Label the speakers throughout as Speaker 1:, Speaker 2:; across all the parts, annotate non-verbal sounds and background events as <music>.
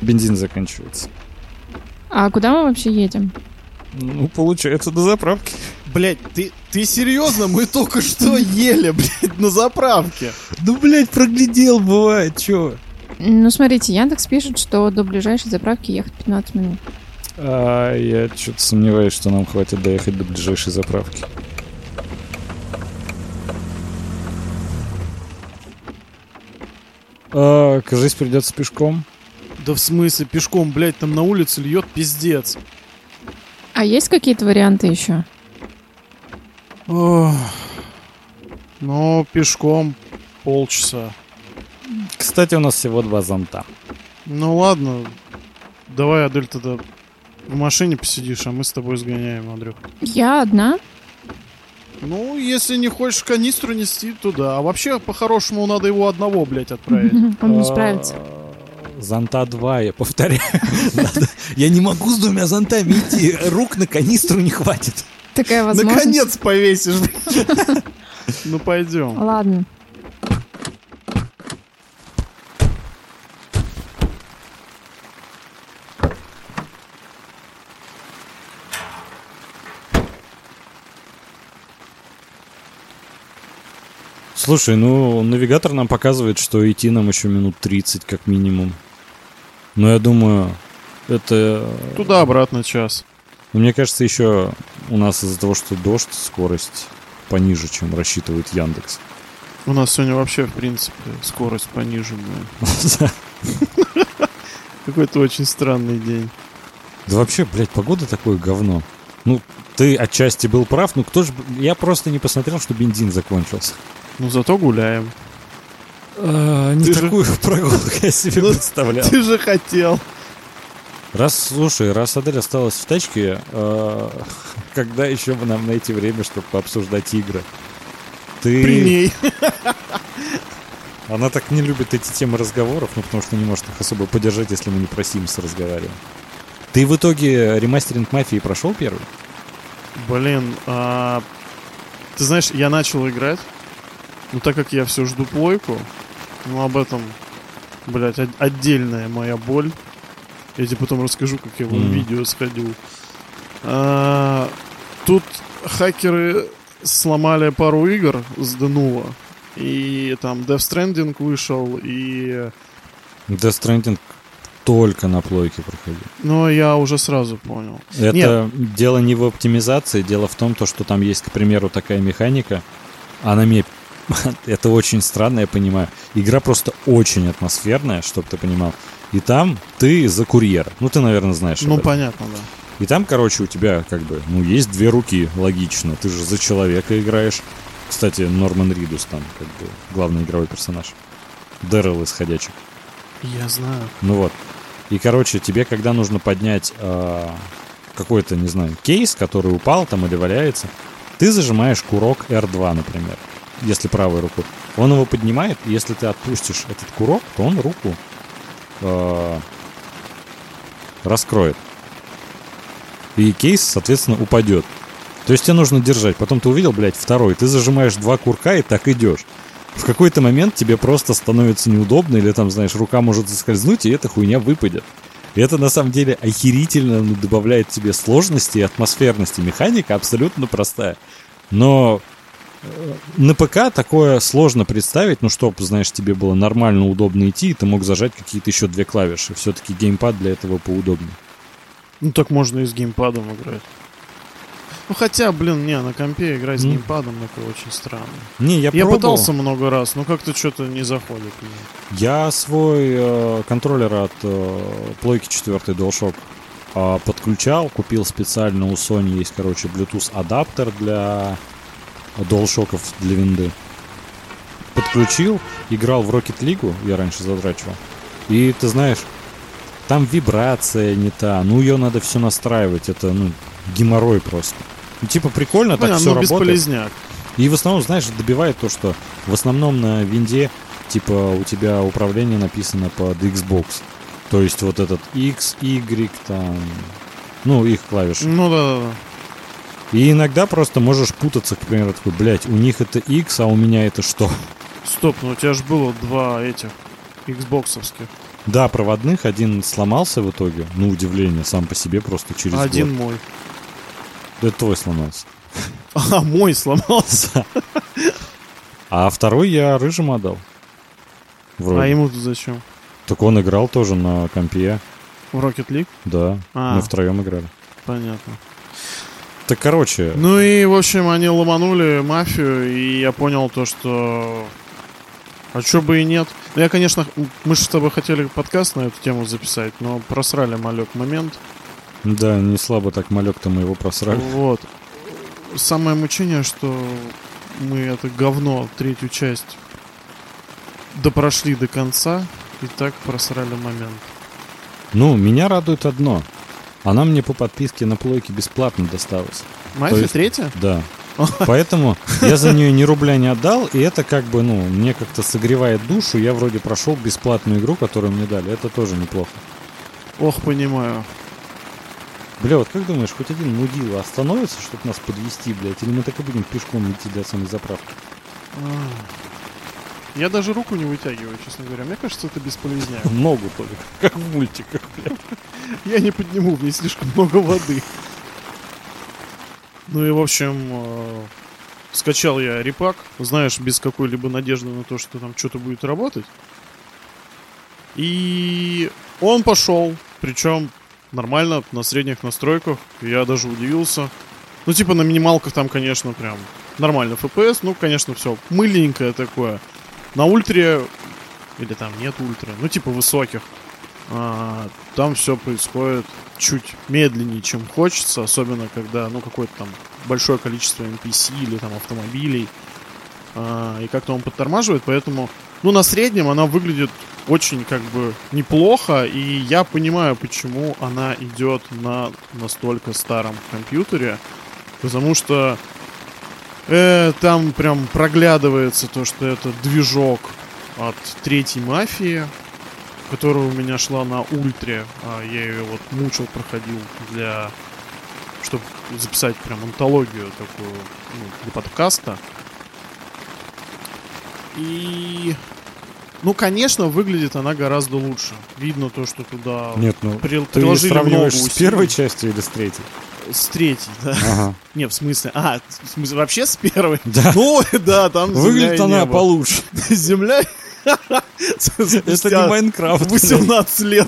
Speaker 1: Бензин заканчивается.
Speaker 2: А куда мы вообще едем?
Speaker 1: Ну, получается, до заправки.
Speaker 3: Блять, ты, ты серьезно? Мы только что ели, блядь, на заправке.
Speaker 1: Ну, блядь, проглядел, бывает, чё?
Speaker 2: Ну, смотрите, Яндекс пишет, что до ближайшей заправки ехать 15 минут.
Speaker 1: А, я что-то сомневаюсь, что нам хватит доехать до ближайшей заправки. А, кажись, придется пешком.
Speaker 3: Да в смысле, пешком, блядь, там на улице льет пиздец.
Speaker 2: А есть какие-то варианты еще?
Speaker 3: Ох. Ну, пешком полчаса.
Speaker 1: Кстати, у нас всего два зонта.
Speaker 3: Ну ладно, давай, Адель, тогда в машине посидишь, а мы с тобой сгоняем, Андрюх.
Speaker 2: Я одна?
Speaker 3: Ну, если не хочешь канистру нести, то да. А вообще, по-хорошему, надо его одного, блядь, отправить.
Speaker 2: Он не справится.
Speaker 1: Зонта два, я повторяю. Я не могу с двумя зонтами идти. Рук на канистру не хватит.
Speaker 2: Такая возможность.
Speaker 3: Наконец повесишь. Ну, пойдем.
Speaker 2: Ладно.
Speaker 1: Слушай, ну, навигатор нам показывает, что идти нам еще минут 30 как минимум. Но я думаю, это...
Speaker 3: Туда-обратно час.
Speaker 1: Ну, мне кажется, еще у нас из-за того, что дождь, скорость пониже, чем рассчитывает Яндекс.
Speaker 3: У нас сегодня вообще, в принципе, скорость пониженная. <laughs> Какой-то очень странный день.
Speaker 1: Да вообще, блядь, погода такое говно. Ну, ты отчасти был прав, но кто же... Я просто не посмотрел, что бензин закончился.
Speaker 3: Ну, зато гуляем.
Speaker 1: Не
Speaker 3: Ты же-
Speaker 1: такую <laughs> прогулку я себе
Speaker 3: Ну,
Speaker 1: представлял.
Speaker 3: Ты же хотел.
Speaker 1: Раз, слушай, раз Адель осталась в тачке, э, <laughs> когда еще бы нам найти время, чтобы пообсуждать игры? Ты...
Speaker 3: При ней.
Speaker 1: Она так не любит эти темы разговоров, ну потому что не может их особо поддержать, если мы не про Sims разговариваем. Ты в итоге ремастеринг мафии прошел первый?
Speaker 3: Блин, а, ты знаешь, я начал играть, но так как я все жду плойку, ну об этом, блядь, от- отдельная моя боль. Я тебе потом расскажу, как я в
Speaker 1: Мгм.
Speaker 3: видео сходил. А, тут хакеры сломали пару игр с Денува. И там Death Stranding вышел, и...
Speaker 1: Death Stranding только на плойке проходил.
Speaker 3: Ну, я уже сразу понял.
Speaker 1: Это дело не в оптимизации, дело в том, то, что там есть, к примеру, такая механика. Она мне... <laughs> Это очень странно, я понимаю. Игра просто очень атмосферная, чтобы ты понимал. И там ты за курьера. Ну, ты, наверное, знаешь.
Speaker 3: Ну, понятно, да.
Speaker 1: И там, короче, у тебя как бы, ну, есть две руки, логично. Ты же за человека играешь. Кстати, Норман Ридус там, как бы, главный игровой персонаж. Дэрил из «Ходячих».
Speaker 3: Я знаю.
Speaker 1: Ну вот. И, короче, тебе, когда нужно поднять а, какой-то, не знаю, кейс, который упал там или валяется, ты зажимаешь курок R2, например, если правой рукой. Он его поднимает, и если ты отпустишь этот курок, то он руку а, раскроет. И кейс, соответственно, упадет. То есть тебе нужно держать. Потом ты увидел, блядь, второй. Ты зажимаешь два курка и так идешь. В какой-то момент тебе просто становится неудобно, или там, знаешь, рука может заскользнуть, и эта хуйня выпадет. И это на самом деле охерительно добавляет тебе сложности и атмосферности. Механика абсолютно простая. Но э, на ПК такое сложно представить, ну, чтобы, знаешь, тебе было нормально, удобно идти, и ты мог зажать какие-то еще две клавиши. Все-таки геймпад для этого поудобнее.
Speaker 3: Ну так можно и с геймпадом играть. Ну хотя, блин, не, на компе играть с
Speaker 1: М.
Speaker 3: геймпадом это очень странно.
Speaker 1: Не, я,
Speaker 3: Я,
Speaker 1: пробовал.
Speaker 3: пытался много раз, но как-то что-то не заходит. мне.
Speaker 1: Я свой э, контроллер от э, плойки 4 DualShock э, подключал, купил специально у Sony есть, короче, Bluetooth адаптер для DualShock'ов для винды. Подключил, играл в Rocket League, я раньше задрачивал. И ты знаешь, там вибрация не та, ну ее надо все настраивать, это ну геморрой просто. Ну, типа прикольно, так
Speaker 3: Понятно,
Speaker 1: все
Speaker 3: ну
Speaker 1: работает.
Speaker 3: бесполезняк.
Speaker 1: И в основном, знаешь, добивает то, что в основном на винде, типа, у тебя управление написано под Xbox. То есть вот этот X, Y, там, ну, их клавиши.
Speaker 3: Ну да, да, да.
Speaker 1: И иногда просто можешь путаться, к примеру, такой, блядь, у них это X, а у меня это что?
Speaker 3: Стоп, ну у тебя же было два этих Xboxовских.
Speaker 1: Да, проводных один сломался в итоге, на удивление, сам по себе просто через
Speaker 3: Один
Speaker 1: год.
Speaker 3: мой.
Speaker 1: Это твой сломался. <laughs>
Speaker 3: А, мой сломался.
Speaker 1: А второй я рыжим отдал. Вроде.
Speaker 3: А ему тут зачем?
Speaker 1: Так он играл тоже на компе.
Speaker 3: В Rocket League?
Speaker 1: Да,
Speaker 3: А.
Speaker 1: мы втроем играли.
Speaker 3: Понятно.
Speaker 1: Так, короче,
Speaker 3: Ну и, в общем, они ломанули мафию, и я понял то, что... А чё бы и нет. Ну, я, конечно, мы же с тобой хотели подкаст на эту тему записать, но просрали малек момент.
Speaker 1: да, не слабо так малек-то мы его просрали.
Speaker 3: Вот. Самое мучение, что мы это говно, третью часть, допрошли до конца, и так просрали момент.
Speaker 1: Ну, меня радует одно. Она мне по подписке на плойке бесплатно досталась.
Speaker 3: Мафия
Speaker 1: есть-
Speaker 3: третья?
Speaker 1: Да. Поэтому я за нее ни <laughs> рубля не отдал, и это как бы, ну, мне как-то согревает душу. Я вроде прошел бесплатную игру, которую мне дали. Это тоже неплохо.
Speaker 3: Ох, понимаю.
Speaker 1: Бля, вот как думаешь, хоть один мудила остановится, чтобы нас подвести, блядь, или мы так и будем пешком идти до самой заправки?
Speaker 3: Я даже руку не вытягиваю, честно говоря. Мне кажется, это бесполезнее.
Speaker 1: Ногу только, как в мультиках, блядь.
Speaker 3: Я не подниму, в ней слишком много воды. Ну и, в общем, э, скачал я репак, знаешь, без какой-либо надежды на то, что там что-то будет работать. И он пошел, причем нормально, на средних настройках. Я даже удивился. Ну, типа на минималках там, конечно, прям нормально FPS. Ну, конечно, все мыленькое такое. На ультре, или там нет ультра, ну, типа высоких, а, там все происходит чуть медленнее, чем хочется, особенно когда, ну, какое-то там большое количество NPC или там автомобилей, А, и как-то он подтормаживает, поэтому, ну, на среднем она выглядит очень, как бы, неплохо, и я понимаю, почему она идет на настолько старом компьютере, потому что э, там прям проглядывается то, что это движок от третьей мафии, которая у меня шла на ультре. А я ее вот мучил, проходил для... чтобы записать прям антологию такую ну, для подкаста. И... Ну, конечно, выглядит она гораздо лучше. Видно то, что туда
Speaker 1: Нет, ну,
Speaker 3: при-
Speaker 1: ты
Speaker 3: приложили
Speaker 1: сравниваешь
Speaker 3: много
Speaker 1: с
Speaker 3: усилий.
Speaker 1: первой частью или с третьей?
Speaker 3: С третьей, да.
Speaker 1: Ага.
Speaker 3: Не, в смысле... А, в смысле, вообще с первой?
Speaker 1: Да. <laughs>
Speaker 3: Ну, да, там земля
Speaker 1: Выглядит она
Speaker 3: небо.
Speaker 1: получше. <laughs>
Speaker 3: Земля...
Speaker 1: Это не Майнкрафт. блядь.
Speaker 3: 18 лет.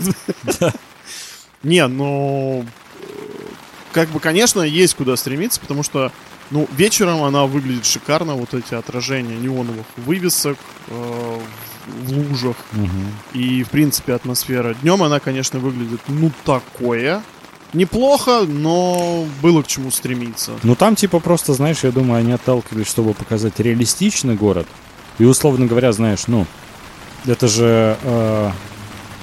Speaker 3: <laughs> Не, ну... Как бы, конечно, есть куда стремиться, потому что, ну, вечером она выглядит шикарно, вот эти отражения неоновых вывесок э, в лужах и, в принципе, атмосфера. Днем она, конечно, выглядит, ну, такое. Неплохо, но было к чему стремиться.
Speaker 1: Ну там типа просто, знаешь, я думаю, они отталкивались, чтобы показать реалистичный город. И условно говоря, знаешь, ну, это же э,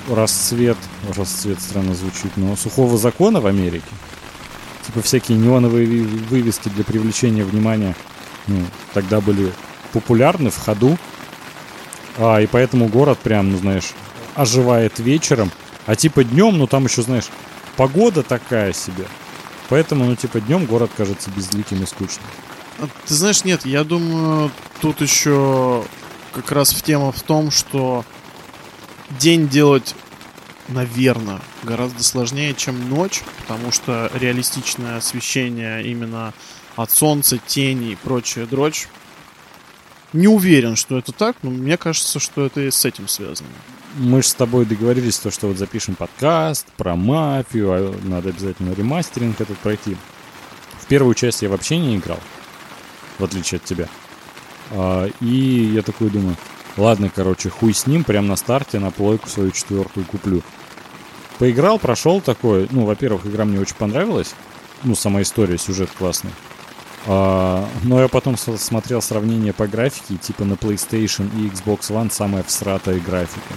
Speaker 1: расцвет, расцвет странно звучит, но сухого закона в Америке. Типа всякие неоновые вывески для привлечения внимания, ну, тогда были популярны в ходу. А, и поэтому город прям, ну, знаешь, оживает вечером. А типа днем, ну, там еще, знаешь, погода такая себе. Поэтому, ну, типа, днем город кажется безликим и скучным.
Speaker 3: А, Ты знаешь, нет, я думаю, тут еще как раз в тема в том, что день делать, наверное, гораздо сложнее, чем ночь, потому что реалистичное освещение именно от солнца, тени и прочая дрочь. Не уверен, что это так, но мне кажется, что это и с этим связано.
Speaker 1: Мы же с тобой договорились, то, что вот запишем подкаст про мафию, а надо обязательно ремастеринг этот пройти. В первую часть я вообще не играл, в отличие от тебя. А, и я такой думаю, ладно, короче, хуй с ним, прям на старте на плойку свою четвертую куплю. Поиграл, прошел такой, ну, во-первых, игра мне очень понравилась, ну, сама история, сюжет классный. А, но я потом смотрел сравнение по графике, типа на PlayStation и Xbox One самая всратая графика.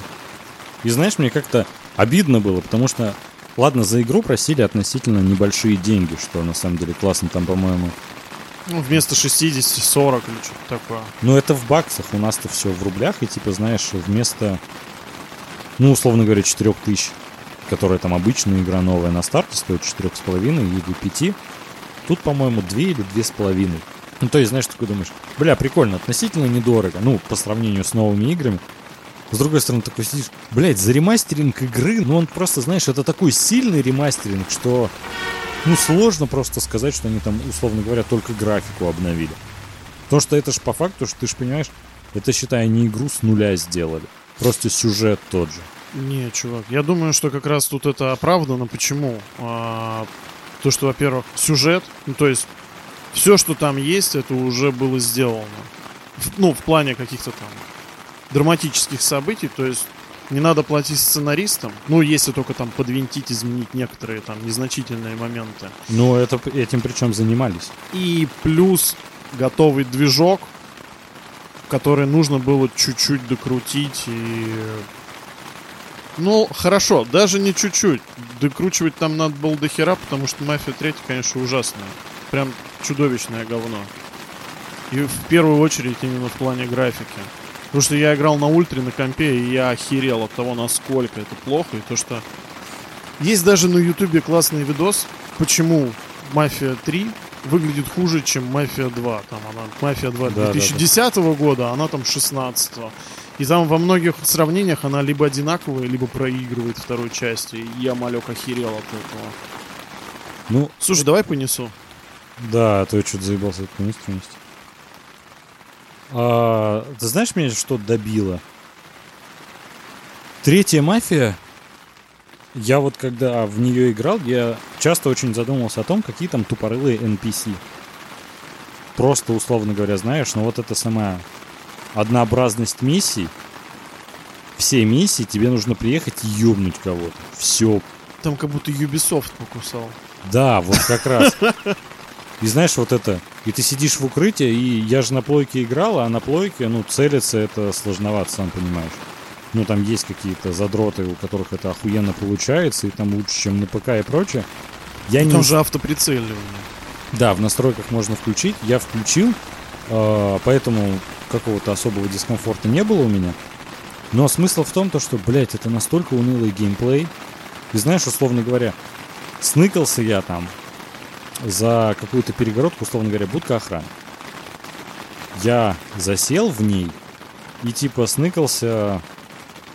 Speaker 1: И знаешь, мне как-то обидно было, потому что, ладно, за игру просили относительно небольшие деньги, что на самом деле классно там, по-моему.
Speaker 3: Ну, вместо 60, 40 или что-то такое.
Speaker 1: Но это в баксах, у нас-то все в рублях, и типа, знаешь, вместо, ну, условно говоря, 4000, которая там обычная игра новая на старте стоит 4,5 или 5, тут, по-моему, 2 или 2,5. Ну, то есть, знаешь, такой думаешь, бля, прикольно, относительно недорого, ну, по сравнению с новыми играми. С другой стороны, такой сидишь, блядь, за ремастеринг игры, ну он просто, знаешь, это такой сильный ремастеринг, что, ну, сложно просто сказать, что они там, условно говоря, только графику обновили. Потому что это ж по факту, что ты ж понимаешь, это, считай, они игру с нуля сделали. Просто сюжет тот же.
Speaker 3: Не, чувак, я думаю, что как раз тут это оправдано. Почему? А, то, что, во-первых, сюжет, ну, то есть все, что там есть, это уже было сделано. Ну, в плане каких-то там драматических событий, то есть не надо платить сценаристам, ну, если только там подвинтить, изменить некоторые там незначительные моменты.
Speaker 1: Ну, это, этим причем занимались.
Speaker 3: И плюс готовый движок, который нужно было чуть-чуть докрутить и... Ну, хорошо, даже не чуть-чуть. Докручивать там надо было до хера, потому что Мафия 3, конечно, ужасная. Прям чудовищное говно. И в первую очередь именно в плане графики. Потому что я играл на ультре на компе, и я охерел от того, насколько это плохо. И то, что... Есть даже на ютубе классный видос, почему Мафия 3 выглядит хуже, чем Мафия 2. Там она, Мафия 2
Speaker 1: Да, да, да.
Speaker 3: 2010 года, а она там 16 И там во многих сравнениях она либо одинаковая, либо проигрывает второй части. И я, малек, охерел от этого.
Speaker 1: Ну,
Speaker 3: Слушай, давай понесу.
Speaker 1: да, а то я что-то заебался эту таинственность. А, ты знаешь меня, что добило? Третья мафия. Я вот когда в нее играл, я часто очень задумывался о том, какие там тупорылые NPC. Просто, условно говоря, знаешь, ну вот это сама однообразность миссий. Все миссии тебе нужно приехать и ёбнуть кого-то. Все,
Speaker 3: Там как будто Ubisoft покусал.
Speaker 1: да, вот как раз. <laughs> И знаешь, вот это, и ты сидишь в укрытии, и я же на плойке играл, а на плойке, ну, целиться это сложновато, сам понимаешь. Ну, там есть какие-то задроты, у которых это охуенно получается, и там лучше, чем на ПК и прочее. Я не...
Speaker 3: Там же автоприцеливание.
Speaker 1: Да, в настройках можно включить. Я включил, э, поэтому какого-то особого дискомфорта не было у меня. Но смысл в том, то, что, блядь, это настолько унылый геймплей. И знаешь, условно говоря, сныкался я там за какую-то перегородку, условно говоря, будка охраны. Я засел в ней и типа сныкался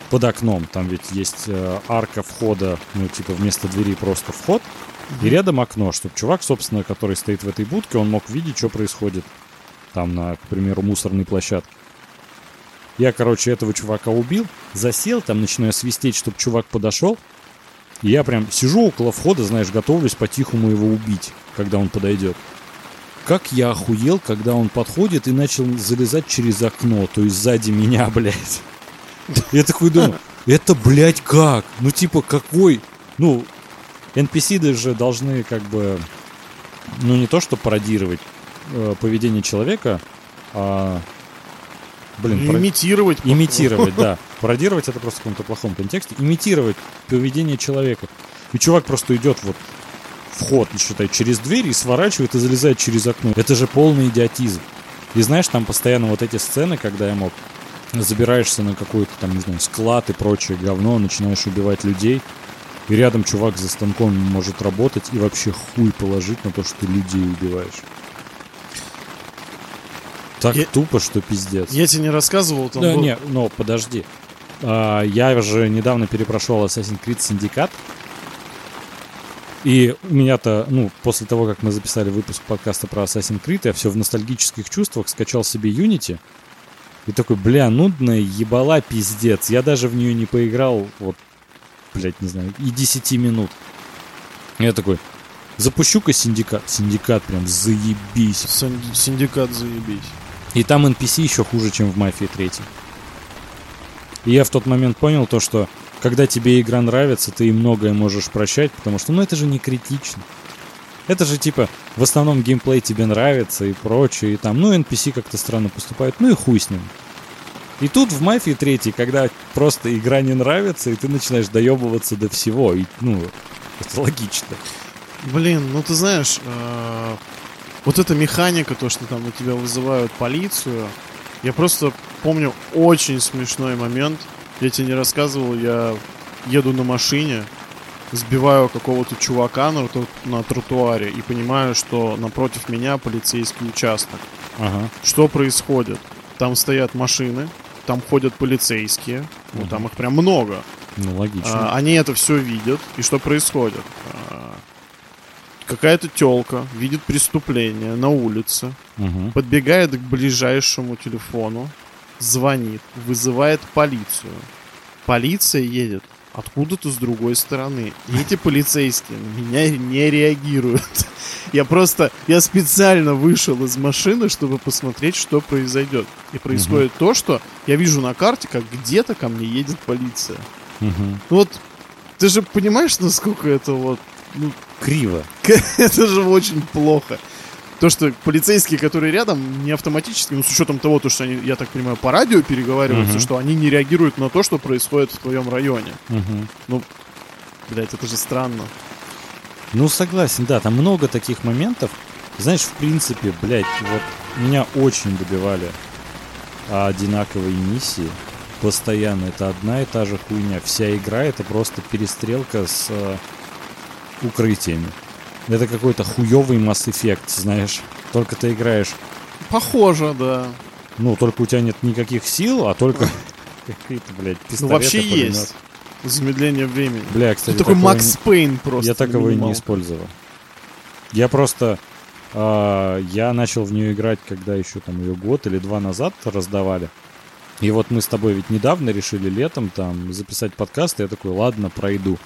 Speaker 1: под окном. Там ведь есть э, арка входа, ну типа вместо двери просто вход. И рядом окно, чтобы чувак, собственно, который стоит в этой будке, он мог видеть, что происходит там на, к примеру, мусорной площадке. Я, короче, этого чувака убил, засел, там начинаю свистеть, чтобы чувак подошел. И я прям сижу около входа, знаешь, готовлюсь по-тихому его убить, когда он подойдет. Как я охуел, когда он подходит и начал залезать через окно, то есть сзади меня, <laughs> блядь. Я такой думаю, это, блядь, как? Ну, типа, какой? Ну, NPC даже должны как бы, ну, не то что пародировать э, поведение человека, а, блин,
Speaker 3: Имитировать. походу.
Speaker 1: Имитировать, да. <laughs> Пародировать это просто в каком-то плохом контексте. Имитировать поведение человека. И чувак просто идет вот вход, считай, через дверь и сворачивает и залезает через окно. Это же полный идиотизм. И знаешь, там постоянно вот эти сцены, когда я мог забираешься на какой-то там, не знаю, склад и прочее говно, начинаешь убивать людей, и рядом чувак за станком может работать и вообще хуй положить на то, что ты людей убиваешь. Так
Speaker 3: Я-
Speaker 1: тупо, что пиздец.
Speaker 3: Я тебе не рассказывал, там
Speaker 1: Да,
Speaker 3: был-
Speaker 1: не, но подожди. А, я же недавно перепрошел Assassin's Creed Syndicate. И у меня-то, ну, после того, как мы записали выпуск подкаста про Assassin's Creed, я все в ностальгических чувствах скачал себе Unity. И такой, бля, нудная ебала пиздец. Я даже в нее не поиграл, вот, блядь, не знаю, и 10 минут. Я такой, запущу-ка Синдикат. Синдикат прям заебись.
Speaker 3: Сан- Синдикат заебись.
Speaker 1: И там NPC еще хуже, чем в Мафии 3. И я в тот момент понял то, что когда тебе игра нравится, ты и многое можешь прощать, потому что, ну, это же не критично. Это же, типа, в основном геймплей тебе нравится и прочее, и там, ну, NPC как-то странно поступают, ну и хуй с ним. И тут в Мафии 3, когда просто игра не нравится, и ты начинаешь доебываться до всего, и, ну, это логично.
Speaker 3: Блин, ну ты знаешь, э, вот эта механика, то, что там на тебя вызывают полицию, я просто помню очень смешной момент. Я тебе не рассказывал, я еду на машине, сбиваю какого-то чувака на, на тротуаре и понимаю, что напротив меня полицейский участок.
Speaker 1: Ага.
Speaker 3: Что происходит? Там стоят машины, там ходят полицейские, ну
Speaker 1: Мгм.
Speaker 3: там их прям много.
Speaker 1: Ну, логично.
Speaker 3: А, они это все видят. И что происходит? А, какая-то телка видит преступление на улице,
Speaker 1: Мгм.
Speaker 3: подбегает к ближайшему телефону, звонит, вызывает полицию. Полиция едет откуда-то с другой стороны. И эти полицейские на меня не реагируют. <laughs> Я просто, я специально вышел из машины, чтобы посмотреть, что произойдет. И происходит то, что я вижу на карте, как где-то ко мне едет полиция. Ну Вот, ты же понимаешь, насколько это вот, ну,
Speaker 1: Криво. <laughs>
Speaker 3: это же очень плохо. То, что полицейские, которые рядом, не автоматически, ну, с учетом того, то, что они, я так понимаю, по радио переговариваются,
Speaker 1: Мгм.
Speaker 3: что они не реагируют на то, что происходит в твоем районе.
Speaker 1: Мгм.
Speaker 3: Блять, это же странно.
Speaker 1: Ну, согласен, да, там много таких моментов. Знаешь, в принципе, блядь, вот меня очень добивали одинаковые миссии. Постоянно это одна и та же хуйня. Вся игра это просто перестрелка с э, укрытиями. Это какой-то хуёвый Mass Effect, знаешь. Только ты играешь,
Speaker 3: Похоже, да.
Speaker 1: ну, только у тебя нет никаких сил, а только <laughs> какие-то, блядь,
Speaker 3: Ну,
Speaker 1: пистолеты,
Speaker 3: вообще
Speaker 1: пулемёт.
Speaker 3: есть. Замедление времени.
Speaker 1: Бля, кстати,
Speaker 3: Ты такой Макс Пейн просто.
Speaker 1: Я
Speaker 3: на
Speaker 1: таковой не
Speaker 3: минималках.
Speaker 1: использовал. Я просто... а, я начал в нее играть, когда еще там ее год или два назад раздавали. И вот мы с тобой ведь недавно решили летом там записать подкаст, и я такой, ладно, пройду.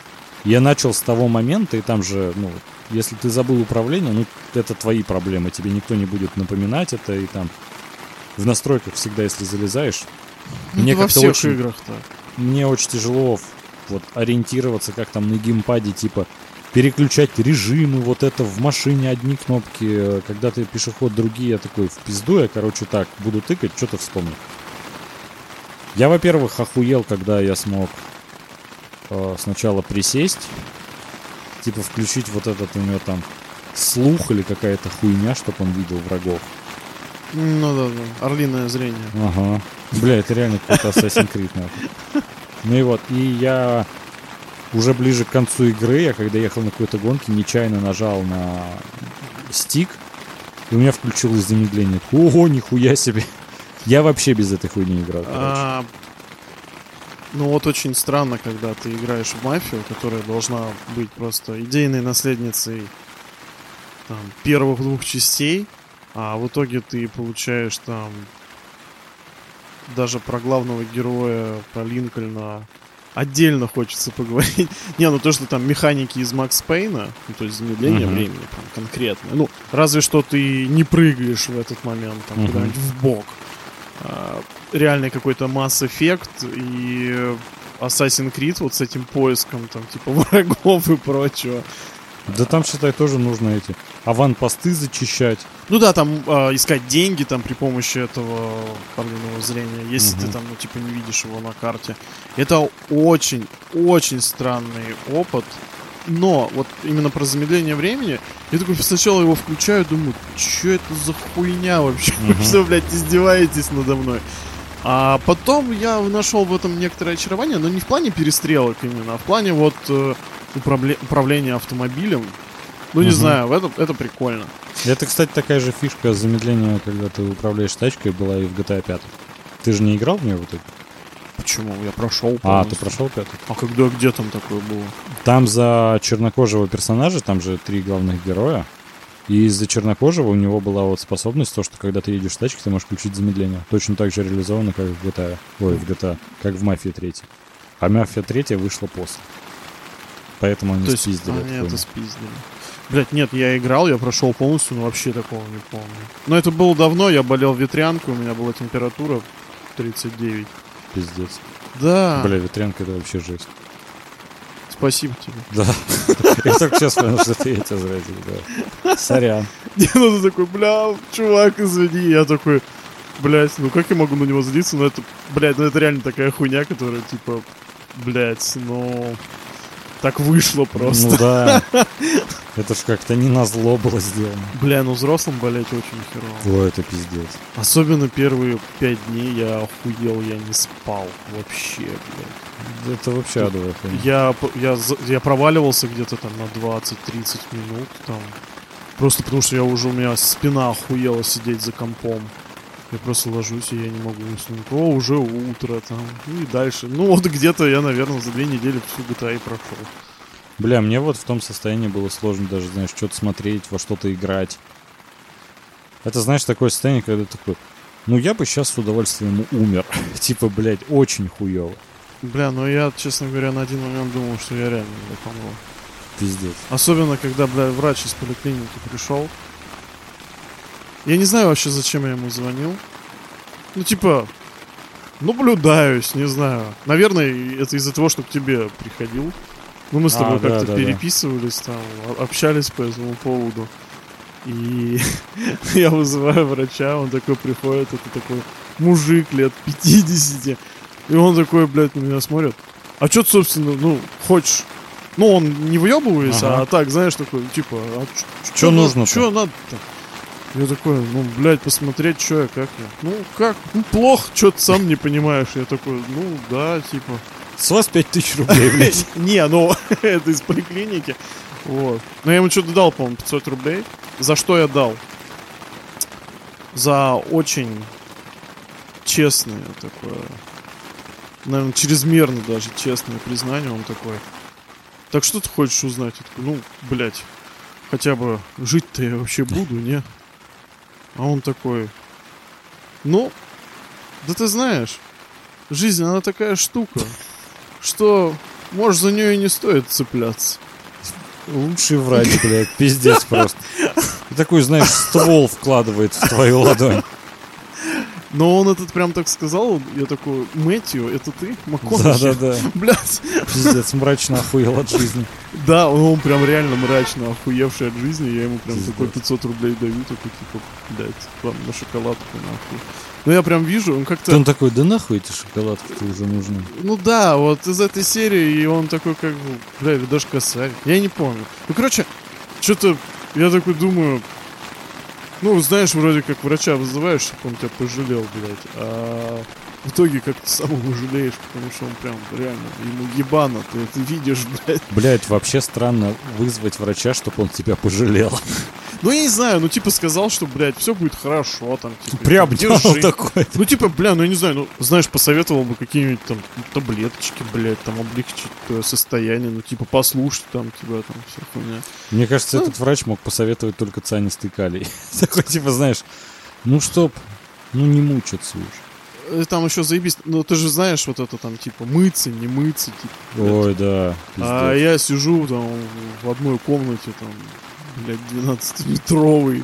Speaker 1: Я начал с того момента, и там же, ну, если ты забыл управление, ну, это твои проблемы, тебе никто не будет напоминать это, и там в настройках всегда, если залезаешь,
Speaker 3: Ну,
Speaker 1: мне
Speaker 3: во
Speaker 1: как-то
Speaker 3: всех
Speaker 1: очень-
Speaker 3: играх так.
Speaker 1: мне очень тяжело вот ориентироваться, как там на геймпаде, типа переключать режимы, вот это в машине одни кнопки, э, когда ты пешеход другие, я такой в пизду, я, короче, так, буду тыкать, что-то вспомню. Я, во-первых, охуел, когда я смог э, сначала присесть, типа включить вот этот у него там слух или какая-то хуйня, чтобы он видел врагов.
Speaker 3: Ну да, да. Орлиное зрение.
Speaker 1: Ага. Бля, это реально какой-то Assassin's Creed, нахуй. Ну и вот, и я уже ближе к концу игры, я когда ехал на какой-то гонке, нечаянно нажал на стик, и у меня включилось замедление. Ого, нихуя себе. Я вообще без этой хуйни играл.
Speaker 3: А, ну вот очень странно, когда ты играешь в мафию, которая должна быть просто идейной наследницей там, первых двух частей, а в итоге ты получаешь там даже про главного героя, про Линкольна отдельно хочется поговорить. <laughs> Не, ну то, что там механики из Макс Пейна, ну, то есть замедление
Speaker 1: Мгм.
Speaker 3: времени прям конкретно. Ну, разве что ты не прыгаешь в этот момент там
Speaker 1: Мгм.
Speaker 3: куда-нибудь в бок. А, реальный какой-то Mass Effect и Assassin's Creed вот с этим поиском там типа <laughs> врагов и прочего.
Speaker 1: Да там, считай, тоже нужно эти аванпосты зачищать.
Speaker 3: Ну да, там а, искать деньги там при помощи этого орлиного зрения, если
Speaker 1: Мгм.
Speaker 3: ты там, ну, типа, не видишь его на карте. Это очень, очень странный опыт. Но вот именно про замедление времени, я такой сначала его включаю, думаю, что это за хуйня вообще? <laughs> Вы
Speaker 1: Мгм.
Speaker 3: что, блядь, издеваетесь надо мной? А потом я нашел в этом некоторое очарование, но не в плане перестрелок именно, а в плане вот э, управле- управления автомобилем. Ну, не
Speaker 1: Мгм.
Speaker 3: знаю, это, это прикольно.
Speaker 1: Это, кстати, такая же фишка замедления, когда ты управляешь тачкой, была и в GTA 5. Ты же не играл в нее в итоге?
Speaker 3: Почему? Я прошел.
Speaker 1: А, ты прошел пятый?
Speaker 3: А когда, где там такое было?
Speaker 1: Там за чернокожего персонажа, там же три главных героя. И из-за чернокожего у него была вот способность, то, что когда ты едешь в тачке, ты можешь включить замедление. Точно так же реализовано, как в GTA. Ой, в GTA, как в Мафии 3. А Мафия 3 вышла после. Поэтому они
Speaker 3: То есть
Speaker 1: спиздили
Speaker 3: они это спиздили. Блять, нет, я играл, я прошел полностью, но вообще такого не помню. Но это было давно, я болел ветрянкой, у меня была температура 39.
Speaker 1: Пиздец.
Speaker 3: Да,
Speaker 1: Бля, ветрянка это вообще жесть.
Speaker 3: Спасибо тебе.
Speaker 1: Да. Я только сейчас понял, что ты эти зря да. Сорян.
Speaker 3: Не, ну такой, бля, чувак, извини. Я такой, блять, ну как я могу на него злиться? Ну это, блядь, ну это реально такая хуйня, которая, типа, блять, ну... Так вышло просто.
Speaker 1: Ну да. Это ж как-то не на зло было сделано.
Speaker 3: Бля, ну взрослым болеть очень херово.
Speaker 1: Ой, это пиздец.
Speaker 3: Особенно первые пять дней я охуел, я не спал вообще, блядь.
Speaker 1: Это вообще хуйня.
Speaker 3: Я, я, я проваливался где-то там на 20-30 минут там. Просто потому что я уже, у меня спина охуела сидеть за компом. Я просто ложусь, и я не могу уснуть. О, уже утро там. Ну и дальше. Ну вот где-то я, наверное, за две недели всю GTA и прошел.
Speaker 1: Бля, мне вот в том состоянии было сложно даже, знаешь, что-то смотреть, во что-то играть. Это, знаешь, такое состояние, когда ты такой, ну я бы сейчас с удовольствием умер. <laughs> типа, блядь, очень хуево.
Speaker 3: Бля, ну я, честно говоря, на один момент думал, что я реально бля, помру.
Speaker 1: Пиздец.
Speaker 3: Особенно, когда, бля, врач из поликлиники пришел. Я не знаю вообще, зачем я ему звонил. Ну, типа, наблюдаюсь, не знаю. Наверное, это из-за того, что к тебе приходил. Ну, мы с
Speaker 1: А,
Speaker 3: тобой
Speaker 1: да,
Speaker 3: как-то
Speaker 1: да, да.
Speaker 3: переписывались там, общались по этому поводу. И <laughs> я вызываю врача, он такой приходит, это такой мужик лет 50. И он такой, блядь, на меня смотрит. А что ты, собственно, ну, хочешь? Ну, он не въебывается,
Speaker 1: Ага.
Speaker 3: а так, знаешь, такой, типа, а
Speaker 1: Чё нужно-то?
Speaker 3: Что надо-то? Я такой, ну, блядь, посмотреть, что я, как я. Ну, как? Ну, плохо, что ты сам не понимаешь. Я такой, ну, да, типа.
Speaker 1: С вас 5000 рублей, блядь. <laughs>
Speaker 3: Не, ну, <laughs> это из поликлиники. Вот. Но я ему что-то дал, по-моему, 500 рублей. За что я дал? За очень честное такое, наверное, чрезмерно даже честное признание. Он такой, так что ты хочешь узнать? Такой, ну, блядь, хотя бы жить-то я вообще буду, не? А он такой, ну, да ты знаешь, жизнь, она такая штука, что, может, за нее и не стоит цепляться.
Speaker 1: Лучший врач, блядь, пиздец просто. И такой, знаешь, ствол вкладывает в твою ладонь.
Speaker 3: Но он этот прям так сказал, я такой, Мэтью, это ты? МакКонахи?»
Speaker 1: Да-да-да. <laughs>
Speaker 3: Блядь.
Speaker 1: Пиздец, мрачно охуел от жизни.
Speaker 3: Да, он, он прям реально мрачно охуевший от жизни. Я ему прям
Speaker 1: Пиздец.
Speaker 3: такой 500 рублей даю, такой, типа, блядь, вам на шоколадку нахуй. Ну, я прям вижу, он как-то...
Speaker 1: Он такой, да нахуй эти шоколадки уже нужны.
Speaker 3: Ну да, вот из этой серии, и он такой, как бы, бля, даже косарь. Я не помню. Ну, короче, что-то, я такой думаю, ну, знаешь, вроде как врача вызываешь, чтобы он тебя пожалел, блядь. А в итоге как ты сам его жалеешь, потому что он прям реально, ему ебано, ты это видишь, <laughs> блядь.
Speaker 1: Блядь, вообще странно вызвать врача, чтобы он тебя пожалел. <laughs>
Speaker 3: Ну, я не знаю, ну, типа, сказал, что, блядь, все будет хорошо, там, типа,
Speaker 1: Прям
Speaker 3: держи.
Speaker 1: такой.
Speaker 3: Ну, типа, бля, ну я не знаю, ну, знаешь, посоветовал бы какие-нибудь там таблеточки, блядь, там облегчить твое состояние, ну, типа, послушать там тебя, там, вся хуйня.
Speaker 1: Мне кажется,
Speaker 3: Ну.
Speaker 1: этот врач мог посоветовать только цианистый калий. <laughs> Такой, типа, знаешь, ну чтоб, ну не мучиться уж.
Speaker 3: Э, Там еще заебись, ну, ты же знаешь вот это там, типа, мыться, не мыться, типа. блядь.
Speaker 1: Ой, да.
Speaker 3: а
Speaker 1: пиздец.
Speaker 3: я сижу там в одной комнате, там, блядь, 12-метровый,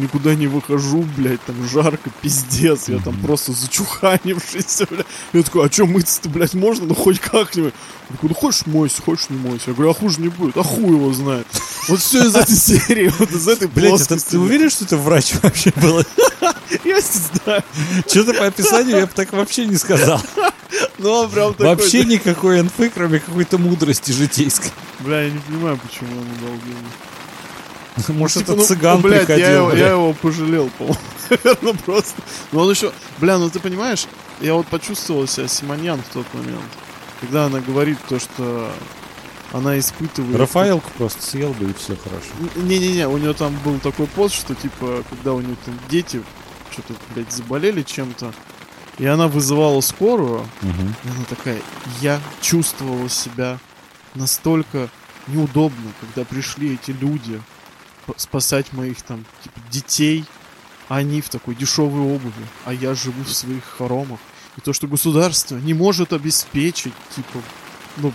Speaker 3: никуда не выхожу, блядь, там жарко, пиздец, я там просто зачуханившийся, <laughs> блядь. Я такой, а что мыться-то, блядь, можно? Ну, хоть как-нибудь. Он такой, ну, хочешь мойся, хочешь не мойся. Я говорю, а хуже не будет, а хуй его знает. <laughs> Вот все из этой серии, вот из этой
Speaker 1: Блять, это, ты уверен, что это врач вообще был? <laughs>
Speaker 3: Я не знаю.
Speaker 1: Что-то по описанию я бы так вообще не сказал.
Speaker 3: Ну, он прям такой...
Speaker 1: Вообще никакой инфы, кроме какой-то мудрости житейской.
Speaker 3: Бля, я не понимаю, почему он деньги. <laughs>
Speaker 1: Может,
Speaker 3: Типа,
Speaker 1: это
Speaker 3: ну,
Speaker 1: цыган
Speaker 3: блядь, я,
Speaker 1: приходил,
Speaker 3: его, я
Speaker 1: блядь.
Speaker 3: его пожалел, по-моему. <laughs> Просто. Но он еще... Бля, ну ты понимаешь, я вот почувствовал себя Симоньян в тот момент. Когда она говорит то, что она испытывает...
Speaker 1: Рафаэлку просто съел бы, и все хорошо.
Speaker 3: Не-не-не, у нее там был такой пост, что типа, когда у нее там дети что-то, блядь, заболели чем-то, и она вызывала скорую,
Speaker 1: Мгм.
Speaker 3: и она такая, я чувствовала себя настолько неудобно, когда пришли эти люди спасать моих там типа, детей, а они в такой дешевой обуви, а я живу в своих хоромах. И то, что государство не может обеспечить, типа, ну,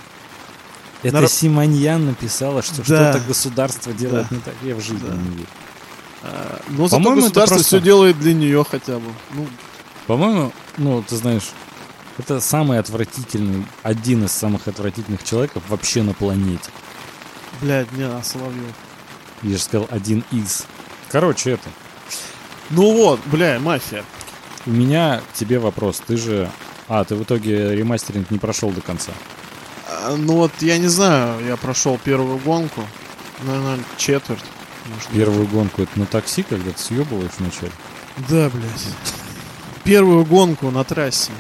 Speaker 1: Это
Speaker 3: Нар-
Speaker 1: Симоньян написала, что
Speaker 3: Да.
Speaker 1: что-то государство делает
Speaker 3: Да.
Speaker 1: не так. Я в жизни
Speaker 3: Да.
Speaker 1: не верю.
Speaker 3: а, но зато
Speaker 1: По-моему,
Speaker 3: государство
Speaker 1: просто-
Speaker 3: все делает для нее хотя бы. Ну,
Speaker 1: По-моему, ну, ты знаешь, это самый отвратительный, один из самых отвратительных человеков вообще на планете.
Speaker 3: блядь, не, а Соловьев.
Speaker 1: Я же сказал, один из. Короче, это.
Speaker 3: Ну вот, бля, мафия.
Speaker 1: У меня к тебе вопрос. Ты же... А, ты в итоге ремастеринг не прошел до конца.
Speaker 3: А, ну вот, я не знаю, я прошел первую гонку, наверное, четверть. может быть.
Speaker 1: Первую гонку это на такси, когда ты съебываешь вначале.
Speaker 3: Да, блядь. Первую гонку на трассе.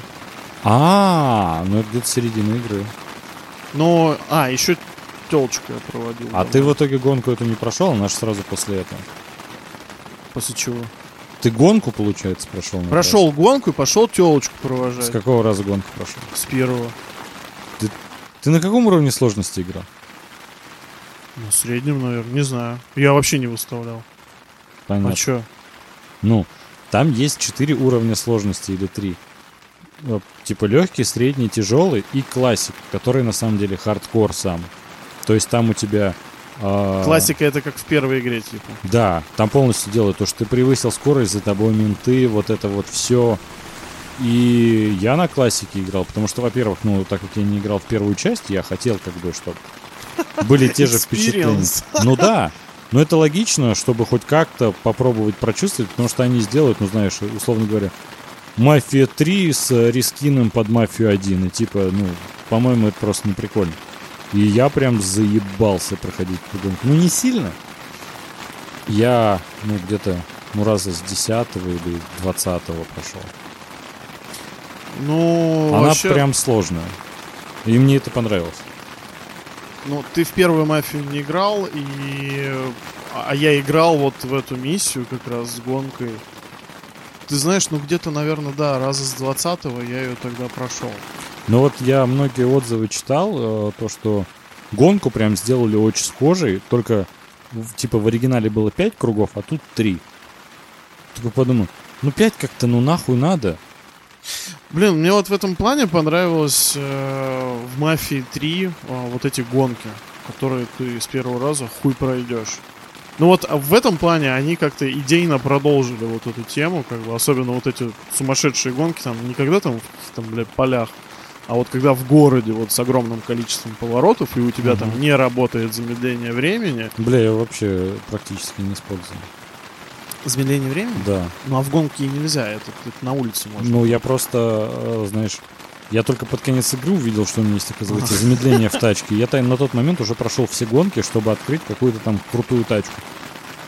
Speaker 1: А, ну это где-то середина игры.
Speaker 3: Но, а, еще телочку я проводил.
Speaker 1: А
Speaker 3: да.
Speaker 1: ты в итоге гонку эту не прошел, она же сразу после этого.
Speaker 3: После чего?
Speaker 1: Ты гонку, получается, прошел?
Speaker 3: Прошел гонку и пошел телочку провожать.
Speaker 1: С какого раза гонку прошел?
Speaker 3: С первого.
Speaker 1: Ты на каком уровне сложности играл?
Speaker 3: На среднем, наверное, не знаю. Я вообще не выставлял.
Speaker 1: Понятно.
Speaker 3: А чё?
Speaker 1: Ну, там есть четыре уровня сложности или три. Э, Типа легкий, средний, тяжелый и classic, который на самом деле хардкор сам. То есть там у тебя... а,
Speaker 3: Классика это как в первой игре, типа.
Speaker 1: Да, там полностью делают то, что ты превысил скорость, за тобой менты, вот это вот все. И я на классике играл, потому что, во-первых, ну, так как я не играл в первую часть, я хотел как бы, чтобы были те же впечатления. <laughs> Ну да, но это логично, чтобы хоть как-то попробовать прочувствовать, потому что они сделают, ну знаешь, условно говоря, Мафия 3 с э, рискином под Мафию 1. И типа, ну, по-моему, это просто не прикольно. И я прям заебался проходить эту гонку. Ну, не сильно. Я, ну, где-то, ну, раза с 10 или 20 прошел.
Speaker 3: Ну,
Speaker 1: Она
Speaker 3: вообще,
Speaker 1: прям сложная. И мне это понравилось.
Speaker 3: ну, ты в первую мафию не играл, и... А а я играл вот в эту миссию как раз с гонкой. Ты знаешь, ну где-то, наверное, да, раза с 20 я ее тогда прошел.
Speaker 1: Но вот я многие отзывы читал, э, то, что гонку прям сделали очень схожей, только типа в оригинале было 5 кругов, а тут 3. Только подумал, ну 5 как-то, ну нахуй надо.
Speaker 3: Блин, мне вот в этом плане понравилось э, в Мафии 3 э, вот эти гонки, которые ты с первого раза хуй пройдешь. Ну вот а в этом плане они как-то идейно продолжили вот эту тему, как бы, особенно вот эти сумасшедшие гонки, там, не когда там в там, блядь, полях, а вот когда в городе вот с огромным количеством поворотов, и у тебя там
Speaker 1: Мгм.
Speaker 3: не работает замедление времени.
Speaker 1: Бля, я вообще практически не использую.
Speaker 3: Замедление времени?
Speaker 1: Да.
Speaker 3: Ну а в гонке нельзя, это, это на улице можно.
Speaker 1: Ну я просто, э, знаешь, я только под конец игры увидел, что у меня есть, оказывается, <laughs> замедление в тачке. Я на тот момент уже прошел все гонки, чтобы открыть какую-то там крутую тачку.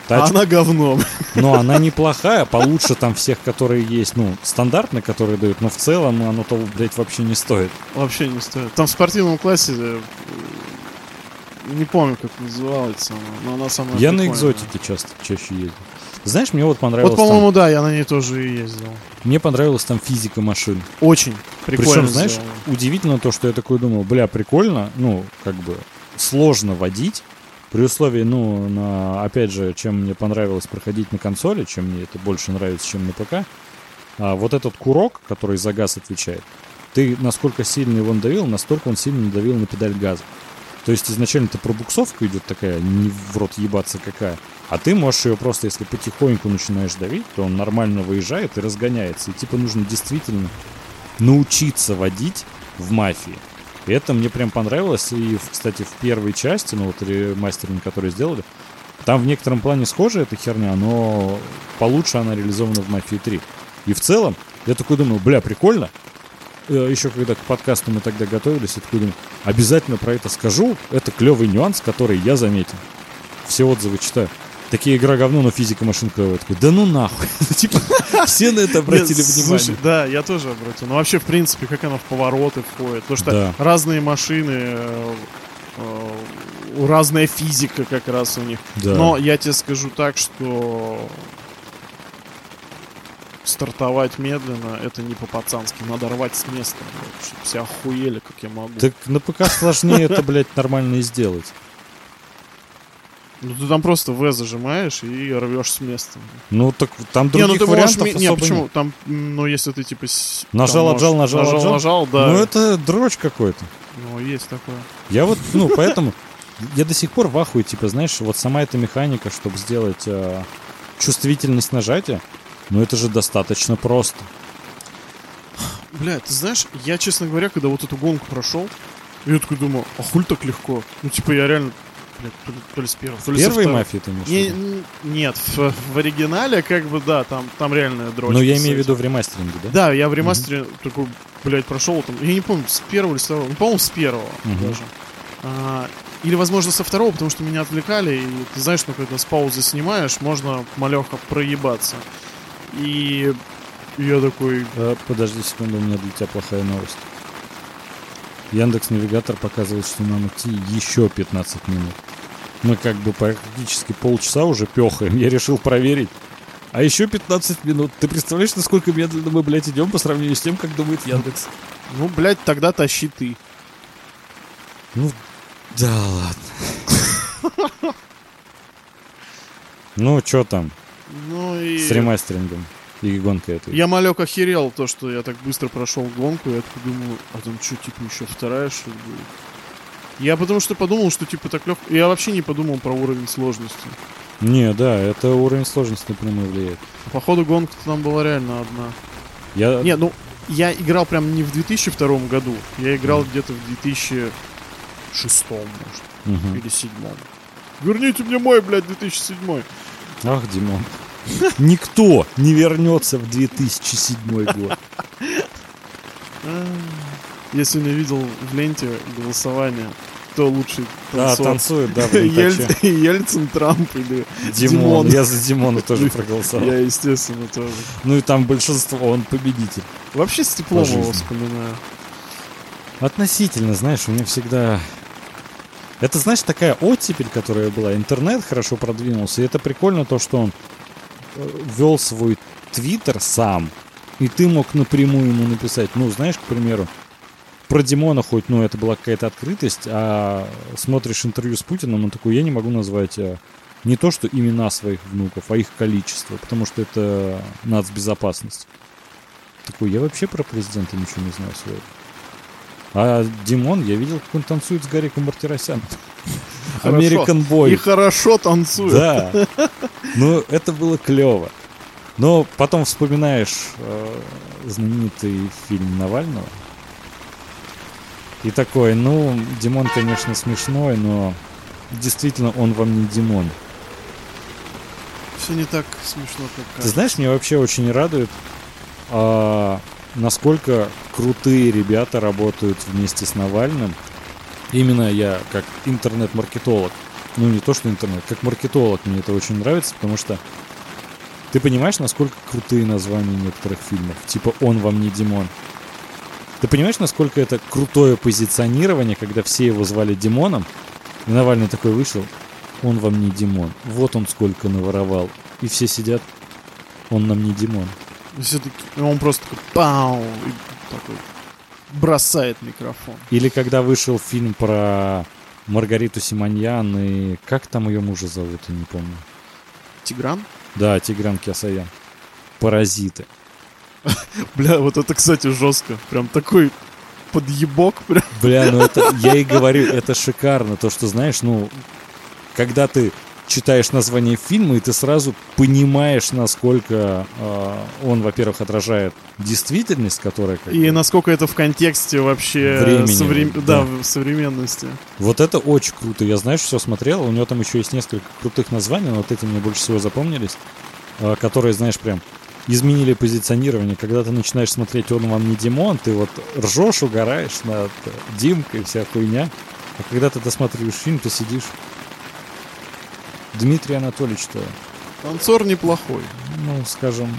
Speaker 3: А
Speaker 1: Тачку
Speaker 3: она говном.
Speaker 1: Но она неплохая, получше там всех, которые есть, ну, стандартные, которые дают, но в целом оно того, блядь, вообще не стоит.
Speaker 3: Вообще не стоит. Там в спортивном классе э, не помню, как называлась она, но она самая
Speaker 1: Я на экзотике часто, чаще ездил. Знаешь, мне вот понравилось
Speaker 3: Вот, по-моему, да, я на ней тоже и ездил.
Speaker 1: там, мне понравилась там физика машин.
Speaker 3: Очень прикольно.
Speaker 1: Причем, знаешь,
Speaker 3: сделано.
Speaker 1: удивительно то, что я такой думал, бля, прикольно, ну, как бы сложно водить, при условии, ну, на, опять же, чем мне понравилось проходить на консоли, чем мне это больше нравится, чем на ПК, а вот этот курок, который за газ отвечает, ты насколько сильно его надавил, настолько он сильно надавил на педаль газа. То есть изначально-то пробуксовка идет такая, не в рот ебаться какая, а ты можешь ее просто, если потихоньку начинаешь давить, то он нормально выезжает и разгоняется. И типа нужно действительно научиться водить в мафии. И это мне прям понравилось. И, кстати, в первой части, ну вот ремастеринг, который сделали, там в некотором плане схожа эта херня, но получше она реализована в Мафии 3. И в целом, я такой думаю, бля, прикольно. Еще когда к подкасту мы тогда готовились, я такой думаю, обязательно про это скажу. Это клевый нюанс, который я заметил. Все отзывы читаю. Такие игра говно, но физика машин клевая. Я такой, да ну нахуй. <laughs> Типа, все на это обратили внимание.
Speaker 3: Да, я тоже обратил. Ну, вообще, в принципе, как она в повороты входит. Потому что разные машины, э, э, разная физика как раз у них. Но я тебе скажу так, что стартовать медленно это не по-пацански. Надо рвать с места, все охуели, как я могу.
Speaker 1: Так на ПК сложнее это, блядь, нормально и сделать.
Speaker 3: Ну ты там просто В зажимаешь и рвешь с места.
Speaker 1: Ну так там
Speaker 3: не, ну
Speaker 1: других
Speaker 3: ты можешь...
Speaker 1: вариантов
Speaker 3: ми- Не, почему?
Speaker 1: нет.
Speaker 3: Там, ну если ты типа... с-
Speaker 1: Нажал,
Speaker 3: там
Speaker 1: отжал,
Speaker 3: можешь-
Speaker 1: нажал, отжал.
Speaker 3: нажал, да.
Speaker 1: Ну это дрочь какой-то.
Speaker 3: Ну, есть такое.
Speaker 1: Я вот, ну, <laughs> поэтому я до сих пор в ахуе, типа, знаешь, вот сама эта механика, чтобы сделать э, чувствительность нажатия, ну это же достаточно просто.
Speaker 3: Бля, ты знаешь, я, честно говоря, когда вот эту гонку прошел, я такой думаю, а хуль так легко? Ну, типа, я реально, то ли, то ли с первого, то ли
Speaker 1: Первой мафии ты имеешь
Speaker 3: Не- нет, в, в оригинале, как бы, да, там, там реальная дрочка.
Speaker 1: Ну, я имею в виду в ремастеринге, да?
Speaker 3: Да, я в ремастере такой, блядь, прошел там, я не помню, с первого или с второго, ну, по-моему, с первого
Speaker 1: Мгм.
Speaker 3: даже. А, или, возможно, со второго, потому что меня отвлекали, и ты знаешь, ну, когда с паузы снимаешь, можно малеха проебаться. И я такой,
Speaker 1: Э, подожди секунду, у меня для тебя плохая новость. Яндекс Навигатор показывает, что нам идти еще 15 минут. Мы как бы практически полчаса уже пехаем. Я решил проверить. А еще 15 минут. Ты представляешь, насколько медленно мы, блядь, идем по сравнению с тем, как думает Яндекс?
Speaker 3: Ну, блядь, тогда тащи ты.
Speaker 1: Ну, да ладно. <laughs> Ну, что там
Speaker 3: Ну и...
Speaker 1: с ремастерингом и гонкой этой?
Speaker 3: Я малек охерел то, что я так быстро прошел гонку. Я такой думаю, а там что, типа, еще вторая, что ли, будет? Я потому что подумал, что типа так легко. Я вообще не подумал про уровень сложности.
Speaker 1: Не, да, это уровень сложности напрямую влияет.
Speaker 3: Походу гонка там была реально одна.
Speaker 1: Я...
Speaker 3: Не, ну, я играл прям не в 2002 году. Я играл где-то в 2006, может,
Speaker 1: Мгм.
Speaker 3: или 2007. Верните мне мой, блядь, 2007.
Speaker 1: Ах, Димон. Никто не вернется в 2007 год.
Speaker 3: А, Я сегодня видел в ленте голосование, кто лучший
Speaker 1: Да,
Speaker 3: танцор.
Speaker 1: танцует, да,
Speaker 3: Ель-
Speaker 1: Ленте.
Speaker 3: Ельцин, Трамп или
Speaker 1: Димон.
Speaker 3: Димон.
Speaker 1: Я за Димона тоже проголосовал.
Speaker 3: Я, естественно, тоже.
Speaker 1: Ну и там большинство, он победитель.
Speaker 3: Вообще с теплом его вспоминаю.
Speaker 1: Относительно, знаешь, у меня всегда... Это, знаешь, такая оттепель, которая была. Интернет хорошо продвинулся. И это прикольно то, что он вел свой твиттер сам. И ты мог напрямую ему написать. Ну, знаешь, к примеру, про Димона хоть, ну, это была какая-то открытость, а смотришь интервью с Путиным, он такой, я не могу назвать а, не то, что имена своих внуков, а их количество, потому что это нацбезопасность. Такой, я вообще про президента ничего не знаю своего. А Димон, я видел, как он танцует с Гариком Мартиросяном. American
Speaker 3: И
Speaker 1: Boy.
Speaker 3: хорошо танцует.
Speaker 1: Да. Ну, это было клево. Но потом вспоминаешь э, знаменитый фильм Навального. И такой, ну, Димон, конечно, смешной, но действительно он вам не Димон.
Speaker 3: Все не так смешно, как
Speaker 1: Ты
Speaker 3: кажется.
Speaker 1: знаешь, меня вообще очень радует, а, насколько крутые ребята работают вместе с Навальным. Именно я, как интернет-маркетолог, ну не то что интернет, как маркетолог мне это очень нравится, потому что ты понимаешь, насколько крутые названия некоторых фильмов, типа «Он вам не Димон». Ты понимаешь, насколько это крутое позиционирование, когда все его звали Димоном, и Навальный такой вышел, он вам не Димон. Вот он сколько наворовал. И все сидят, он нам не Димон.
Speaker 3: Все-таки он просто такой пау и такой бросает микрофон.
Speaker 1: Или когда вышел фильм про Маргариту Симоньян и... Как там ее мужа зовут, я не помню.
Speaker 3: Тигран?
Speaker 1: Да, Тигран Киасаян. Паразиты. <laughs>
Speaker 3: Бля, вот это, кстати, жестко. Прям такой подъебок. <laughs> Прям.
Speaker 1: Бля, ну это... Я и говорю, это шикарно. То, что, знаешь, ну... Когда ты читаешь название фильма, и ты сразу понимаешь, насколько э, он, во-первых, отражает действительность, которая... как
Speaker 3: И
Speaker 1: бы-
Speaker 3: насколько это в контексте вообще
Speaker 1: Времени,
Speaker 3: соврем-
Speaker 1: да.
Speaker 3: да, в современности.
Speaker 1: Вот это очень круто. Я, знаешь, все смотрел. У него там еще есть несколько крутых названий, но вот эти мне больше всего запомнились. а, Которые, знаешь, прям изменили позиционирование. Когда ты начинаешь смотреть «Он вам не Димон», ты вот ржешь, угораешь над э, Димкой и вся хуйня. А когда ты досматриваешь фильм, ты сидишь... Дмитрий Анатольевич-то,
Speaker 3: Танцор неплохой.
Speaker 1: ну, скажем,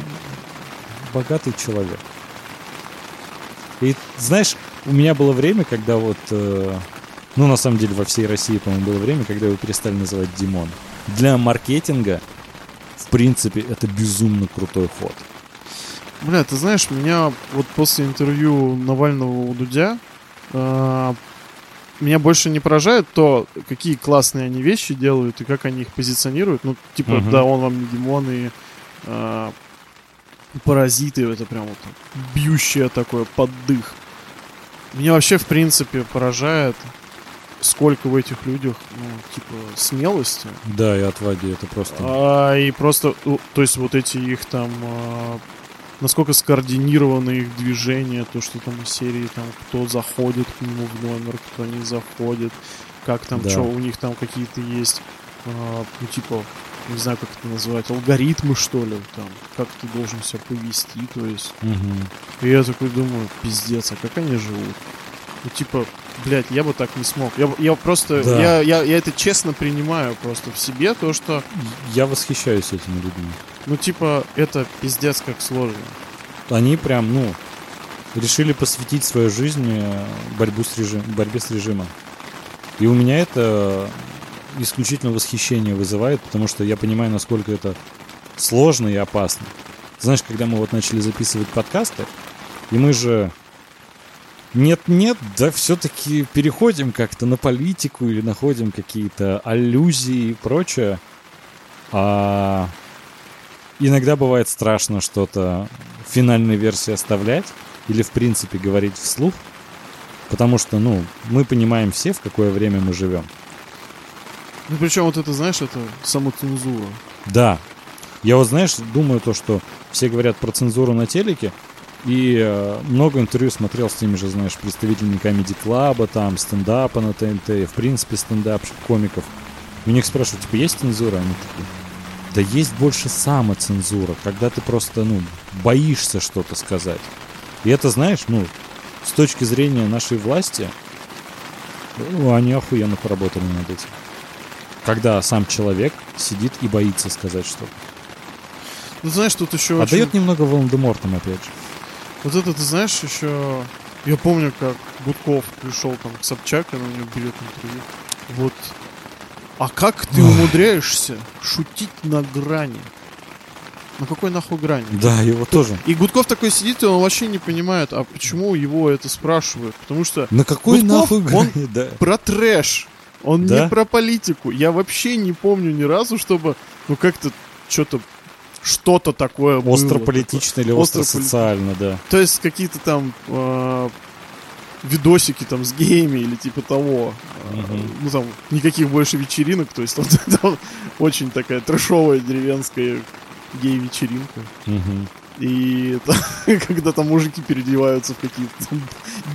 Speaker 1: богатый человек. И знаешь, у меня было время, когда вот, э, ну на самом деле во всей России, по-моему, было время, когда его перестали называть Димон. Для маркетинга, в принципе, это безумно крутой ход.
Speaker 3: Бля, ты знаешь, меня вот после интервью Навального у Дудя а, меня больше не поражает то, какие классные они вещи делают и как они их позиционируют. Ну, типа,
Speaker 1: Мгм.
Speaker 3: да, он вам не Димон и а, паразиты, это прям вот бьющее такое поддых. Меня вообще, в принципе, поражает, сколько в этих людях, ну, типа, смелости.
Speaker 1: Да, и отвади, это просто...
Speaker 3: А, и просто, то есть вот эти их там, а, насколько скоординированы их движения, то, что там из серии, там, кто заходит к нему в номер, кто не заходит, как там,
Speaker 1: Да.
Speaker 3: что у них там какие-то есть, а, ну, типа, не знаю, как это назвать, алгоритмы, что ли, там, как ты должен себя повести, то есть.
Speaker 1: Мгм.
Speaker 3: И я такой думаю, пиздец, а как они живут? Ну, типа, блядь, я бы так не смог. Я, я просто,
Speaker 1: Да.
Speaker 3: я, я, я это честно принимаю просто в себе, то, что
Speaker 1: Я восхищаюсь этими людьми.
Speaker 3: Ну, типа, это пиздец как сложно.
Speaker 1: Они прям, ну, решили посвятить свою жизнь э, борьбу с режим, борьбе с режимом. И у меня это исключительно восхищение вызывает, потому что я понимаю, насколько это сложно и опасно. Знаешь, когда мы вот начали записывать подкасты, и мы же нет-нет, да все-таки переходим как-то на политику или находим какие-то аллюзии и прочее. А иногда бывает страшно что-то в финальной версии оставлять или в принципе говорить вслух, потому что, ну, мы понимаем все, в какое время мы живем.
Speaker 3: Ну, причем вот это, знаешь, это самоцензура.
Speaker 1: Да. Я вот, знаешь, думаю то, что все говорят про цензуру на телеке, и э, много интервью смотрел с теми же, знаешь, представителями Comedy Club, там, стендапа на ТНТ, в принципе, стендап комиков. У них спрашивают, типа, есть цензура? Они такие, да есть больше самоцензура, когда ты просто, ну, боишься что-то сказать. И это, знаешь, ну, с точки зрения нашей власти, ну, они охуенно поработали над этим. Когда сам человек сидит и боится сказать что-то.
Speaker 3: Ну, знаешь, тут еще
Speaker 1: Отдает
Speaker 3: очень...
Speaker 1: немного Волан-де-Мортом, опять же.
Speaker 3: Вот это, ты знаешь, еще... Я помню, как Гудков пришел там к Собчак, она у него берет интервью. Вот. А как ты умудряешься шутить на грани? На какой нахуй грани?
Speaker 1: Да, его тоже.
Speaker 3: И Гудков такой сидит, и он вообще не понимает, а почему его это спрашивают? Потому что
Speaker 1: На какой
Speaker 3: Гудков,
Speaker 1: нахуй
Speaker 3: он
Speaker 1: грани, <laughs> да.
Speaker 3: про трэш. Он
Speaker 1: Да?
Speaker 3: не про политику. Я вообще не помню ни разу, чтобы, ну, как-то что-то что-то такое было.
Speaker 1: Остро политично или остро
Speaker 3: Остро поли-
Speaker 1: социально, да.
Speaker 3: То есть какие-то там э, видосики там с геями или типа того.
Speaker 1: Мгм.
Speaker 3: Ну там никаких больше вечеринок. То есть вот <laughs> там очень такая трэшовая деревенская гей-вечеринка.
Speaker 1: Мгм.
Speaker 3: И <laughs> когда там мужики переодеваются в какие-то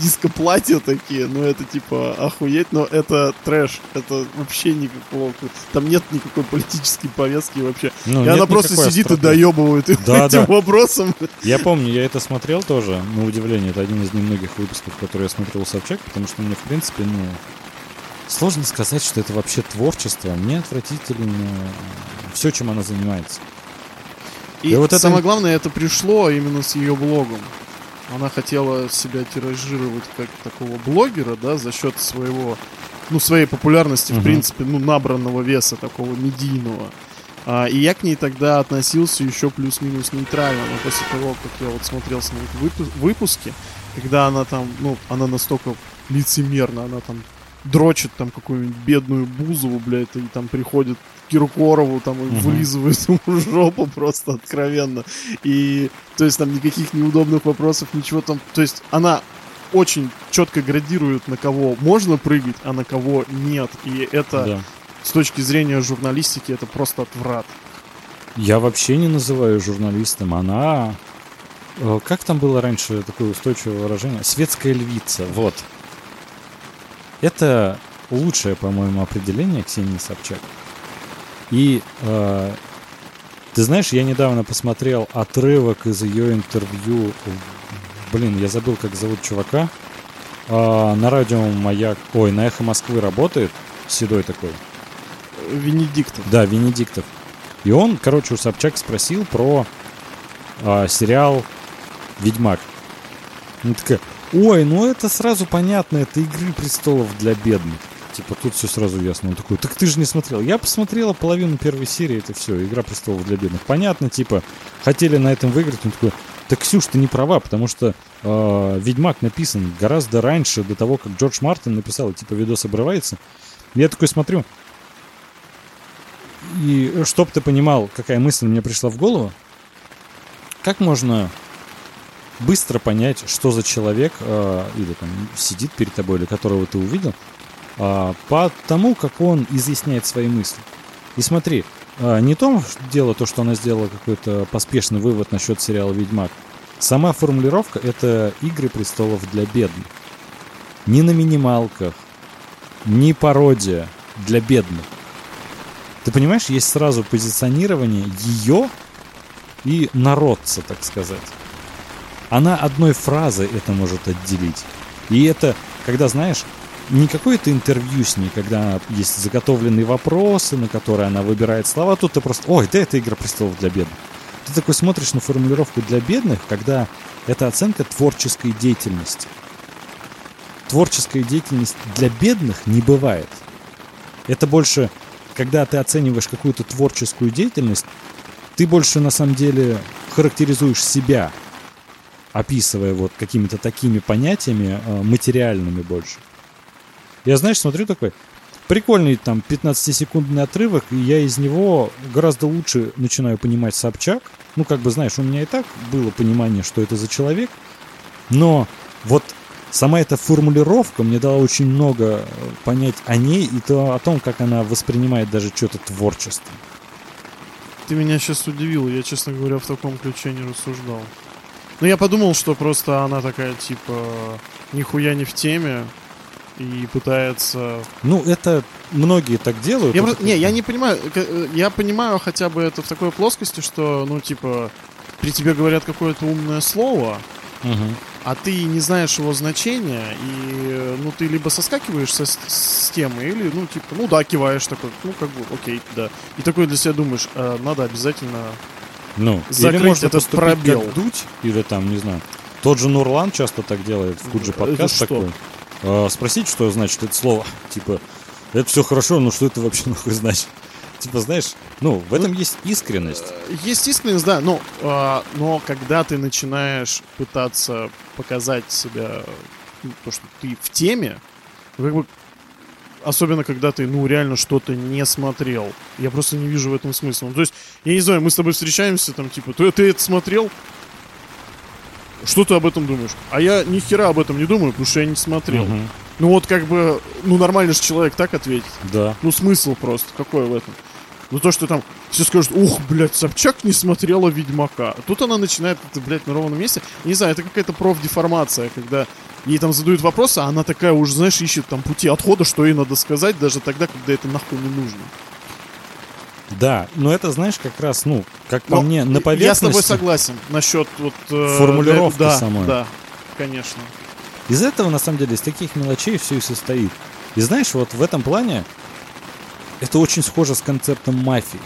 Speaker 3: диско-платья такие, ну это типа охуеть, но это трэш, это вообще никакого, там нет никакой политической повестки вообще.
Speaker 1: Ну,
Speaker 3: и она просто сидит
Speaker 1: остроты.
Speaker 3: и доебывает их <laughs>
Speaker 1: Да,
Speaker 3: этим
Speaker 1: да.
Speaker 3: вопросом.
Speaker 1: Я помню, я это смотрел тоже, на удивление. Это один из немногих выпусков, которые я смотрел у Собчак, потому что мне, в принципе, ну... Сложно сказать, что это вообще творчество. Мне отвратительно все, чем она занимается.
Speaker 3: И
Speaker 1: И вот это-
Speaker 3: самое главное, это пришло именно с ее блогом. Она хотела себя тиражировать как такого блогера, да, за счет своего, ну, своей популярности, в
Speaker 1: Мгм.
Speaker 3: принципе, ну, набранного веса такого медийного. А, и я к ней тогда относился еще плюс-минус нейтрально, но после того, как я вот смотрел с ней выпу- выпуски, когда она там, ну, она настолько лицемерна, она там дрочит там какую-нибудь бедную Бузову, блядь, и там приходит Киркорову, там, и
Speaker 1: Мгм.
Speaker 3: вылизывает ему жопу просто откровенно. И, то есть, там никаких неудобных вопросов, ничего там. То есть, она очень четко градирует, на кого можно прыгать, а на кого нет. И это,
Speaker 1: Да.
Speaker 3: с точки зрения журналистики, это просто отврат.
Speaker 1: Я вообще не называю журналистом. Она... э, Как там было раньше такое устойчивое выражение? Светская львица. Вот. Это лучшее, по-моему, определение Ксении Собчак. И э, ты знаешь, я недавно посмотрел отрывок из ее интервью. Блин, я забыл, как зовут чувака. А, на радио Маяк. Ой, на эхо Москвы работает. Седой такой.
Speaker 3: Венедиктов.
Speaker 1: Да, Венедиктов. И он, короче, у Собчак спросил про а, сериал Ведьмак. Она такая, ой, ну это сразу понятно, это Игры престолов для бедных. Типа тут все сразу ясно. Он такой, так ты же не смотрел. Я посмотрела половину первой серии, это все, Игра престолов для бедных. Понятно, типа, хотели на этом выиграть. Он такой, так, Ксюш, ты не права, потому что э, Ведьмак написан гораздо раньше, до того, как Джордж Мартин написал, и, типа, видос обрывается. Я такой смотрю, и чтоб ты понимал, какая мысль мне пришла в голову, как можно быстро понять, что за человек э, или там сидит перед тобой, или которого ты увидел, э, по тому, как он изъясняет свои мысли. И смотри, э, не то дело то, что она сделала какой-то поспешный вывод насчет сериала «Ведьмак». Сама формулировка — это «Игры престолов для бедных». Не на минималках, не пародия для бедных. Ты понимаешь, есть сразу позиционирование ее и народца, так сказать. Она одной фразой это может отделить. И это, когда, знаешь, не какое-то интервью с ней, когда есть заготовленные вопросы, на которые она выбирает слова, тут ты просто, ой, да это «Игра престолов для бедных». Ты такой смотришь на формулировку «для бедных», когда это оценка творческой деятельности. Творческая деятельность для бедных не бывает. Это больше, когда ты оцениваешь какую-то творческую деятельность, ты больше на самом деле характеризуешь себя, описывая вот какими-то такими понятиями э, материальными больше. Я, знаешь, смотрю такой, прикольный там 15-секундный отрывок, и я из него гораздо лучше начинаю понимать Собчак. Ну, как бы, знаешь, у меня и так было понимание, что это за человек, но вот сама эта формулировка мне дала очень много э, понять о ней и то, о том, как она воспринимает даже что-то творчество.
Speaker 3: Ты меня сейчас удивил, я, честно говоря, в таком ключе не рассуждал. Ну, я подумал, что просто она такая, типа, нихуя не в теме, и пытается...
Speaker 1: Ну, это многие так делают.
Speaker 3: Я просто- не, я не понимаю. э, Я понимаю хотя бы это в такой плоскости, что, ну, типа, при тебе говорят какое-то умное слово,
Speaker 1: Мгм.
Speaker 3: а ты не знаешь его значения, и, э, ну, ты либо соскакиваешь со, с- с темы, или, ну, типа, ну, да, киваешь такой, ну, как бы, окей, да. И такой для себя думаешь, «А, надо обязательно...
Speaker 1: Ну,
Speaker 3: Закрыть
Speaker 1: или можно
Speaker 3: этот пробел.
Speaker 1: как дуть, или там, не знаю. Тот же Нурлан часто так делает, в Куджи
Speaker 3: Это
Speaker 1: подкаст
Speaker 3: что?
Speaker 1: такой. А, спросить, что значит это слово. Типа, это все хорошо, но что это вообще нахуй значит? Типа, знаешь, ну, в этом есть искренность.
Speaker 3: Э, Есть искренность, да, но, а, но когда ты начинаешь пытаться показать себя, ну, то, что ты в теме, как бы, особенно когда ты, ну, реально что-то не смотрел, я просто не вижу в этом смысла. Ну, то есть, я не знаю, мы с тобой встречаемся, там, типа, ты, ты это смотрел? Что ты об этом думаешь? А я ни хера об этом не думаю, потому что я не смотрел.
Speaker 1: Мгм.
Speaker 3: Ну вот как бы, ну нормально же человек так ответит.
Speaker 1: Да.
Speaker 3: Ну, смысл просто, какой в этом? Ну, то, что там все скажут, ух, блядь, Собчак не смотрела Ведьмака. Тут она начинает, это, блядь, на ровном месте. Не знаю, это какая-то профдеформация, когда ей там задают вопросы, а она такая уже, знаешь, ищет там пути отхода, что ей надо сказать, даже тогда, когда это нахуй не нужно.
Speaker 1: Да, но это, знаешь, как раз, ну, как по
Speaker 3: Но
Speaker 1: мне, на
Speaker 3: Я с
Speaker 1: поверхности...
Speaker 3: тобой согласен насчет вот... э,
Speaker 1: Формулировки
Speaker 3: да,
Speaker 1: самой.
Speaker 3: Да, конечно.
Speaker 1: Из этого, на самом деле, из таких мелочей все и состоит. И знаешь, вот в этом плане это очень схоже с концептом мафии.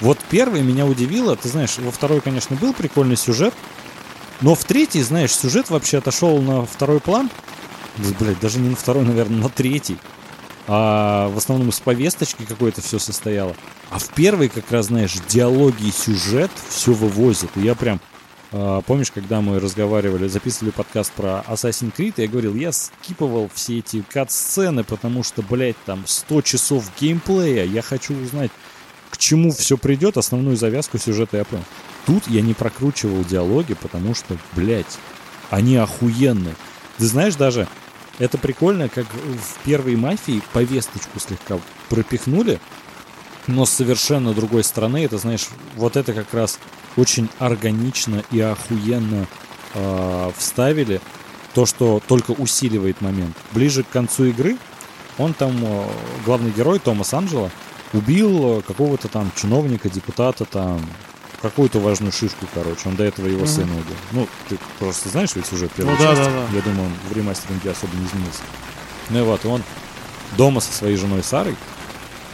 Speaker 1: Вот первый меня удивило, ты знаешь, во второй, конечно, был прикольный сюжет, но в третий, знаешь, сюжет вообще отошел на второй план. Да, блядь, даже не на второй, наверное, на третий. А в основном из повесточки какой-то все состояло. А в первый, как раз, знаешь, диалоги и сюжет все вывозят. И я прям а, Помнишь, когда мы разговаривали, записывали подкаст про Assassin's Creed, я говорил, я скипывал все эти кат-сцены, потому что, блядь, там 100 часов геймплея, я хочу узнать, к чему все придет, основную завязку сюжета я понял. Тут я не прокручивал диалоги, потому что, блядь, они охуенные. Ты знаешь, даже это прикольно, как в первой мафии повесточку слегка пропихнули, но с совершенно другой стороны, это, знаешь, вот это как раз очень органично и охуенно э, вставили. То, что только усиливает момент. Ближе к концу игры он там, э, главный герой Томас Анджело, убил э, какого-то там чиновника, депутата, там, какую-то важную шишку, короче. Он до этого его
Speaker 3: Мгм.
Speaker 1: сына убил. Ну, ты просто знаешь ведь сюжет первой
Speaker 3: Ну да,
Speaker 1: части?
Speaker 3: да, да.
Speaker 1: Я думаю, он в ремастеринге особо не изменился. Ну и вот, и он дома со своей женой Сарой,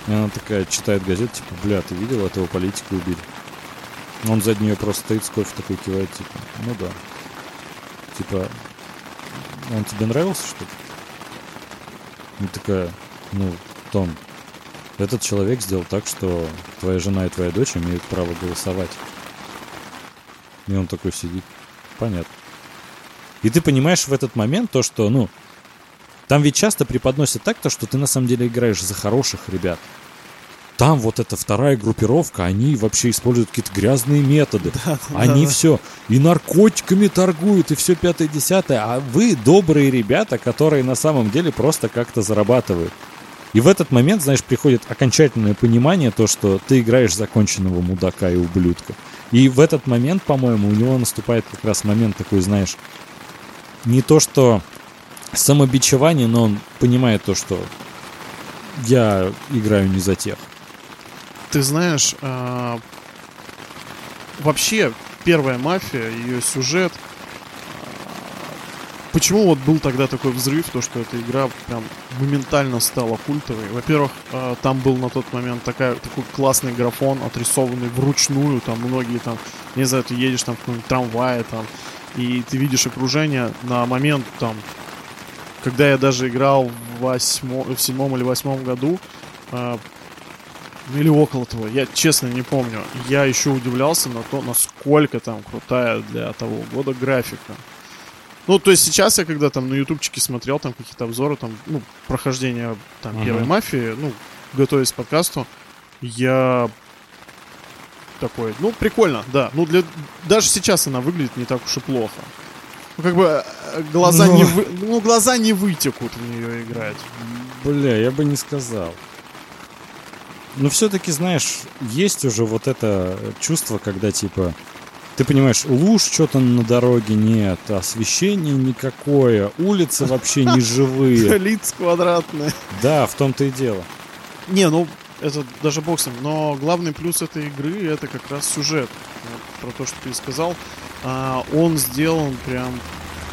Speaker 1: и она такая читает газету, типа, бля, ты видел, этого политика убили. Он сзади нее просто стоит с кофе такой кивает, типа, ну да. Типа, он тебе нравился, что ли? И такая, ну, Том, этот человек сделал так, что твоя жена и твоя дочь имеют право голосовать. И он такой сидит. Понятно. И ты понимаешь в этот момент то, что, ну, там ведь часто преподносят так, то, что ты на самом деле играешь за хороших ребят. Там вот эта вторая группировка, они вообще используют какие-то грязные методы. <laughs> Они
Speaker 3: да.
Speaker 1: все и наркотиками торгуют, и все пятое-десятое. А вы добрые ребята, которые на самом деле просто как-то зарабатывают. И в этот момент, знаешь, приходит окончательное понимание, то, что ты играешь законченного мудака и ублюдка. И в этот момент, по-моему, у него наступает как раз момент такой, знаешь, не то, что самобичевание, но он понимает то, что я играю не за тех.
Speaker 3: Ты знаешь, а, вообще первая мафия, ее сюжет. Почему вот был тогда такой взрыв, то что эта игра прям моментально стала культовой? Во-первых, а, там был на тот момент такая, такой классный графон, отрисованный вручную, там многие там, не знаю, ты едешь там в каком-нибудь трамвае там, и ты видишь окружение на момент там, когда я даже играл в, восьмо, в седьмом или восьмом году, а, Ну, или около того, я честно не помню. Я еще удивлялся на то, насколько там крутая для того года графика. Ну, то есть сейчас я когда там на ютубчике смотрел там какие-то обзоры, там, ну, прохождения там
Speaker 1: Мгм.
Speaker 3: первой мафии, ну, готовясь к подкасту, я такой, ну, прикольно, да. Ну, для... даже сейчас она выглядит не так уж и плохо. Ну, как бы э, глаза
Speaker 1: Ну.
Speaker 3: не вы... ну, глаза не вытекут в нее играть.
Speaker 1: Бля, я бы не сказал. Но все-таки, знаешь, есть уже вот это чувство, когда типа ты понимаешь, луж что-то на дороге нет, освещения никакое, улицы вообще не <laughs> живые.
Speaker 3: Лиц квадратные.
Speaker 1: Да, в том-то и дело.
Speaker 3: Не, ну, это даже боксом. Но главный плюс этой игры это как раз сюжет. Вот про то, что ты сказал. А, он сделан прям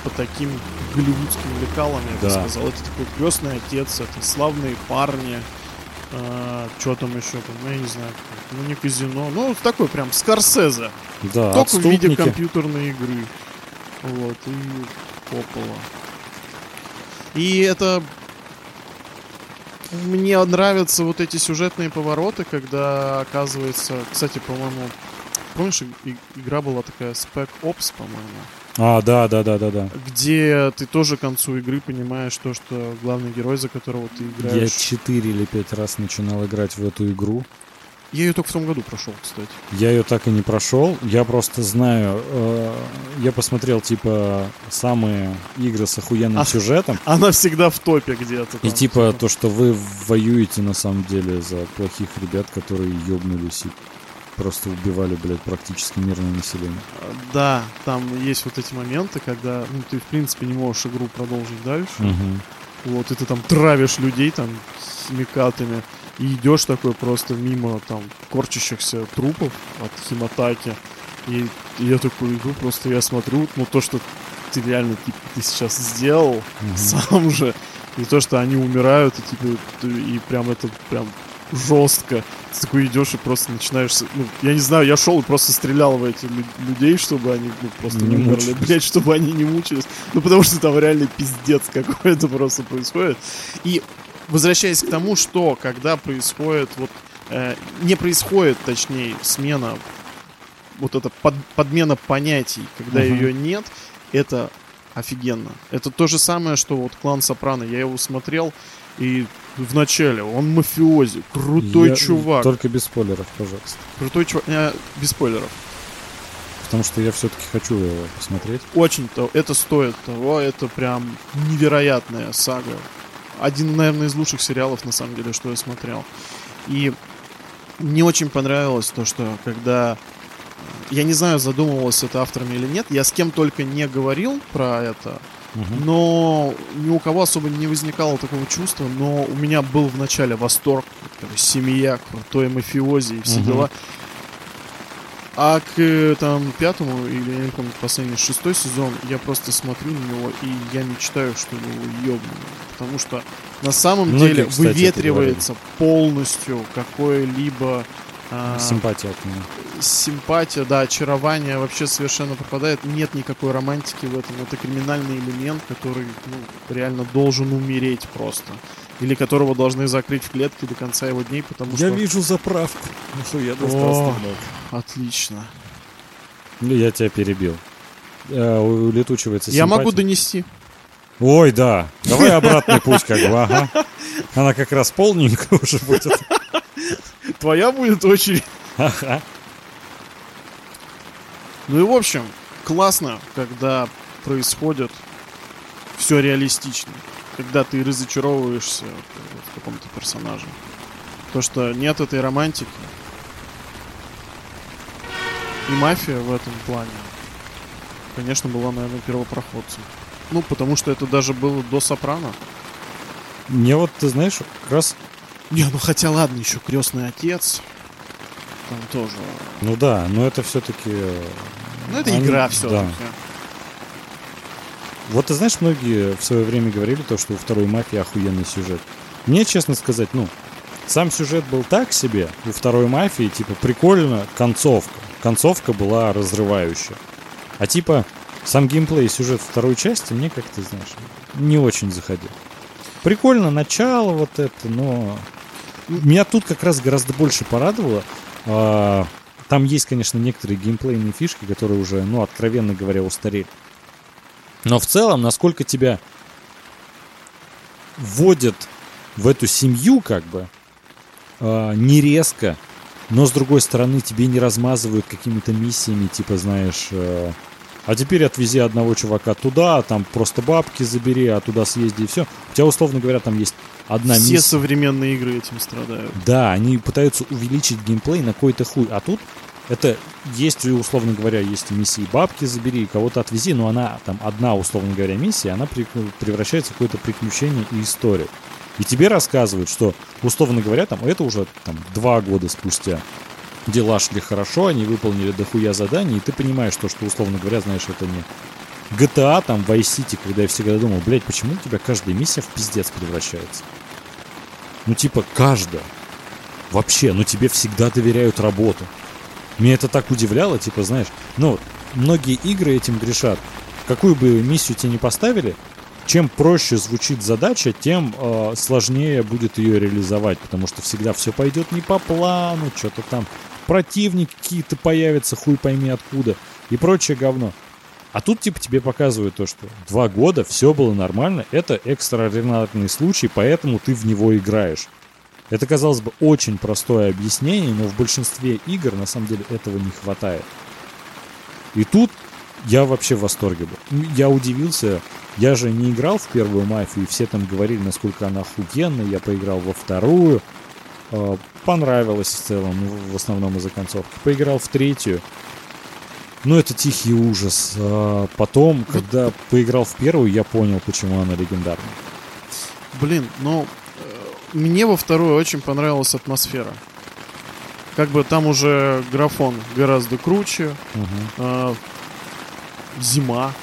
Speaker 3: по таким голливудским лекалам, я бы
Speaker 1: Да.
Speaker 3: сказал. Это такой крестный отец, это славные парни. Что там еще там, ну, я не знаю, ну не казино, ну такой прям Скорсезе,
Speaker 1: Да,
Speaker 3: только в виде
Speaker 1: отступники.
Speaker 3: компьютерной игры. Вот, и Коппола. И это... Мне нравятся вот эти сюжетные повороты, когда оказывается... Кстати, по-моему... Помнишь, игра была такая Spec Ops, по-моему?
Speaker 1: А, да, да, да, да, да.
Speaker 3: Где ты тоже к концу игры понимаешь то, что главный герой, за которого ты
Speaker 1: Я
Speaker 3: играешь...
Speaker 1: четыре или пять раз начинал играть в эту игру.
Speaker 3: Я ее только в том году прошел, кстати.
Speaker 1: Я ее так и не прошел. Я просто знаю, э, я посмотрел типа самые игры с охуенным
Speaker 3: А,
Speaker 1: сюжетом.
Speaker 3: Она всегда в топе где-то.
Speaker 1: И типа то, что вы воюете на самом деле за плохих ребят, которые ёбнулись и просто убивали, блядь, практически мирное население.
Speaker 3: Да, там есть вот эти моменты, когда ну, ты, в принципе, не можешь игру продолжить дальше.
Speaker 1: Мгм.
Speaker 3: Вот, и ты там травишь людей там химикатами. И идешь такой просто мимо там корчащихся трупов от химатаки. И, и я такой иду, просто я смотрю, ну то, что ты реально типа, ты сейчас сделал
Speaker 1: Мгм.
Speaker 3: сам же. И то, что они умирают, и типа, и прям это прям жестко. Ты такой идешь и просто начинаешь... Ну, я не знаю, я шел и просто стрелял в этих лю- людей, чтобы они ну, просто
Speaker 1: Не
Speaker 3: не умерли, блядь, чтобы они не мучились. Ну, потому что там реально пиздец какой-то просто происходит. И возвращаясь к тому, что когда происходит вот... э, не происходит, точнее, смена вот эта под- подмена понятий, когда
Speaker 1: Мгм.
Speaker 3: ее нет, это офигенно. Это то же самое, что вот клан Сопрано. Я его смотрел, и в начале он мафиози, крутой
Speaker 1: Я-
Speaker 3: чувак.
Speaker 1: Только без спойлеров, пожалуйста.
Speaker 3: Крутой чувак. Э, без спойлеров.
Speaker 1: Потому что я все-таки хочу его посмотреть.
Speaker 3: Очень-то это стоит того. Это прям невероятная сага. Один, наверное, из лучших сериалов, на самом деле, что я смотрел. И мне очень понравилось то, что когда... Я не знаю, задумывалось это авторами или нет. Я с кем только не говорил про это. Но ни у кого особо не возникало такого чувства, но у меня был в начале восторг, такая семья, крутой мафиози и все
Speaker 1: Мгм.
Speaker 3: дела. А к там пятому или я не помню последний шестой сезон я просто смотрю на него и я мечтаю, чтобы его ёбнули. Потому что на самом
Speaker 1: Многие,
Speaker 3: деле
Speaker 1: кстати,
Speaker 3: выветривается полностью какое-либо
Speaker 1: Симпатия от меня.
Speaker 3: симпатия, да, очарование вообще совершенно пропадает. Нет никакой романтики в этом. Это криминальный элемент, который ну, реально должен умереть просто. Или которого должны закрыть в клетке до конца его дней, потому что...
Speaker 1: вижу заправку. Ну что, я
Speaker 3: О. Отлично.
Speaker 1: Ну, я тебя перебил. Э, улетучивается
Speaker 3: Я могу донести.
Speaker 1: Ой, да. Давай обратный путь, как бы, ага. Она как раз полненькая <laughs> уже будет.
Speaker 3: Твоя будет очередь.
Speaker 1: Ага.
Speaker 3: Ну и в общем, классно, когда происходит все реалистично. Когда ты разочаровываешься в, каком-то персонаже. То, что нет этой романтики. И мафия в этом плане, конечно, была, наверное, первопроходцем. Ну, потому что это даже было до Сопрано.
Speaker 1: Мне вот, ты знаешь, как раз,
Speaker 3: Не, ну хотя ладно, еще крестный отец. Там тоже.
Speaker 1: ну да, но это все-таки...
Speaker 3: Ну, это игра все-таки.
Speaker 1: Вот ты знаешь, многие в свое время говорили то, что у второй мафии охуенный сюжет. Мне, честно сказать, ну, сам сюжет был так себе, у второй мафии, типа, прикольно, концовка. Концовка была разрывающая. А типа, сам геймплей и сюжет второй части мне как-то, знаешь, не очень заходил. Прикольно начало вот это, но Меня тут как раз гораздо больше порадовало. А, Там есть, конечно, некоторые геймплейные фишки, которые уже, ну, откровенно говоря, устарели. Но в целом, насколько тебя вводят в эту семью, как бы, а, не резко, но с другой стороны тебе не размазывают какими-то миссиями, типа, знаешь, э, а теперь отвези одного чувака туда, а там просто бабки забери, а туда съезди и все. У тебя, условно говоря, там есть одна
Speaker 3: Все
Speaker 1: миссия.
Speaker 3: современные игры этим страдают.
Speaker 1: Да, они пытаются увеличить геймплей на какой-то хуй. А тут это есть, условно говоря, есть миссии бабки забери, кого-то отвези, но она там одна, условно говоря, миссия, она превращается в какое-то приключение и историю. И тебе рассказывают, что, условно говоря, там это уже там два года спустя. Дела шли хорошо, они выполнили дохуя заданий, и ты понимаешь то, что, условно говоря, знаешь, это не GTA, там, Vice City, когда я всегда думал, блядь, почему у тебя каждая миссия в пиздец превращается? Ну, типа, каждая. Вообще, ну тебе всегда доверяют работу. Меня это так удивляло, типа, знаешь, ну, многие игры этим грешат. Какую бы миссию тебе не поставили, чем проще звучит задача, тем э, сложнее будет ее реализовать, потому что всегда все пойдет не по плану, что-то там противники какие-то появятся, хуй пойми откуда, и прочее говно. А тут типа тебе показывают то, что два года все было нормально, это экстраординарный случай, поэтому ты в него играешь. Это, казалось бы, очень простое объяснение, но в большинстве игр на самом деле этого не хватает. И тут я вообще в восторге был. Я удивился, я же не играл в первую мафию, и все там говорили, насколько она охуенная, я поиграл во вторую, э, понравилось в целом, ну, в основном из-за концовки. Поиграл в третью, ну это тихий ужас. А потом, когда поиграл в первую, я понял, почему она легендарна.
Speaker 3: Блин, ну, э, мне во второй очень понравилась атмосфера. Как бы там уже графон гораздо круче,
Speaker 1: Мгм.
Speaker 3: э, зима.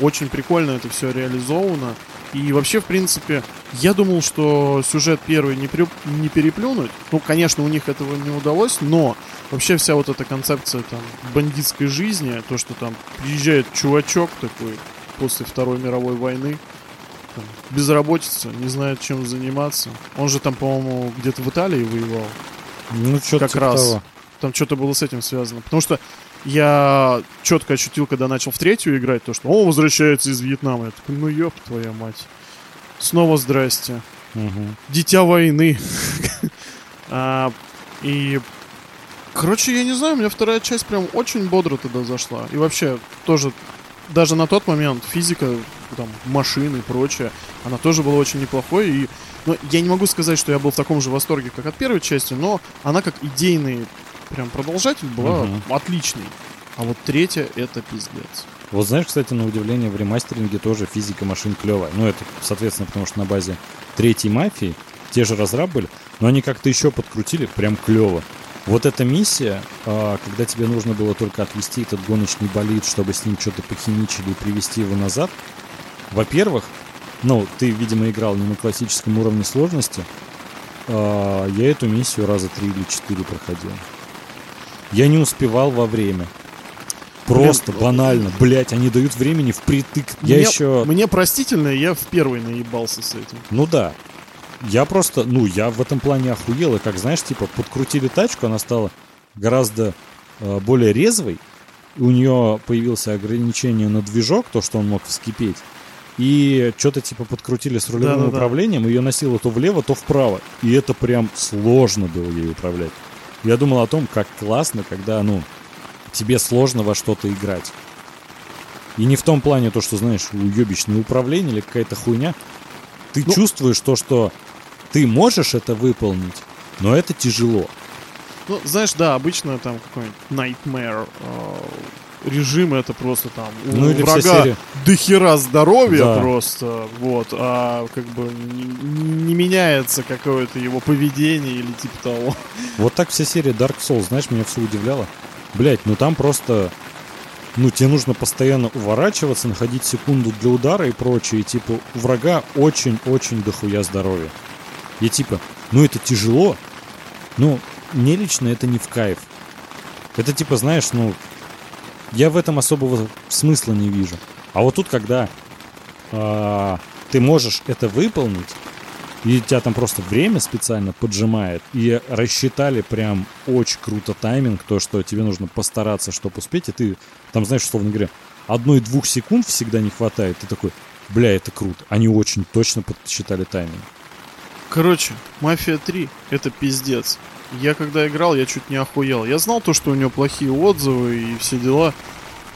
Speaker 3: Очень прикольно это все реализовано. И вообще, в принципе, я думал, что сюжет первый не, прю- не переплюнуть. Ну, конечно, у них этого не удалось, но вообще вся вот эта концепция там бандитской жизни, то, что там приезжает чувачок такой после Второй мировой войны, там, безработица, не знает, чем заниматься. Он же там, по-моему, где-то в Италии воевал.
Speaker 1: Ну, что-то
Speaker 3: Как раз. Там что-то было с этим связано. Потому что я четко ощутил, когда начал в третью играть, то, что он возвращается из Вьетнама. Я такой, ну ёб твоя мать. Снова здрасте. Дитя войны. <laughs> А, И, короче, я не знаю, у меня вторая часть прям очень бодро туда зашла. И вообще, тоже, даже на тот момент физика, там, машин и прочее, она тоже была очень неплохой. И, ну, я не могу сказать, что я был в таком же восторге, как от первой части, но она как идейный прям продолжатель была
Speaker 1: Мгм.
Speaker 3: отличной. А вот третья это пиздец.
Speaker 1: Вот знаешь, кстати, на удивление в ремастеринге тоже физика машин клевая. Ну, это, соответственно, потому что на базе третьей мафии те же разраб были, но они как-то еще подкрутили прям клево. Вот эта миссия, а, когда тебе нужно было только отвести этот гоночный болид, чтобы с ним что-то похимичили и привести его назад. Во-первых, ну, ты, видимо, играл не на классическом уровне сложности. а, я эту миссию раза три или четыре проходил. Я не успевал во время. Просто
Speaker 3: Блин,
Speaker 1: банально. Блять, они дают времени впритык. Я
Speaker 3: мне,
Speaker 1: еще...
Speaker 3: мне простительно, я в первой наебался с этим.
Speaker 1: Ну да. Я просто, ну, я в этом плане охуел. И как, знаешь, типа, подкрутили тачку, она стала гораздо э, более резвой. У нее появился ограничение на движок, то, что он мог вскипеть. И что-то типа подкрутили с рулевым
Speaker 3: Да-да-да.
Speaker 1: управлением, ее носило то влево, то вправо. И это прям сложно было ей управлять. Я думал о том, как классно, когда, ну, тебе сложно во что-то играть. И не в том плане то, что, знаешь, уебищное управление или какая-то хуйня. Ты
Speaker 3: Ну-
Speaker 1: чувствуешь то, что ты можешь это выполнить, но это тяжело.
Speaker 3: Ну, знаешь, да, обычно там какой-нибудь Nightmare э, режим это просто там у
Speaker 1: Ну или
Speaker 3: врага
Speaker 1: серия.
Speaker 3: дохера здоровья
Speaker 1: Да.
Speaker 3: просто, вот, а как бы не, не меняется какое-то его поведение или типа того.
Speaker 1: Вот так вся серия Dark Souls, знаешь, меня все удивляло. Блять, ну там просто... Ну, тебе нужно постоянно уворачиваться, находить секунду для удара и прочее. И, типа, у врага очень-очень дохуя здоровья. И типа, ну это тяжело, но мне лично это не в кайф. Это типа, знаешь, ну, я в этом особого смысла не вижу. А вот тут, когда а, ты можешь это выполнить, И тебя там просто время специально поджимает. И рассчитали прям очень круто тайминг, то, что тебе нужно постараться, чтобы успеть. И ты там, знаешь, условно говоря, одной-двух секунд всегда не хватает. Ты такой, бля, это круто. Они очень точно подсчитали тайминг.
Speaker 3: Короче, Мафия 3 это пиздец. Я когда играл, я чуть не охуел. Я знал то, что у него плохие отзывы и все дела.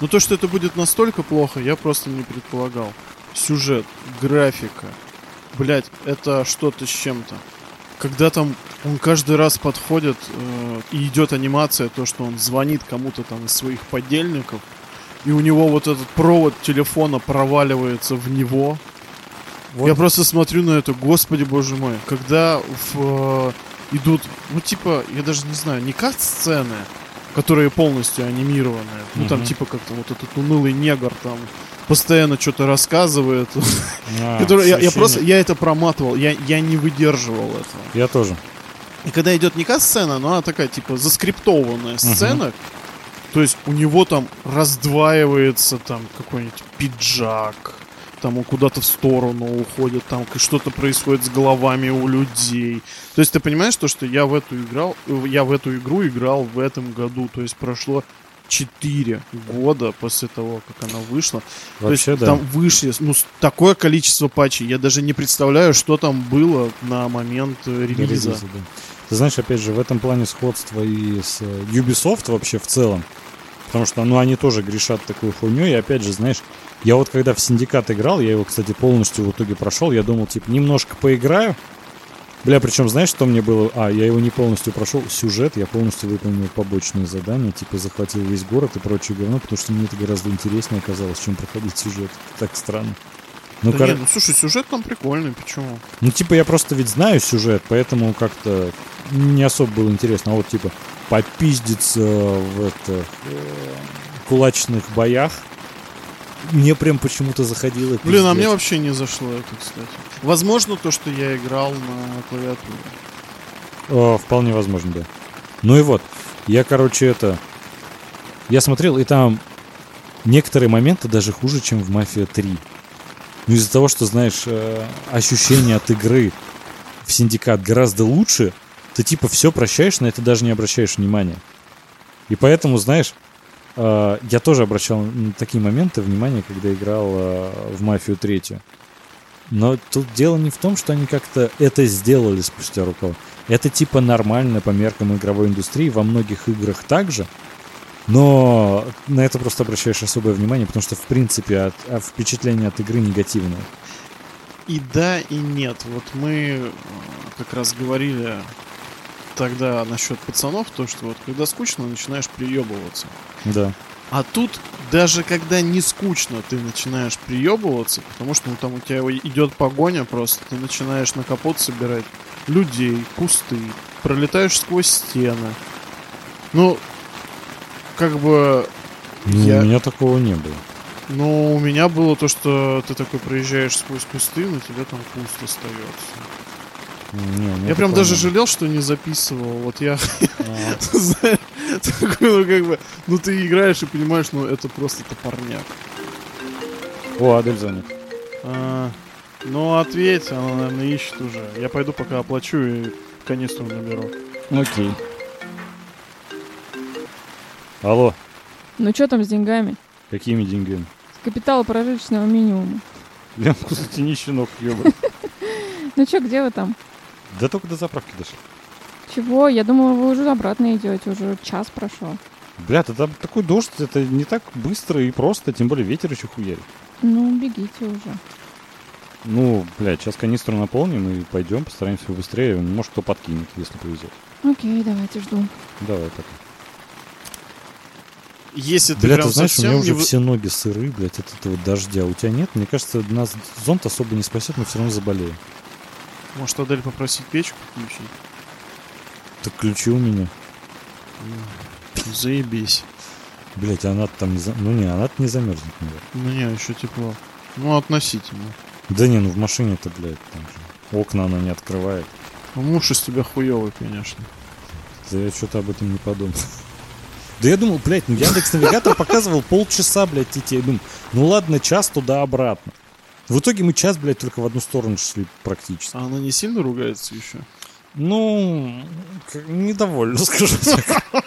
Speaker 3: Но то, что это будет настолько плохо, я просто не предполагал. Сюжет, графика. Блять, это что-то с чем-то. Когда там он каждый раз подходит э, и идет анимация, то, что он звонит кому-то там из своих подельников, и у него вот этот провод телефона проваливается в него.
Speaker 1: Вот.
Speaker 3: Я просто смотрю на это, господи боже мой, когда в, э, идут, ну типа, я даже не знаю, не как сцены, которые полностью анимированные, ну там типа как-то вот этот унылый негр там постоянно что-то рассказывает,
Speaker 1: А, <laughs>
Speaker 3: который, я, я просто, я это проматывал, я, я не выдерживал этого.
Speaker 1: Я тоже.
Speaker 3: И когда идет не сцена, но она такая, типа, заскриптованная сцена, то есть у него там раздваивается там какой-нибудь пиджак, там куда-то в сторону уходит, там что-то происходит с головами у людей. То есть ты понимаешь то, что я в эту играл, я в эту игру играл в этом году, то есть прошло 4 года после того, как она вышла. То
Speaker 1: Вообще,
Speaker 3: есть
Speaker 1: да.
Speaker 3: там вышли ну, такое количество патчей. Я даже не представляю, что там было на момент э, релиза.
Speaker 1: релиза, да. Ты знаешь, опять же, в этом плане сходство и с э, Ubisoft вообще в целом. Потому что, ну, они тоже грешат такой хуйней. И опять же, знаешь, я вот когда в Синдикат играл, я его, кстати, полностью в итоге прошел, я думал, типа, немножко поиграю. Бля, причем, знаешь, что мне было? А, я его не полностью прошел. Сюжет, я полностью выполнил побочные задания, типа, захватил весь город и прочее говно, потому что мне это гораздо интереснее оказалось, чем проходить сюжет. Так странно. Ну,
Speaker 3: Да
Speaker 1: кор-
Speaker 3: не, ну слушай, сюжет там прикольный, почему?
Speaker 1: ну, типа, я просто ведь знаю сюжет, поэтому как-то не особо было интересно. А вот, типа, попиздиться в это, э, кулачных боях, мне прям почему-то заходило.
Speaker 3: Блин, а
Speaker 1: пиздец.
Speaker 3: мне вообще не зашло это, кстати. Возможно, то, что я играл на клавиатуре.
Speaker 1: О, вполне возможно, да. Ну и вот, я, короче, это... Я смотрел, и там некоторые моменты даже хуже, чем в «Мафия 3». Ну, из-за того, что, знаешь, э, ощущение от игры в «Синдикат» гораздо лучше, ты типа все прощаешь, на это даже не обращаешь внимания. И поэтому, знаешь, я тоже обращал на такие моменты внимание, когда играл э, в «Мафию 3». Но тут дело не в том, что они как-то это сделали спустя рукав. Это типа нормально по меркам игровой индустрии, во многих играх также. Но на это просто обращаешь особое внимание, потому что, в принципе, от, а впечатление от игры негативное.
Speaker 3: И да, и нет. Вот мы э, как раз говорили тогда насчет пацанов, то, что вот когда скучно, начинаешь приебываться.
Speaker 1: Да.
Speaker 3: А тут даже когда не скучно, ты начинаешь приебываться, потому что ну, там у тебя идет погоня просто, ты начинаешь на капот собирать людей, кусты, пролетаешь сквозь стены. Ну, как бы,
Speaker 1: Ну,
Speaker 3: Я-
Speaker 1: У меня такого не было.
Speaker 3: ну, у меня было то, что ты такой проезжаешь сквозь кусты, на тебя там куст остается.
Speaker 1: Не, меня
Speaker 3: Я прям
Speaker 1: такого
Speaker 3: даже
Speaker 1: не
Speaker 3: жалел, что не записывал. Вот я
Speaker 1: А, <laughs>
Speaker 3: такой, ну как бы, ну ты играешь и понимаешь, ну это просто топорняк.
Speaker 1: О, Адель звонит.
Speaker 3: А, ну ответь, она, наверное, ищет уже. Я пойду пока оплачу и канистру наберу.
Speaker 1: Окей. Алло,
Speaker 2: Ну что там с деньгами?
Speaker 1: какими деньгами?
Speaker 2: С капитала прожиточного минимума.
Speaker 1: Лен, кстати, не щенок, ёбан.
Speaker 2: Ну что, где вы там?
Speaker 1: Да только до заправки дошли.
Speaker 2: Чего? Я думала, вы уже обратно идете, уже час прошел.
Speaker 1: Бля, там такой дождь, это не так быстро и просто, тем более ветер еще хуярит.
Speaker 2: Ну, бегите уже.
Speaker 1: Ну, блядь, сейчас канистру наполним и пойдем, постараемся побыстрее. Может, кто подкинет, если повезет.
Speaker 2: Окей, давайте жду.
Speaker 1: Давай так.
Speaker 3: Если ты
Speaker 1: Бля,
Speaker 3: прям
Speaker 1: ты знаешь, у меня
Speaker 3: не
Speaker 1: уже
Speaker 3: вы-
Speaker 1: все ноги сыры, блядь, от этого дождя. У тебя нет? Мне кажется, нас зонт особо не спасет, но все равно заболеем.
Speaker 3: Может, Адель попросить печку включить?
Speaker 1: Так ключи у меня.
Speaker 3: Заебись.
Speaker 1: Блять, она там не за... Ну не, она не замерзнет, наверное.
Speaker 3: Ну не, еще тепло. Ну, относительно.
Speaker 1: Да не, ну в машине-то, блядь, там же. Окна она не открывает.
Speaker 3: Ну, муж из тебя хуёвый, конечно.
Speaker 1: Да я что-то об этом не подумал. Да я думал, блядь, ну Яндекс Навигатор показывал полчаса, блядь, идти. Я думаю, ну ладно, час туда-обратно. В итоге мы час, блядь, только в одну сторону шли практически.
Speaker 3: А она не сильно ругается еще?
Speaker 1: Ну, недовольно, <laughs> скажу так.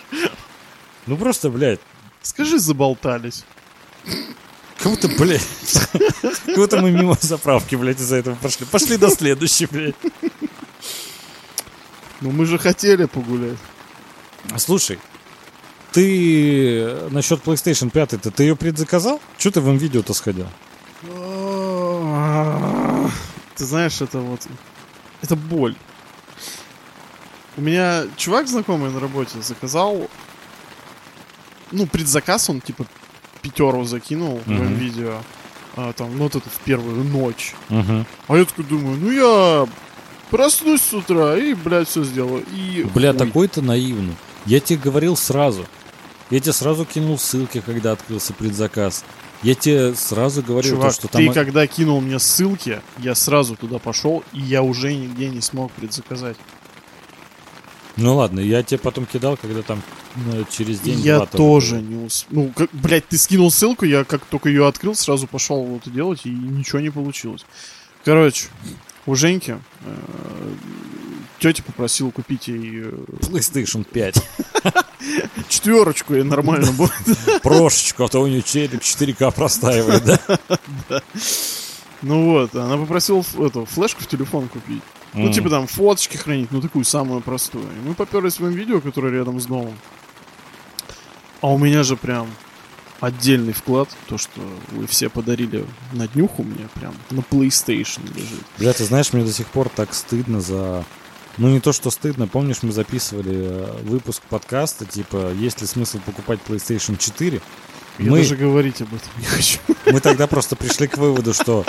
Speaker 1: Ну просто, блядь,
Speaker 3: Скажи, заболтались.
Speaker 1: как будто, блядь, <laughs> как будто мы мимо заправки, блядь, из-за этого пошли. Пошли до следующей, блядь.
Speaker 3: Ну мы же хотели погулять.
Speaker 1: Слушай, ты насчет PlayStation 5, -то, ты ее предзаказал? Че ты в видео-то сходил?
Speaker 3: Ты знаешь, это вот... Это боль. У меня чувак знакомый на работе заказал... Ну, предзаказ он, типа, пятеру закинул в
Speaker 1: Мгм.
Speaker 3: видео. там, ну, вот это в первую ночь.
Speaker 1: Угу.
Speaker 3: А я такой думаю, ну я проснусь с утра и, блядь, все сделаю. И
Speaker 1: Бля,
Speaker 3: хуй.
Speaker 1: такой ты наивный. Я тебе говорил сразу. Я тебе сразу кинул ссылки, когда открылся предзаказ. Я тебе сразу говорил,
Speaker 3: Чувак,
Speaker 1: то, что там...
Speaker 3: ты когда кинул мне ссылки, я сразу туда пошел, и я уже нигде не смог предзаказать.
Speaker 1: Ну ладно, я тебе потом кидал, когда там ну, через день
Speaker 3: я тоже не успел. Ну, как, блядь, ты скинул ссылку, я как только ее открыл, сразу пошел это делать, и ничего не получилось. Короче, у Женьки э, тетя попросила купить ей э,
Speaker 1: PlayStation 5. <laughs>
Speaker 3: четверочку, и нормально будет. <laughs>
Speaker 1: Прошечку, а то у нее челик 4К простаивает, <laughs> да?
Speaker 3: Ну вот, она попросила эту флешку в телефон купить. Ну, типа там фоточки хранить, ну такую самую простую. И мы поперлись в моем видео, которое рядом с домом. А у меня же прям отдельный вклад, то, что вы все подарили на днюху мне, прям на PlayStation лежит.
Speaker 1: Бля, ты знаешь, мне до сих пор так стыдно за... Ну, не то, что стыдно. Помнишь, мы записывали э, выпуск подкаста, типа, есть ли смысл покупать PlayStation 4?
Speaker 3: Я
Speaker 1: Мы-
Speaker 3: даже говорить об этом не хочу.
Speaker 1: Мы тогда просто пришли к выводу, что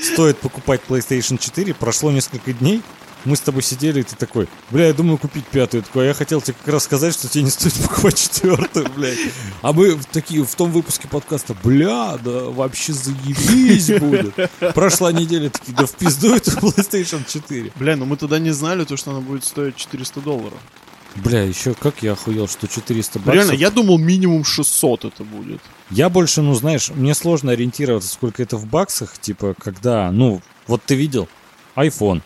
Speaker 1: стоит покупать PlayStation 4. Прошло несколько дней, мы с тобой сидели, и ты такой, бля, я думаю купить пятую. Я такой, а я хотел тебе как раз сказать, что тебе не стоит покупать четвертую, блядь. А мы в такие, в том выпуске подкаста, бля, да вообще заебись будет. Прошла неделя, такие, да в пизду эту PlayStation 4.
Speaker 3: Бля, ну мы тогда не знали то, что она будет стоить 400 долларов.
Speaker 1: Бля, еще как я охуел, что 400 баксов.
Speaker 3: Реально, я думал минимум 600 это будет.
Speaker 1: Я больше, ну, знаешь, мне сложно ориентироваться, сколько это в баксах, типа, когда, ну, вот ты видел, iPhone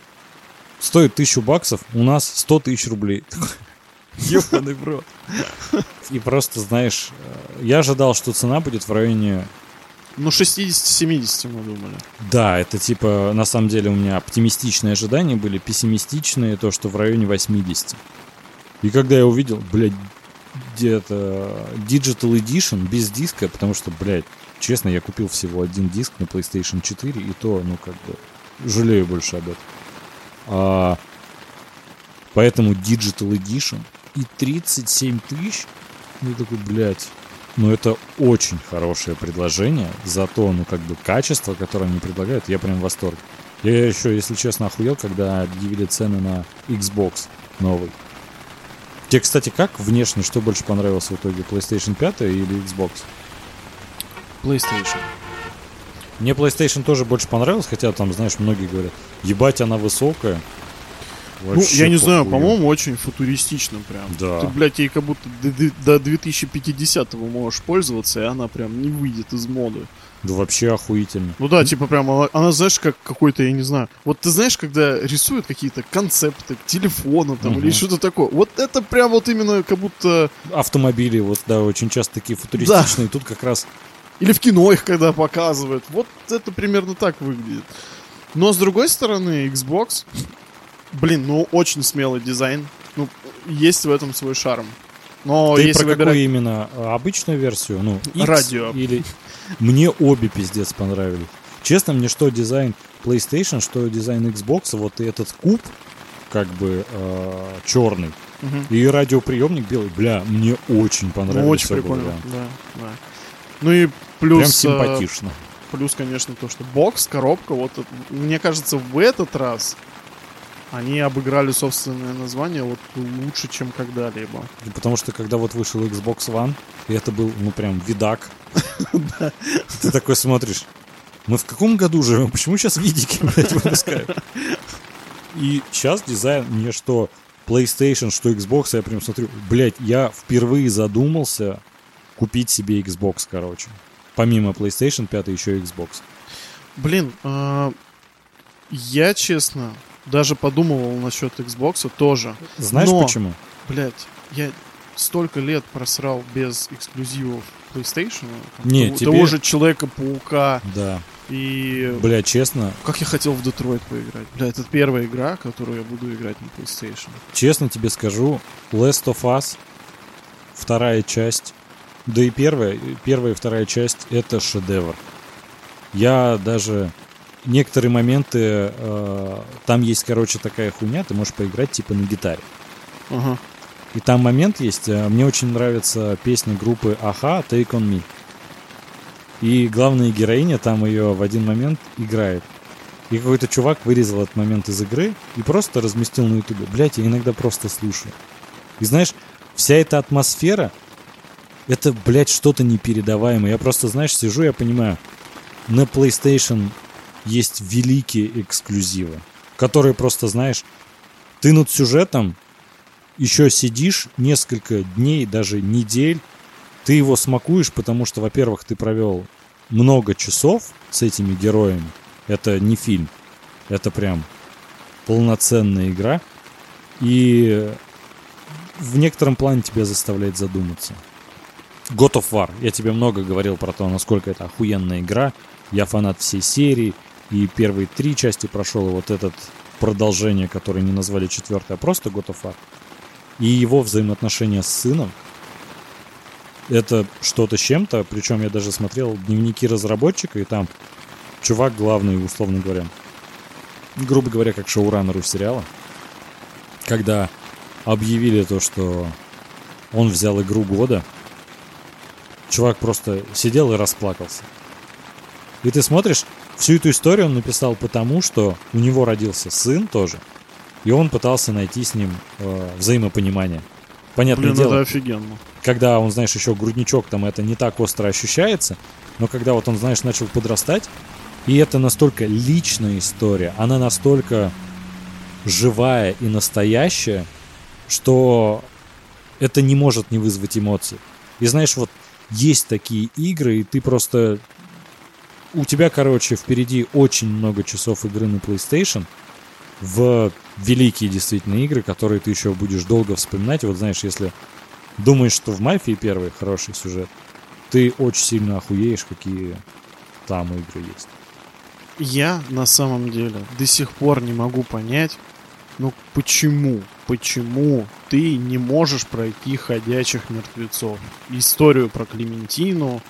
Speaker 1: стоит тысячу баксов, у нас 100 тысяч рублей. <laughs> Ебаный в рот. И просто, знаешь, э, я ожидал, что цена будет в районе...
Speaker 3: Ну, 60-70 мы думали.
Speaker 1: Да, это типа, на самом деле, у меня оптимистичные ожидания были, пессимистичные, то, что в районе 80. И когда я увидел, блядь, где-то Digital Edition без диска, потому что, блядь, честно, я купил всего один диск на PlayStation 4, и то, ну, как бы, жалею больше об этом. А, поэтому Digital Edition и 37 тысяч, я такой, блядь, ну, это очень хорошее предложение, зато, ну, как бы, качество, которое они предлагают, я прям в восторге. Я еще, если честно, охуел, когда объявили цены на Xbox новый. Тебе, кстати, как внешне, что больше понравилось в итоге, PlayStation 5 или Xbox?
Speaker 3: PlayStation.
Speaker 1: Мне PlayStation тоже больше понравилось, хотя там, знаешь, многие говорят, ебать, она высокая.
Speaker 3: Ну,
Speaker 1: Вообще
Speaker 3: я не знаю, по-моему, очень футуристично прям.
Speaker 1: Да.
Speaker 3: Ты, блядь, ей как будто до, до 2050-го можешь пользоваться, и она прям не выйдет из моды.
Speaker 1: Да вообще охуительно.
Speaker 3: Ну да, типа прям, она, она, знаешь, как какой-то, я не знаю. Вот ты знаешь, когда рисуют какие-то концепты к телефону там или
Speaker 1: Мгм.
Speaker 3: что-то такое. Вот это прям вот именно как будто...
Speaker 1: Автомобили, вот, да, очень часто такие футуристичные. Тут как раз
Speaker 3: Или в кино их когда показывают. Вот это примерно так выглядит. Но с другой стороны, Xbox, блин, ну очень смелый дизайн. Ну, есть в этом свой шарм. Но
Speaker 1: Ты
Speaker 3: если
Speaker 1: про
Speaker 3: выбирать...
Speaker 1: какую именно? А, Обычную версию? Ну, X
Speaker 3: Радио.
Speaker 1: Или... Мне обе пиздец понравились. Честно, мне что дизайн PlayStation, что дизайн Xbox, вот этот куб, как бы черный,
Speaker 3: Мгм.
Speaker 1: и радиоприемник белый, бля, мне очень понравилось.
Speaker 3: Ну, очень прикольно. Да, да. Ну и плюс...
Speaker 1: Прям
Speaker 3: э,
Speaker 1: симпатично.
Speaker 3: Плюс, конечно, то, что бокс, коробка, вот мне кажется, в этот раз они обыграли собственное название вот лучше, чем когда-либо.
Speaker 1: Потому что когда вот вышел Xbox One, и это был, ну, прям видак. <laughs> Ты такой смотришь, мы в каком году живем? Почему сейчас видики, блядь, выпускают? И сейчас дизайн мне что PlayStation, что Xbox, я прям смотрю, блядь, я впервые задумался купить себе Xbox, короче. Помимо PlayStation 5 еще и Xbox.
Speaker 3: Блин, а, я, честно, даже подумывал насчет Xbox тоже.
Speaker 1: Знаешь
Speaker 3: Но-
Speaker 1: почему?
Speaker 3: Блять, я столько лет просрал без эксклюзивов PlayStation.
Speaker 1: Не,
Speaker 3: того,
Speaker 1: тебе-
Speaker 3: того же Человека-паука.
Speaker 1: Да.
Speaker 3: И
Speaker 1: Бля, честно,
Speaker 3: как я хотел в Детройт поиграть. Бля, это первая игра, которую я буду играть на PlayStation.
Speaker 1: честно тебе скажу, Last of Us, вторая часть, да и первая, первая и вторая часть, это шедевр. Я даже некоторые моменты, э, там есть, короче, такая хуйня, ты можешь поиграть типа на гитаре.
Speaker 3: Ага.
Speaker 1: И там момент есть, э, мне очень нравится песня группы Аха Take On Me. И главная героиня там ее в один момент играет. И какой-то чувак вырезал этот момент из игры и просто разместил на ютубе. Блять, я иногда просто слушаю. И знаешь, вся эта атмосфера, это, блядь, что-то непередаваемое. Я просто, знаешь, сижу, я понимаю, на PlayStation есть великие эксклюзивы, которые просто, знаешь, ты над сюжетом еще сидишь несколько дней, даже недель, ты его смакуешь, потому что, во-первых, ты провел много часов с этими героями. Это не фильм, это прям полноценная игра. И в некотором плане тебя заставляет задуматься. God of War. Я тебе много говорил про то, насколько это охуенная игра. Я фанат всей серии. И первые три части прошел, и вот этот продолжение, которое не назвали четвертое, а просто God of War. И его взаимоотношения с сыном. Это что-то с чем-то. Причем я даже смотрел дневники разработчика, и там чувак главный, условно говоря, грубо говоря, как шоураннеру сериала, когда объявили то, что он взял игру года, чувак просто сидел и расплакался. И ты смотришь, всю эту историю он написал потому, что у него родился сын тоже, и он пытался найти с ним э, взаимопонимание. Понятное
Speaker 3: Блин,
Speaker 1: дело,
Speaker 3: это офигенно.
Speaker 1: когда он, знаешь, еще грудничок, там это не так остро ощущается, но когда вот он, знаешь, начал подрастать, и это настолько личная история, она настолько живая и настоящая, что это не может не вызвать эмоций. И знаешь, вот есть такие игры, и ты просто... У тебя, короче, впереди очень много часов игры на PlayStation в великие действительно игры, которые ты еще будешь долго вспоминать. Вот знаешь, если думаешь, что в Мафии первый хороший сюжет, ты очень сильно охуеешь, какие там игры есть.
Speaker 3: Я на самом деле до сих пор не могу понять, ну почему, почему ты не можешь пройти ходячих мертвецов? Историю про Клементину.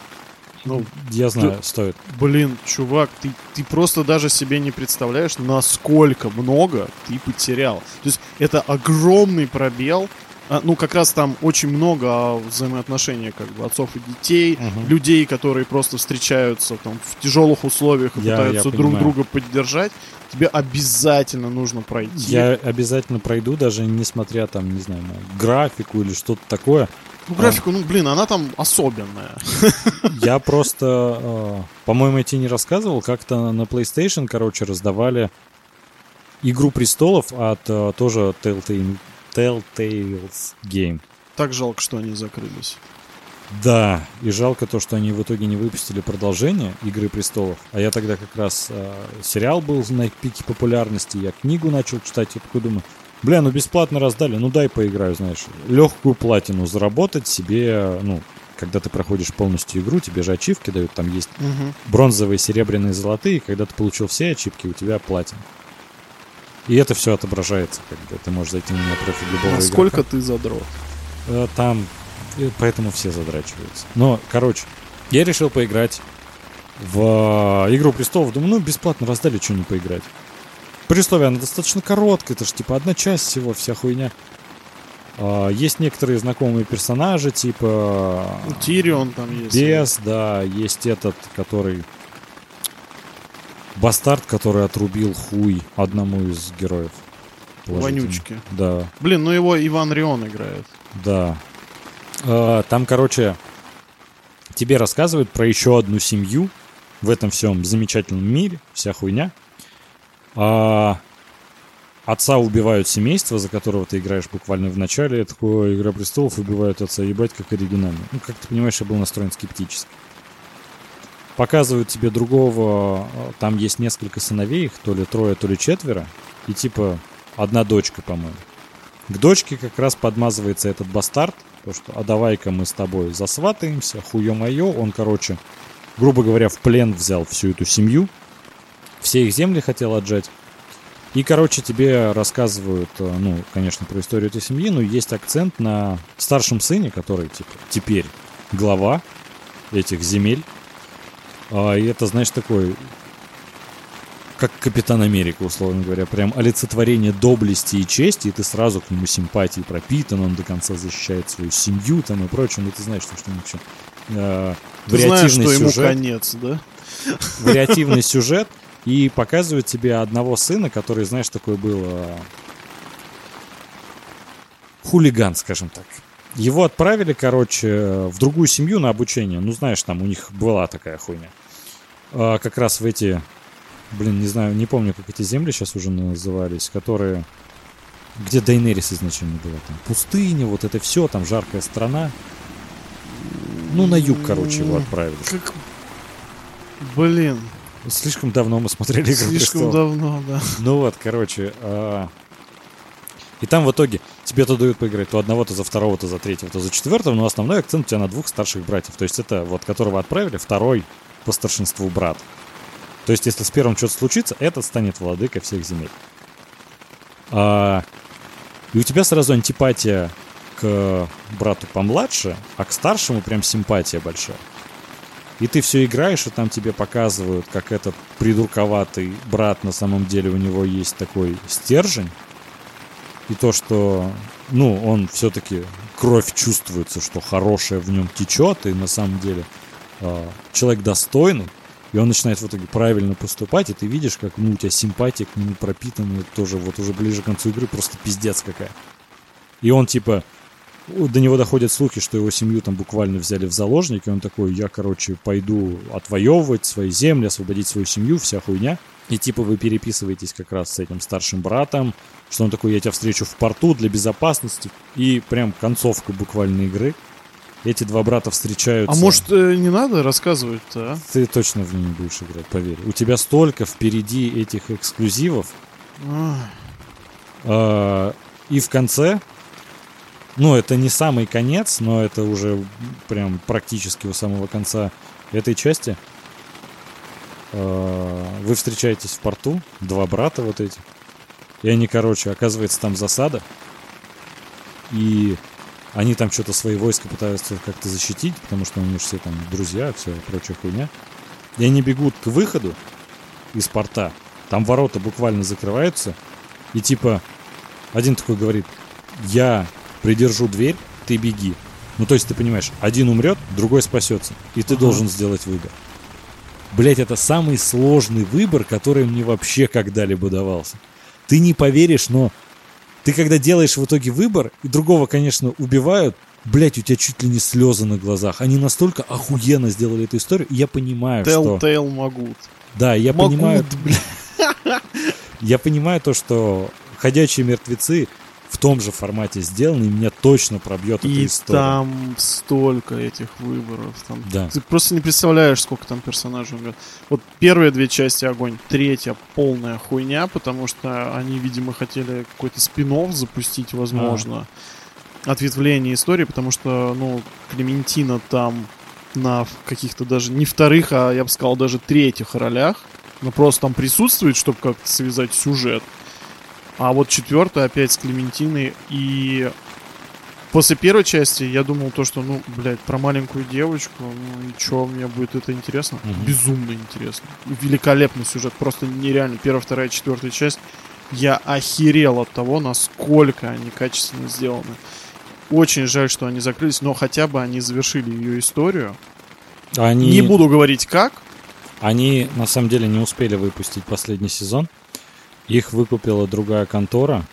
Speaker 3: Ну,
Speaker 1: Я знаю, стоит.
Speaker 3: блин, чувак, ты, ты просто даже себе не представляешь, насколько много ты потерял. То есть это огромный пробел. А, ну, как раз там очень много а, взаимоотношений как бы отцов и детей,
Speaker 1: Мгм.
Speaker 3: людей, которые просто встречаются там в тяжелых условиях и
Speaker 1: Я-
Speaker 3: пытаются
Speaker 1: я
Speaker 3: друг
Speaker 1: понимаю.
Speaker 3: друга поддержать. Тебе обязательно нужно пройти.
Speaker 1: Я обязательно пройду, даже несмотря там, не знаю, на графику или что-то такое.
Speaker 3: Ну, графику, ну, блин, она там особенная. <laughs>
Speaker 1: Я просто, э, по-моему, я тебе не рассказывал, как-то на PlayStation, короче, раздавали Игру престолов от э, тоже Telltale, Telltales Game.
Speaker 3: Так жалко, что они закрылись.
Speaker 1: Да, и жалко то, что они в итоге не выпустили продолжение Игры престолов. А я тогда как раз э, сериал был на пике популярности, я книгу начал читать, я такой думаю, бля, ну бесплатно раздали, ну дай поиграю, знаешь, легкую платину заработать себе, ну, когда ты проходишь полностью игру, тебе же ачивки дают, там есть
Speaker 3: Мгм.
Speaker 1: бронзовые, серебряные, золотые, когда ты получил все ачивки, у тебя платин. И это все отображается, как бы ты можешь зайти на профиль любого
Speaker 3: Насколько
Speaker 1: игрока.
Speaker 3: ты задрот?
Speaker 1: Э, Там, э, поэтому все задрачиваются. Но, короче, я решил поиграть в э, Игру престолов. Думаю, ну, бесплатно раздали, что не поиграть. При условии, она достаточно короткая, это же типа одна часть всего, вся хуйня. А, Есть некоторые знакомые персонажи, типа
Speaker 3: Ну, Тирион там есть.
Speaker 1: Бес, да, есть этот, который... Бастард, который отрубил хуй одному из героев.
Speaker 3: Вонючки.
Speaker 1: Да,
Speaker 3: Блин, ну его Иван Рион играет.
Speaker 1: да. А, Там, короче, тебе рассказывают про еще одну семью в этом всем замечательном мире, вся хуйня. А, Отца убивают семейство, за которого ты играешь буквально в начале. Я такой, Игра престолов убивают отца, ебать, как оригинально. Ну, как ты понимаешь, я был настроен скептически. Показывают тебе другого, э, там есть несколько сыновей, их то ли трое, то ли четверо, и типа одна дочка, по-моему. К дочке как раз подмазывается этот бастард, то что, а давай-ка мы с тобой засватаемся, хуё-моё, он, короче, грубо говоря, в плен взял всю эту семью, все их земли хотел отжать. И, короче, тебе рассказывают, э, ну, конечно, про историю этой семьи, но есть акцент на старшем сыне, который, типа, теперь глава этих земель. А, и это, знаешь, такой, как Капитан Америка, условно говоря, прям олицетворение доблести и чести, и ты сразу к нему симпатии пропитан, он до конца защищает свою семью там и прочее, ну ты знаешь, что, что вообще э,
Speaker 3: Ты знаешь, что ему конец, да?
Speaker 1: вариативный сюжет, и показывают тебе одного сына, который, знаешь, такой был э, хулиган, скажем так. Его отправили, короче, в другую семью на обучение. Ну, знаешь, там у них была такая хуйня. А, как раз в эти, блин, не знаю, не помню, как эти земли сейчас уже назывались, которые, где Дайнерис изначально была. Там пустыня, вот это все, там жаркая страна. Ну, на юг, короче, его отправили.
Speaker 3: Как... Блин,
Speaker 1: Слишком давно мы смотрели «Игру
Speaker 3: слишком
Speaker 1: престолов».
Speaker 3: давно, да.
Speaker 1: Ну вот, короче. а, И там в итоге тебе то дают поиграть то одного, то за второго, то за третьего, то за четвертого, но основной акцент у тебя на двух старших братьев. То есть это вот которого отправили, второй по старшинству брат. То есть если с первым что-то случится, этот станет владыкой всех земель. А, И у тебя сразу антипатия к брату помладше, а к старшему прям симпатия большая. И ты все играешь, и там тебе показывают, как этот придурковатый брат на самом деле у него есть такой стержень. И то, что, ну, он все-таки кровь чувствуется, что хорошее в нем течет, и на самом деле э, человек достойный, и он начинает в итоге правильно поступать, и ты видишь, как ну, у тебя симпатия к нему пропитана тоже вот уже ближе к концу игры, просто пиздец какая. И он типа, до него доходят слухи, что его семью там буквально взяли в заложники. Он такой, я, короче, пойду отвоевывать свои земли, освободить свою семью, вся хуйня. И типа вы переписываетесь как раз с этим старшим братом, что он такой, я тебя встречу в порту для безопасности. И прям концовка буквально игры. Эти два брата встречаются.
Speaker 3: А может, э, не надо рассказывать-то, а?
Speaker 1: Ты точно в нее не будешь играть, поверь. У тебя столько впереди этих эксклюзивов. А, И в конце, ну, это не самый конец, но это уже прям практически у самого конца этой части. А, Вы встречаетесь в порту, два брата вот эти. И они, короче, оказывается, там засада. И они там что-то свои войска пытаются как-то защитить, потому что они же все там друзья, все прочая хуйня. И они бегут к выходу из порта. Там ворота буквально закрываются. И типа один такой говорит, я придержу дверь, ты беги. Ну, то есть, ты понимаешь, один умрет, другой спасется. И ты
Speaker 3: Ага.
Speaker 1: должен сделать выбор. Блять, это самый сложный выбор, который мне вообще когда-либо давался. Ты не поверишь, но ты когда делаешь в итоге выбор, и другого, конечно, убивают, блять, у тебя чуть ли не слезы на глазах. Они настолько охуенно сделали эту историю, и я понимаю, что...
Speaker 3: Telltale могут.
Speaker 1: Да, я
Speaker 3: Могут,
Speaker 1: понимаю... <laughs> Я понимаю то, что «Ходячие мертвецы» в том же формате сделаны, и меня точно пробьет эта
Speaker 3: И
Speaker 1: история.
Speaker 3: там столько этих выборов. Там.
Speaker 1: Да.
Speaker 3: Ты просто не представляешь, сколько там персонажей умрет. Вот первые две части огонь, третья полная хуйня, потому что они, видимо, хотели какой-то спин запустить, возможно. Ответвление истории, потому что, ну, Клементина там на каких-то даже не вторых, а я бы сказал даже третьих ролях. Ну, просто там присутствует, чтобы как-то связать сюжет. А вот четвертая опять с Клементиной. И после первой части я думал то, что, ну, блядь, про маленькую девочку, ну и чё, мне будет это интересно?
Speaker 1: Мгм.
Speaker 3: Безумно интересно. Великолепный сюжет, просто нереально. Первая, вторая, четвертая часть. Я охерел от того, насколько они качественно сделаны. Очень жаль, что они закрылись, но хотя бы они завершили ее историю.
Speaker 1: Они,
Speaker 3: Не буду говорить как.
Speaker 1: они на самом деле не успели выпустить последний сезон. Их выкупила другая контора.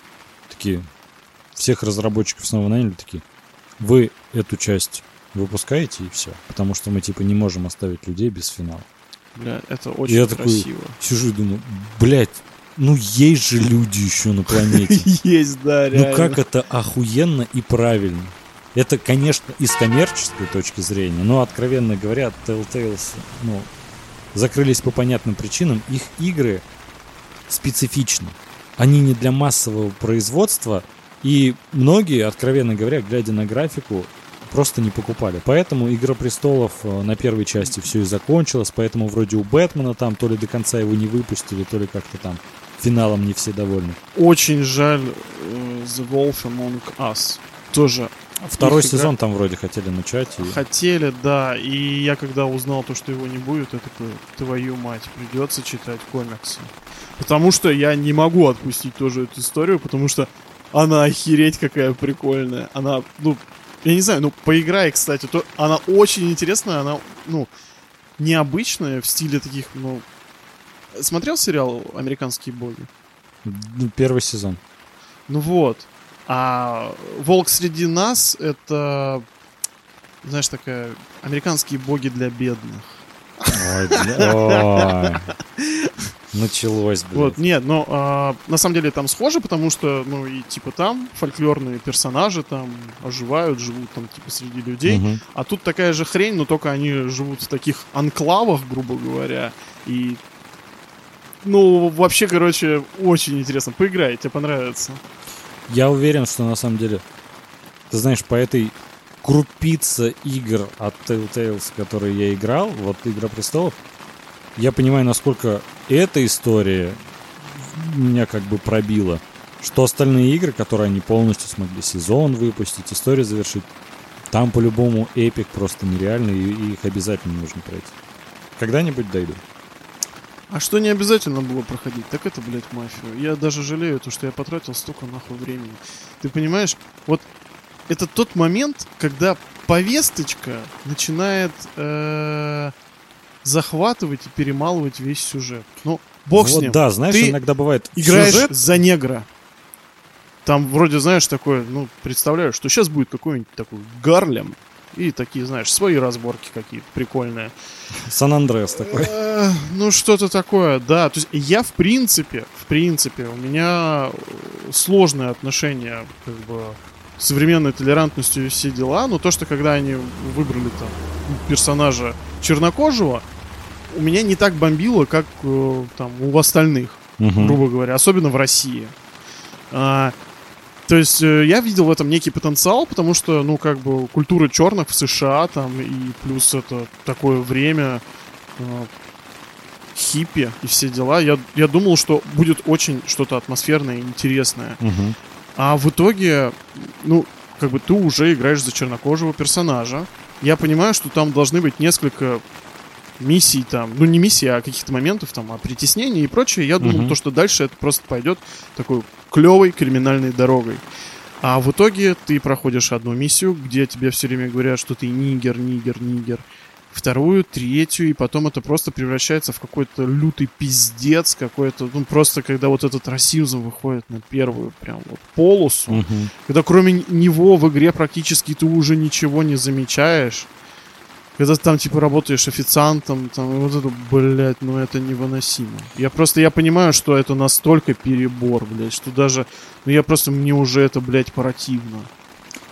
Speaker 1: Такие, всех разработчиков снова наняли, такие, вы эту часть выпускаете и все. Потому что мы типа не можем оставить людей без финала.
Speaker 3: Бля, это очень
Speaker 1: Я такой-
Speaker 3: красиво.
Speaker 1: Сижу и думаю, блядь, ну есть же люди еще на планете. <laughs>
Speaker 3: Есть, да, реально.
Speaker 1: Ну как это охуенно и правильно. Это, конечно, из коммерческой точки зрения, но, откровенно говоря, Telltales, ну, закрылись по понятным причинам, их игры специфичны. Они не для массового производства, и многие, откровенно говоря, глядя на графику, просто не покупали. Поэтому «Игра престолов» э, на первой части все и закончилось, поэтому вроде у Бэтмена там то ли до конца его не выпустили, то ли как-то там финалом не все довольны.
Speaker 3: Очень жаль э, The Wolf Among Us. Тоже
Speaker 1: Второй сезон там вроде хотели начать. и-
Speaker 3: хотели, да. И я когда узнал то, что его не будет, я такой, твою мать, придется читать комиксы. Потому что я не могу отпустить тоже эту историю, потому что она охереть какая прикольная. Она, ну, я не знаю, ну, поиграй, кстати, то она очень интересная, она, ну, необычная в стиле таких, ну... Смотрел сериал «Американские боги»?
Speaker 1: Ну, Первый сезон.
Speaker 3: Ну вот. А «Волк среди нас» — это, знаешь, такая американские боги для бедных.
Speaker 1: Ой, бля, ой. <laughs> Началось, блядь.
Speaker 3: Вот, нет, но а, на самом деле там схоже, потому что, ну, и типа там фольклорные персонажи там оживают, живут там типа среди людей.
Speaker 1: Мгм.
Speaker 3: А тут такая же хрень, но только они живут в таких анклавах, грубо говоря. И, ну, вообще, короче, очень интересно. Поиграй, тебе понравится.
Speaker 1: Я уверен, что на самом деле, ты знаешь, по этой крупице игр от Telltales, которые я играл, вот Игра престолов, я понимаю, насколько эта история меня как бы пробила. Что остальные игры, которые они полностью смогли сезон выпустить, историю завершить, там по-любому эпик просто нереальный, и их обязательно нужно пройти. Когда-нибудь дойду.
Speaker 3: А что не обязательно было проходить, так это, блядь, мафию. Я даже жалею, то, что я потратил столько нахуй времени. Ты понимаешь, вот это тот момент, когда повесточка начинает э, захватывать и перемалывать весь сюжет. Ну, бог с
Speaker 1: Вот
Speaker 3: ним.
Speaker 1: да, знаешь,
Speaker 3: Ты
Speaker 1: иногда бывает
Speaker 3: Играешь
Speaker 1: сюжет,
Speaker 3: за негра. Там вроде, знаешь, такое, ну, представляю, что сейчас будет какой-нибудь такой Гарлем. И такие, знаешь, свои разборки какие-то прикольные.
Speaker 1: Сан-Андреас такой.
Speaker 3: Э, Ну, что-то такое, да. То есть я, в принципе, в принципе, у меня э, сложное отношение как бы с современной толерантностью и все дела, но то, что когда они выбрали там персонажа чернокожего, у меня не так бомбило, как э, там у остальных, грубо говоря, особенно в России. А, то есть э, я видел в этом некий потенциал, потому что, ну, как бы культура черных в США там и плюс это такое время э, хиппи и все дела. Я, я думал, что будет очень что-то атмосферное и интересное.
Speaker 1: Мгм.
Speaker 3: А в итоге, ну, как бы ты уже играешь за чернокожего персонажа. Я понимаю, что там должны быть несколько миссий там, ну не миссий, а каких-то моментов там, о притеснении и прочее. Я думал,
Speaker 1: Мгм.
Speaker 3: то, что дальше это просто пойдет такой клевой криминальной дорогой. А в итоге ты проходишь одну миссию, где тебе все время говорят, что ты нигер, нигер, нигер. Вторую, третью, и потом это просто превращается в какой-то лютый пиздец, какой-то, ну просто когда вот этот расизм выходит на первую прям вот полосу,
Speaker 1: Мгм.
Speaker 3: когда кроме него в игре практически ты уже ничего не замечаешь. Когда ты там, типа, работаешь официантом, там, и вот это, блядь, ну это невыносимо. Я просто, я понимаю, что это настолько перебор, блядь, что даже, ну я просто, мне уже это, блядь, противно.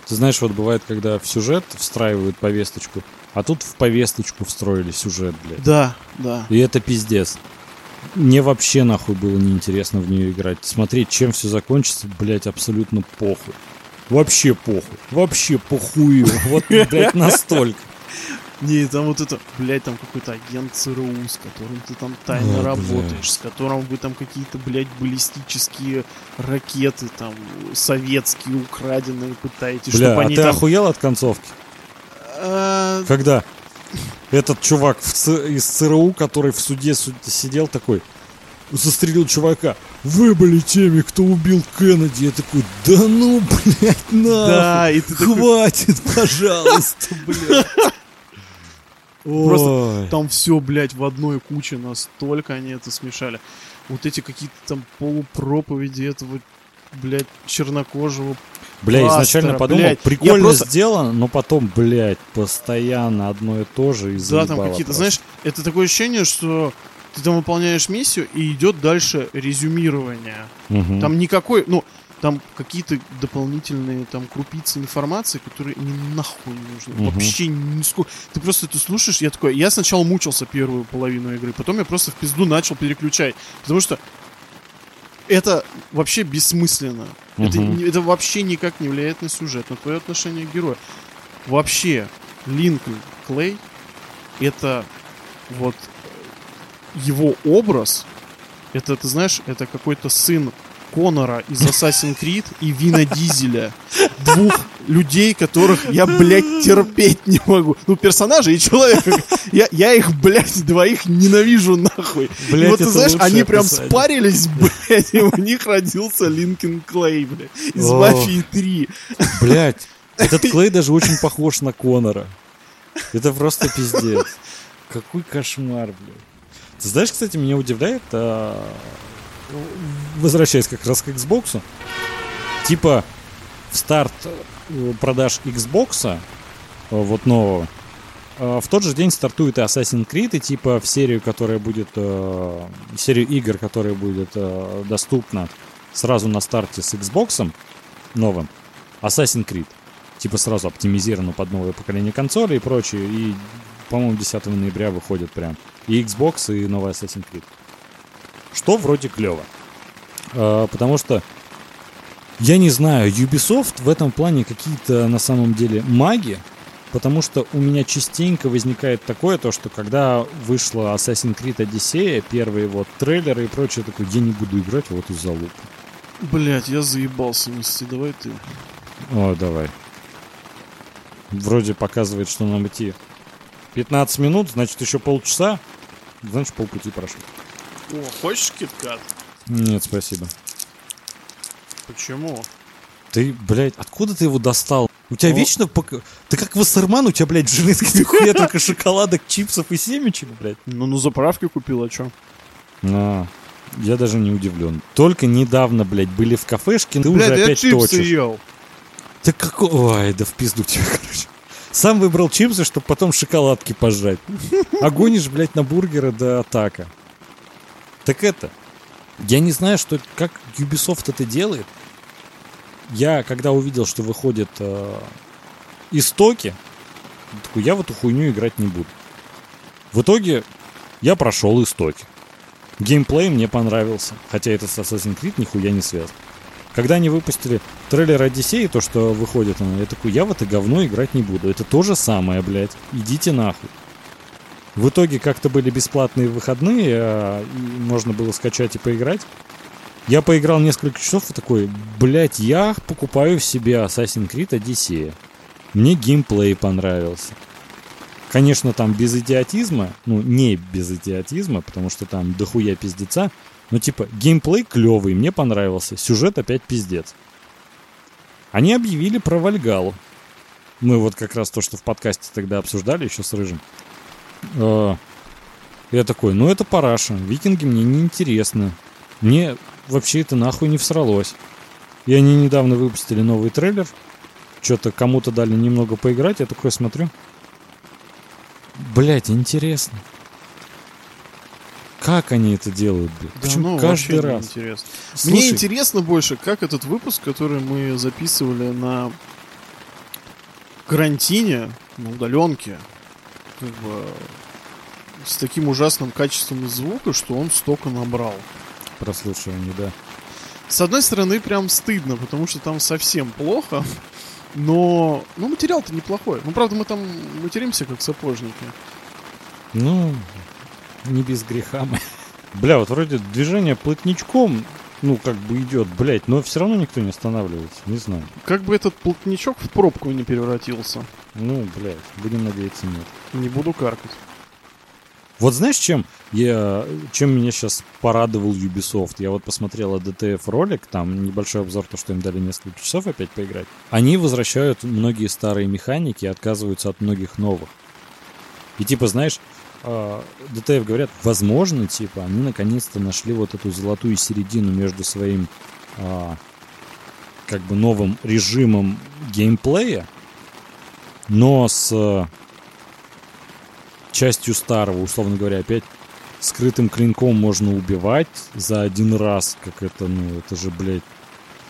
Speaker 1: Ты знаешь, вот бывает, когда в сюжет встраивают повесточку, а тут в повесточку встроили сюжет, блядь.
Speaker 3: Да, да.
Speaker 1: И это пиздец. Мне вообще нахуй было неинтересно в нее играть. Смотреть, чем все закончится, блядь, абсолютно похуй. Вообще похуй. Вообще похую. Вот, блядь, <laughs> настолько.
Speaker 3: Не, там вот это, блядь, там какой-то агент ЦРУ, с которым ты там тайно
Speaker 1: О,
Speaker 3: работаешь,
Speaker 1: блядь.
Speaker 3: с которым вы там какие-то, блядь, баллистические ракеты там советские украденные пытаетесь,
Speaker 1: Бля,
Speaker 3: чтобы
Speaker 1: а
Speaker 3: они
Speaker 1: ты
Speaker 3: там...
Speaker 1: охуел от концовки?
Speaker 3: А,
Speaker 1: Когда этот чувак Ц- из ЦРУ, который в суде су- сидел такой, застрелил чувака. Вы были теми, кто убил Кеннеди. Я такой, да ну, блядь, нахуй.
Speaker 3: Да, и ты такой,
Speaker 1: Хватит, пожалуйста, блядь. <laughs>
Speaker 3: Просто там все, блядь, в одной куче, настолько они это смешали. Вот эти какие-то там полупроповеди этого, блядь, чернокожего.
Speaker 1: Бля, изначально
Speaker 3: пастора,
Speaker 1: подумал,
Speaker 3: блядь.
Speaker 1: прикольно
Speaker 3: Я просто-
Speaker 1: сделано, но потом, блядь, постоянно одно и то же и
Speaker 3: Да, там какие-то,
Speaker 1: просто.
Speaker 3: знаешь, это такое ощущение, что ты там выполняешь миссию и идет дальше резюмирование.
Speaker 1: Мгм.
Speaker 3: Там никакой, ну, там какие-то дополнительные там крупицы информации, которые мне нахуй не нужны.
Speaker 1: Мгм.
Speaker 3: Вообще нисколько. Ты просто это слушаешь, я такой, я сначала мучился первую половину игры, потом я просто в пизду начал переключать, потому что это вообще бессмысленно. Это,
Speaker 1: Мгм.
Speaker 3: не- это вообще никак не влияет на сюжет, на твое отношение к герою. Вообще, Линкольн Клей это вот его образ, это, ты знаешь, это какой-то сын Конора из Assassin's Creed и Вина Дизеля. Двух людей, которых я, блядь, терпеть не могу. Ну, персонажей и человека. Я, я их, блядь, двоих ненавижу нахуй. и
Speaker 1: Блядь,
Speaker 3: вот ты знаешь, они прям
Speaker 1: описание.
Speaker 3: спарились, блядь, и у них родился Линкен Клей, блядь, из
Speaker 1: О.
Speaker 3: Мафии 3.
Speaker 1: Блять, этот <laughs> Клей даже очень похож на Конора. Это просто пиздец. Какой кошмар, блядь. Ты знаешь, кстати, меня удивляет, а, возвращаясь как раз к Xbox, типа в старт э, продаж Xbox, э, вот нового, э, в тот же день стартует и Assassin's Creed, и типа в серию, которая будет, э, серию игр, которая будет доступна сразу на старте с Xbox новым, Assassin's Creed. Типа сразу оптимизировано под новое поколение консолей и прочее. И, по-моему, 10 ноября выходит прям и Xbox, и новый Assassin's Creed. Что вроде клево. А, потому что я не знаю, Ubisoft в этом плане какие-то на самом деле маги, потому что у меня частенько возникает такое, то что когда вышла Assassin's Creed Odyssey, первые вот трейлеры и прочее, такой, я не буду играть в эту залупу.
Speaker 3: Блядь, я заебался нести, давай ты.
Speaker 1: О, давай. Вроде показывает, что нам идти 15 минут, значит еще полчаса. Значит, полпути прошли.
Speaker 3: О, хочешь киткат?
Speaker 1: Нет, спасибо.
Speaker 3: Почему?
Speaker 1: Ты, блядь, откуда ты его достал? У тебя
Speaker 3: О.
Speaker 1: вечно... пока- Ты как Вассерман, у тебя, блядь, в женской <laughs> хуя только шоколадок, чипсов и семечек, блядь.
Speaker 3: Ну, на заправке купил, а чё?
Speaker 1: А, я даже не удивлен. Только недавно, блядь, были в кафешке, ты
Speaker 3: Блядь,
Speaker 1: уже
Speaker 3: я
Speaker 1: опять
Speaker 3: чипсы
Speaker 1: точишь.
Speaker 3: ел.
Speaker 1: Ты какой... Ой, да в пизду тебе, <laughs> короче. Сам выбрал чипсы, чтобы потом шоколадки пожрать. А гонишь, блядь, на бургеры до атака. Так это... Я не знаю, что, как Ubisoft это делает. Я, когда увидел, что выходят э, истоки, такой, я в эту хуйню играть не буду. В итоге я прошел истоки. Геймплей мне понравился, хотя это с Assassin's Creed нихуя не связано. Когда они выпустили трейлер Одиссеи, то, что выходит я такой, я в это говно играть не буду. Это то же самое, блядь. Идите нахуй. В итоге как-то были бесплатные выходные, а, и можно было скачать и поиграть. Я поиграл несколько часов и такой, блядь, я покупаю себе Assassin's Creed Odyssey. Мне геймплей понравился. Конечно, там без идиотизма, ну, не без идиотизма, потому что там дохуя пиздеца, но типа геймплей клевый, мне понравился, сюжет опять пиздец. Они объявили про Вальгалу. Мы вот как раз то, что в подкасте тогда обсуждали еще с Рыжим. Э, Я такой, ну это параша, викинги мне не интересны. Мне вообще это нахуй не всралось. И они недавно выпустили новый трейлер. Что-то кому-то дали немного поиграть, я такой смотрю. Блять, интересно. Как они это делают, блядь?
Speaker 3: Да
Speaker 1: Почему
Speaker 3: ну,
Speaker 1: каждый раз?
Speaker 3: неинтересно.
Speaker 1: Слушай,
Speaker 3: Мне интересно больше, как этот выпуск, который мы записывали на карантине, на удаленке, как бы с таким ужасным качеством звука, что он столько набрал.
Speaker 1: прослушивание, да.
Speaker 3: С одной стороны, прям стыдно, потому что там совсем плохо, но ну, материал-то неплохой. Ну, правда, мы там материмся, как сапожники.
Speaker 1: Ну, не без греха мы. Бля, вот вроде движение плотничком, ну, как бы идет, блядь, но все равно никто не останавливается, не знаю.
Speaker 3: Как бы этот плотничок в пробку не превратился.
Speaker 1: Ну, блядь, будем надеяться, нет.
Speaker 3: Не буду каркать.
Speaker 1: Вот знаешь, чем я, чем меня сейчас порадовал Ubisoft? Я вот посмотрел DTF ролик, там небольшой обзор, то, что им дали несколько часов опять поиграть. Они возвращают многие старые механики и отказываются от многих новых. И типа, знаешь, а, DTF говорят, возможно, типа, они наконец-то нашли вот эту золотую середину между своим а, как бы новым режимом геймплея, но с а, частью старого, условно говоря, опять скрытым клинком можно убивать за один раз, как это, ну, это же, блядь,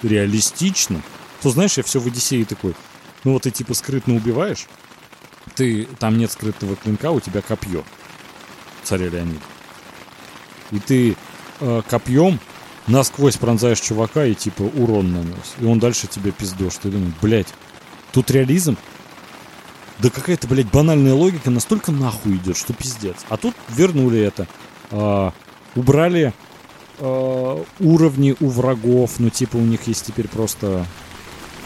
Speaker 1: реалистично, то знаешь, я все в Одиссее такой, ну вот ты типа скрытно убиваешь, ты, там нет скрытого клинка, у тебя копье, царя Леонид. И ты э, копьем насквозь пронзаешь чувака и типа урон нанес. И он дальше тебе пиздешь. Ты думаешь, блядь, тут реализм? Да какая-то, блядь, банальная логика настолько нахуй идет, что пиздец. А тут вернули это. А, убрали а, уровни у врагов. Ну, типа, у них есть теперь просто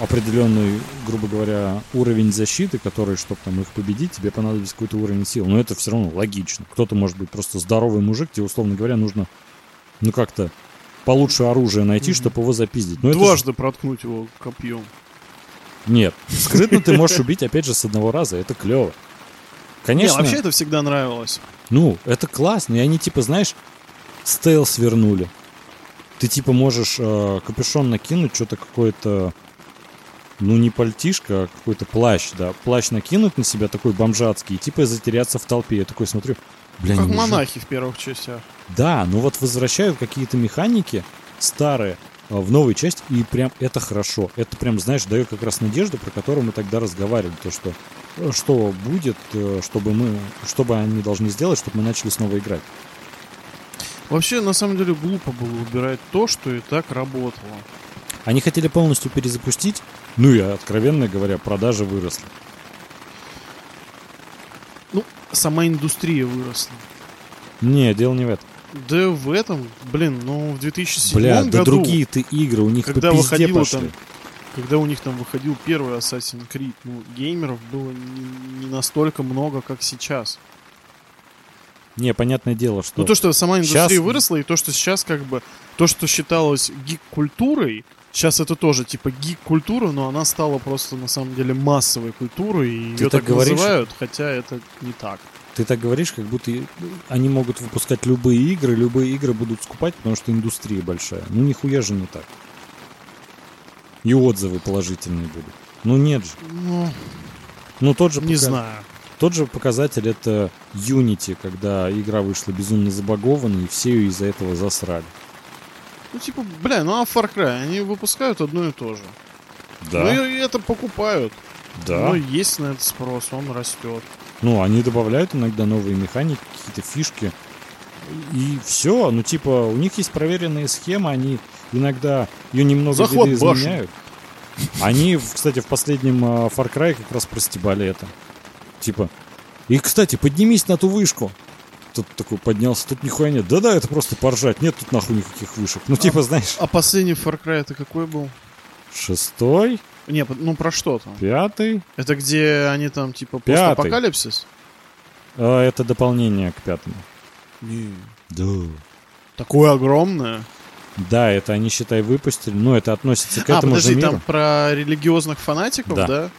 Speaker 1: определенный, грубо говоря, уровень защиты, который, чтобы там их победить, тебе понадобится какой-то уровень сил. Но это все равно логично. Кто-то может быть просто здоровый мужик, тебе, условно говоря, нужно, ну, как-то получше оружие найти, чтобы его запиздить. Но
Speaker 3: Дважды же... проткнуть его копьем.
Speaker 1: Нет. Скрытно ты можешь <laughs> убить, опять же, с одного раза. Это клево. Конечно.
Speaker 3: Не, вообще это всегда нравилось.
Speaker 1: Ну, это классно. И они, типа, знаешь, стелс вернули. Ты, типа, можешь э, капюшон накинуть, что-то какое-то ну не пальтишка, а какой-то плащ, да, плащ накинуть на себя такой бомжатский и типа затеряться в толпе. Я такой смотрю,
Speaker 3: бля, Как монахи в первых частях.
Speaker 1: Да, ну вот возвращают какие-то механики старые в новую часть, и прям это хорошо. Это прям, знаешь, дает как раз надежду, про которую мы тогда разговаривали, то что э, что будет, э, чтобы мы, что бы они должны сделать, чтобы мы начали снова играть.
Speaker 3: Вообще, на самом деле, глупо было убирать то, что и так работало.
Speaker 1: Они хотели полностью перезапустить, ну и, откровенно говоря, продажи выросли.
Speaker 3: Ну, сама индустрия выросла.
Speaker 1: Не, дело не в этом.
Speaker 3: Да в этом, блин, ну в 2007
Speaker 1: Бля,
Speaker 3: году...
Speaker 1: да другие-то игры, у них когда по пизде пошли.
Speaker 3: Там, когда у них там выходил первый Assassin's Creed, ну, геймеров было не, не настолько много, как сейчас.
Speaker 1: Не, понятное дело, что...
Speaker 3: Ну, то, что сама индустрия сейчас... выросла, и то, что сейчас как бы... То, что считалось гик-культурой, Сейчас это тоже типа гик-культура, но она стала просто на самом деле массовой культурой, и ее так, так говоришь, называют, хотя это не так.
Speaker 1: Ты так говоришь, как будто они могут выпускать любые игры, любые игры будут скупать, потому что индустрия большая. Ну нихуя же не так. И отзывы положительные будут. Ну нет же.
Speaker 3: Ну,
Speaker 1: ну тот же
Speaker 3: не пока... знаю.
Speaker 1: Тот же показатель это Unity, когда игра вышла безумно забагованной, и все ее из-за этого засрали.
Speaker 3: Ну, типа, бля, ну а Far Cry, они выпускают одно и то же.
Speaker 1: Да.
Speaker 3: Ну и это покупают.
Speaker 1: Да.
Speaker 3: Ну, есть на это спрос, он растет.
Speaker 1: Ну, они добавляют иногда новые механики, какие-то фишки. И все, ну типа, у них есть проверенные схемы, они иногда ее немного
Speaker 3: Захват
Speaker 1: изменяют. Они, кстати, в последнем uh, Far Cry как раз простебали это. Типа, и, кстати, поднимись на ту вышку тут такой поднялся, тут нихуя нет. Да-да, это просто поржать, нет тут нахуй никаких вышек. Ну, типа, знаешь...
Speaker 3: А последний Far Cry это какой был?
Speaker 1: Шестой?
Speaker 3: Не, ну про что там?
Speaker 1: Пятый?
Speaker 3: Это где они там, типа, постапокалипсис?
Speaker 1: А, это дополнение к пятому.
Speaker 3: Не.
Speaker 1: Да.
Speaker 3: Такое огромное?
Speaker 1: Да, это они, считай, выпустили. Ну, это относится к а, этому подожди, же миру.
Speaker 3: там про религиозных фанатиков, да? да?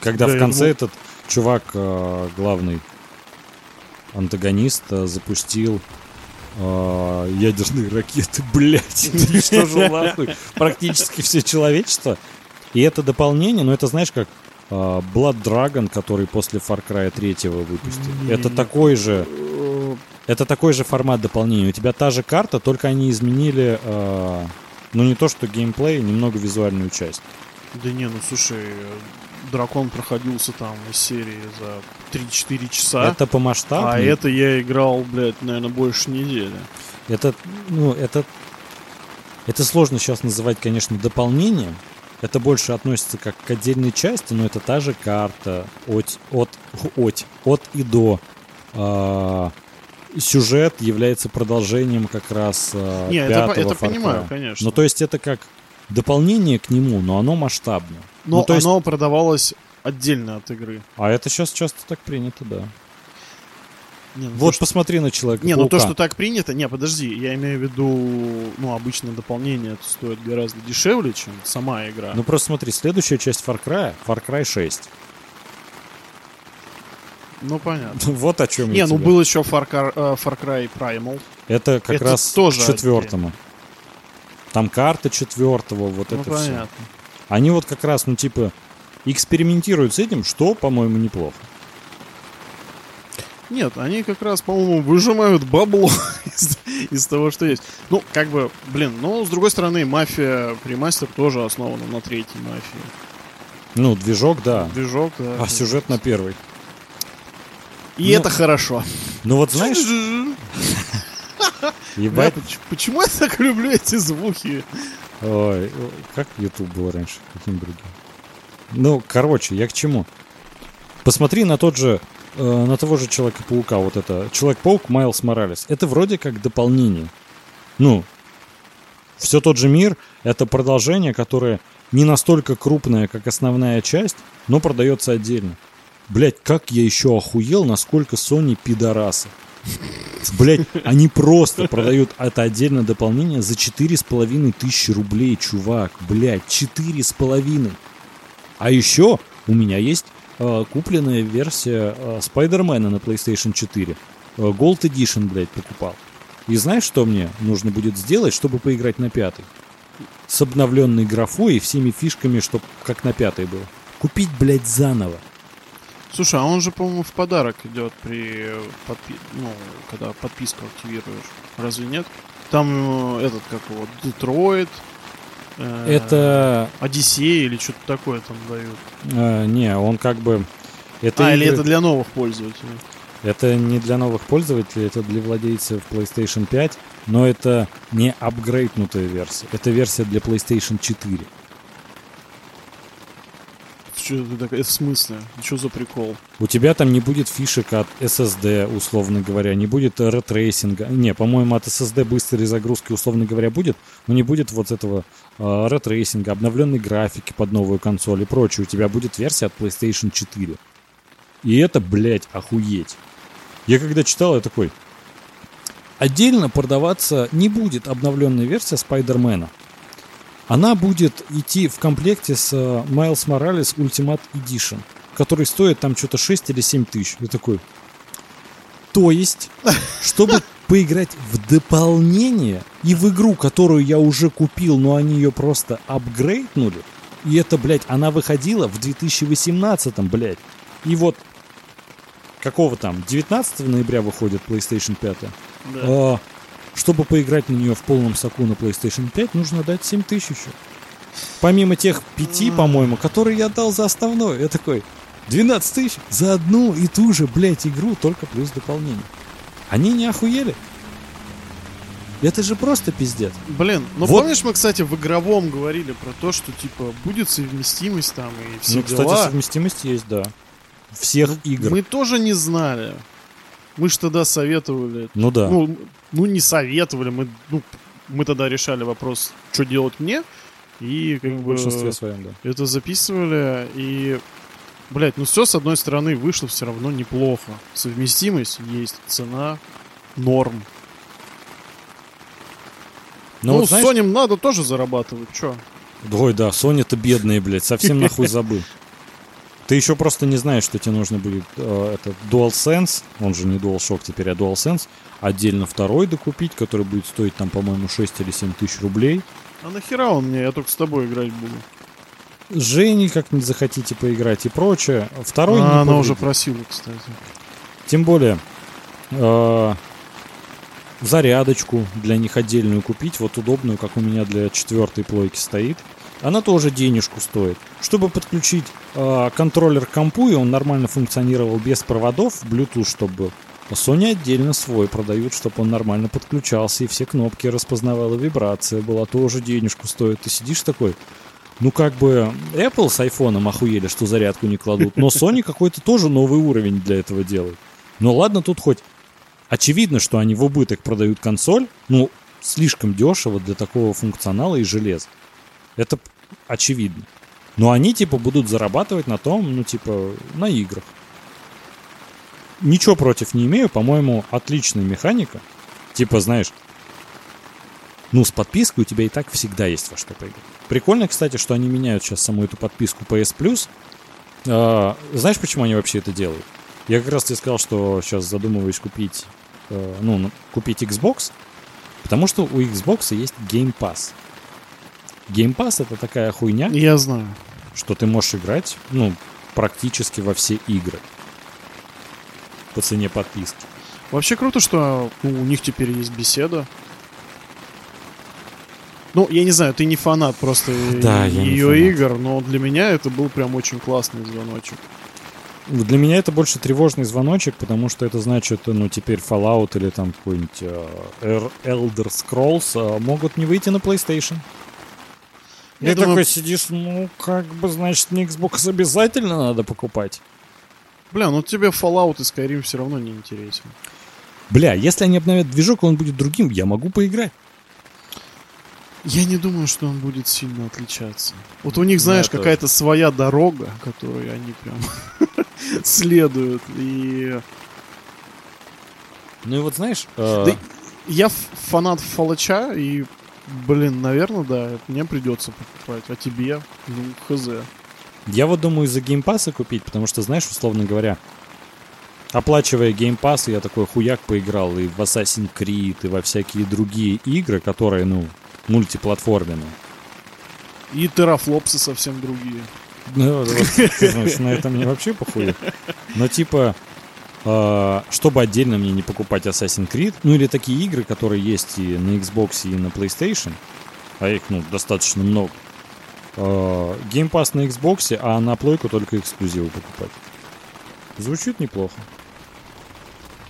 Speaker 1: Когда да, в конце этот чувак э, главный антагонист запустил э, ядерные ракеты, <laughs> блядь, <laughs> что же нахуй, практически все человечество. И это дополнение, но это знаешь как э, Blood Dragon, который после Far Cry 3 выпустил. Это такой же это такой же формат дополнения. У тебя та же карта, только они изменили, э, ну не то что геймплей, немного визуальную часть.
Speaker 3: Да не, ну слушай, дракон проходился там из серии за 3-4 часа.
Speaker 1: Это по масштабу.
Speaker 3: А это я играл, блядь, наверное, больше недели.
Speaker 1: Это, ну, это... Это сложно сейчас называть, конечно, дополнением. Это больше относится как к отдельной части, но это та же карта от, от, от, от и до. А, сюжет является продолжением как раз а, Не, пятого это, это
Speaker 3: понимаю, конечно.
Speaker 1: Ну, то есть это как дополнение к нему, но оно масштабное.
Speaker 3: Но
Speaker 1: ну, то
Speaker 3: оно есть... продавалось отдельно от игры.
Speaker 1: А это сейчас часто так принято, да.
Speaker 3: Не, ну
Speaker 1: вот то, посмотри на человека.
Speaker 3: Не, ну то, что так принято, не, подожди, я имею в виду, ну, обычное дополнение это стоит гораздо дешевле, чем сама игра.
Speaker 1: Ну просто смотри, следующая часть Far Cry, Far Cry 6.
Speaker 3: Ну, понятно. <laughs>
Speaker 1: вот о чем
Speaker 3: Не,
Speaker 1: я
Speaker 3: ну
Speaker 1: тебе.
Speaker 3: был еще Far Cry, uh, Far Cry Primal.
Speaker 1: Это как это раз тоже к четвертому. Отдельно. Там карта четвертого, вот ну, это понятно. все. Они вот как раз, ну, типа, экспериментируют с этим, что, по-моему, неплохо.
Speaker 3: Нет, они как раз, по-моему, выжимают бабло <laughs> из, из того, что есть. Ну, как бы, блин, но с другой стороны, мафия премастер тоже основана на третьей мафии.
Speaker 1: Ну, движок, да.
Speaker 3: Движок, да.
Speaker 1: А сюжет на первый.
Speaker 3: И
Speaker 1: ну-
Speaker 3: это хорошо.
Speaker 1: Ну вот знаешь, <laughs> ебать,
Speaker 3: поч- почему я так люблю эти звуки?
Speaker 1: Ой, как YouTube был раньше? Каким другим? Ну, короче, я к чему? Посмотри на тот же, э, на того же Человека-паука, вот это. Человек-паук Майлз Моралес. Это вроде как дополнение. Ну, все тот же мир, это продолжение, которое не настолько крупное, как основная часть, но продается отдельно. Блять, как я еще охуел, насколько Sony пидорасы. Блять, они просто продают это отдельное дополнение за четыре с половиной тысячи рублей, чувак. Блять, четыре с половиной. А еще у меня есть купленная версия э, Спайдермена на PlayStation 4. Э, Gold Edition, блядь, покупал. И знаешь, что мне нужно будет сделать, чтобы поиграть на пятый? С обновленной графой и всеми фишками, чтоб как на пятой было. Купить, блядь, заново.
Speaker 3: Слушай, а он же, по-моему, в подарок идет при подпи... ну, когда подписку активируешь. Разве нет? Там э, этот, как его, Детройт, э,
Speaker 1: Это...
Speaker 3: Одиссей или что-то такое там дают.
Speaker 1: э, не, он как бы... Это
Speaker 3: а, или
Speaker 1: игры-
Speaker 3: это для новых пользователей?
Speaker 1: Это не для новых пользователей, это для владельцев PlayStation 5, но это не апгрейднутая версия. Это версия для PlayStation 4.
Speaker 3: Что? В смысле? Что за прикол?
Speaker 1: У тебя там не будет фишек от SSD, условно говоря, не будет рейтрейсинга. Не, по-моему, от SSD быстрой загрузки, условно говоря, будет, но не будет вот этого э, рейтрейсинга, обновленной графики под новую консоль и прочее. У тебя будет версия от PlayStation 4. И это, блядь, охуеть. Я когда читал, я такой... Отдельно продаваться не будет обновленная версия Спайдермена. Она будет идти в комплекте с э, Miles Morales Ultimate Edition, который стоит там что-то 6 или 7 тысяч. Я такой... То есть, <laughs> чтобы поиграть в дополнение и в игру, которую я уже купил, но они ее просто апгрейднули, и это, блядь, она выходила в 2018, блядь. И вот какого там, 19 ноября выходит PlayStation 5.
Speaker 3: Да.
Speaker 1: А, чтобы поиграть на нее в полном соку на PlayStation 5, нужно дать 7 тысяч еще. Помимо тех пяти, по-моему, которые я дал за основной, я такой, 12 тысяч за одну и ту же, блядь, игру, только плюс дополнение. Они не охуели? Это же просто пиздец.
Speaker 3: Блин, ну
Speaker 1: Вот.
Speaker 3: помнишь, мы, кстати, в игровом говорили про то, что, типа, будет совместимость там и все
Speaker 1: ну, кстати,
Speaker 3: дела.
Speaker 1: совместимость есть, да. Всех игр.
Speaker 3: Мы тоже не знали. Мы ж тогда советовали.
Speaker 1: Ну да.
Speaker 3: Ну, ну, не советовали, мы, ну, мы тогда решали вопрос, что делать мне. И как
Speaker 1: в
Speaker 3: бы
Speaker 1: большинстве своем, да.
Speaker 3: это записывали. И, блядь, ну все с одной стороны вышло все равно неплохо. Совместимость есть, цена норм.
Speaker 1: Но
Speaker 3: ну,
Speaker 1: вот, знаешь,
Speaker 3: Sony надо тоже зарабатывать, чё?
Speaker 1: Ой, да, Sony-то бедные, блядь, совсем нахуй забыл. <laughs> Ты еще просто не знаешь, что тебе нужно будет э, этот DualSense, он же не DualShock теперь, а DualSense, отдельно второй докупить, который будет стоить там, по-моему, 6 или 7 тысяч рублей.
Speaker 3: А нахера он мне? Я только с тобой играть буду.
Speaker 1: С Женей как-нибудь захотите поиграть и прочее. Второй не
Speaker 3: А, она уже
Speaker 1: повредит.
Speaker 3: просила, кстати.
Speaker 1: Тем более, э, зарядочку для них отдельную купить, вот удобную, как у меня для четвертой плойки стоит. Она тоже денежку стоит. Чтобы подключить э, контроллер к компу, и он нормально функционировал без проводов, Bluetooth чтобы. А Sony отдельно свой продают, чтобы он нормально подключался, и все кнопки распознавала, вибрация была, тоже денежку стоит. Ты сидишь такой, ну как бы Apple с айфоном охуели, что зарядку не кладут, но Sony какой-то тоже новый уровень для этого делает. Ну ладно, тут хоть очевидно, что они в убыток продают консоль, ну слишком дешево для такого функционала и железа. Это очевидно. Но они типа будут зарабатывать на том, ну типа на играх. Ничего против не имею, по-моему, отличная механика. Типа, знаешь, ну, с подпиской у тебя и так всегда есть во что поиграть. Прикольно, кстати, что они меняют сейчас саму эту подписку PS Plus. А, знаешь, почему они вообще это делают? Я как раз тебе сказал, что сейчас задумываюсь купить, э, ну, купить Xbox, потому что у Xbox есть Game Pass. Game Pass это такая хуйня,
Speaker 3: Я знаю.
Speaker 1: что ты можешь играть, ну, практически во все игры. по цене подписки.
Speaker 3: Вообще круто, что ну, у них теперь есть беседа. Ну, я не знаю, ты не фанат просто <laughs>
Speaker 1: Да,
Speaker 3: ее игр, но для меня это был прям очень классный звоночек.
Speaker 1: Для меня это больше тревожный звоночек, потому что это значит, ну, теперь Fallout или там какой-нибудь Эр- Elder Scrolls э, могут не выйти на PlayStation.
Speaker 3: Я
Speaker 1: И
Speaker 3: думаю-
Speaker 1: такой сидишь, ну, как бы, значит, мне Xbox обязательно надо покупать.
Speaker 3: Бля, ну тебе Fallout и Skyrim все равно не интересен.
Speaker 1: Бля, если они обновят движок, он будет другим, я могу поиграть.
Speaker 3: Я не думаю, что он будет сильно отличаться. Вот у них,
Speaker 1: Ну,
Speaker 3: знаешь,
Speaker 1: это-
Speaker 3: какая-то своя дорога, которую они прям <laughs> следуют. И
Speaker 1: Ну и вот знаешь, э,
Speaker 3: Да я ф- фанат Fallout а, и, блин, наверное, да, мне придется покупать. А тебе? Ну, хз.
Speaker 1: я вот думаю из-за Game Pass а купить, потому что, знаешь, условно говоря, оплачивая Game Pass, я такой хуяк поиграл и в Assassin's Creed, и во всякие другие игры, которые, ну, мультиплатформенные.
Speaker 3: И терафлопсы совсем другие.
Speaker 1: Ну, вот, на это мне вообще похуй. Но типа, чтобы отдельно мне не покупать Assassin's Creed, ну или такие игры, которые есть и на Xbox, и на PlayStation, а их, ну, достаточно много. Э, Game Pass на Xbox, а на плойку только эксклюзивы покупать. Звучит неплохо.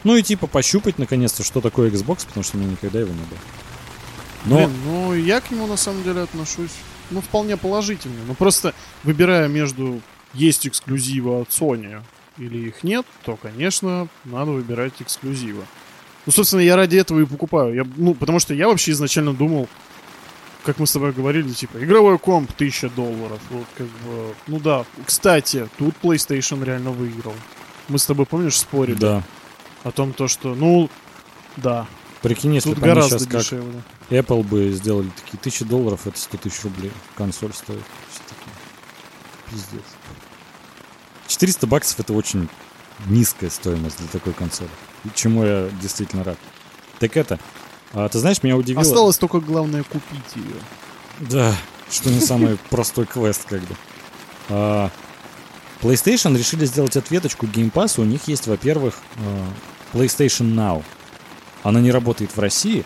Speaker 1: Ну и типа пощупать наконец-то, что такое Xbox, потому что у меня никогда его не было. Но
Speaker 3: Блин, ну, я к нему, на самом деле, отношусь, ну, вполне положительно. Ну, просто, выбирая между есть эксклюзивы от Sony или их нет, то, конечно, надо выбирать эксклюзивы. Ну, собственно, я ради этого и покупаю. Я, ну, потому что я вообще изначально думал, как мы с тобой говорили, типа, игровой комп 1000 долларов. Вот, как бы, ну да. Кстати, тут PlayStation реально выиграл. Мы с тобой, помнишь, спорили
Speaker 1: да,
Speaker 3: о том, то, что, ну, да,
Speaker 1: прикинь, если
Speaker 3: тут
Speaker 1: бы
Speaker 3: гораздо
Speaker 1: сейчас как
Speaker 3: дешевле.
Speaker 1: Apple бы сделали такие тысячи долларов, это 100 тысяч рублей. Консоль стоит. Все такое. Пиздец. 400 баксов это очень низкая стоимость для такой консоли. И чему я действительно рад. Так это, а, ты знаешь, меня удивило...
Speaker 3: Осталось только главное купить ее.
Speaker 1: Да, что не самый <laughs> простой квест как бы. А, PlayStation решили сделать ответочку Game Pass. У них есть, во-первых, а, PlayStation Now. Она не работает в России.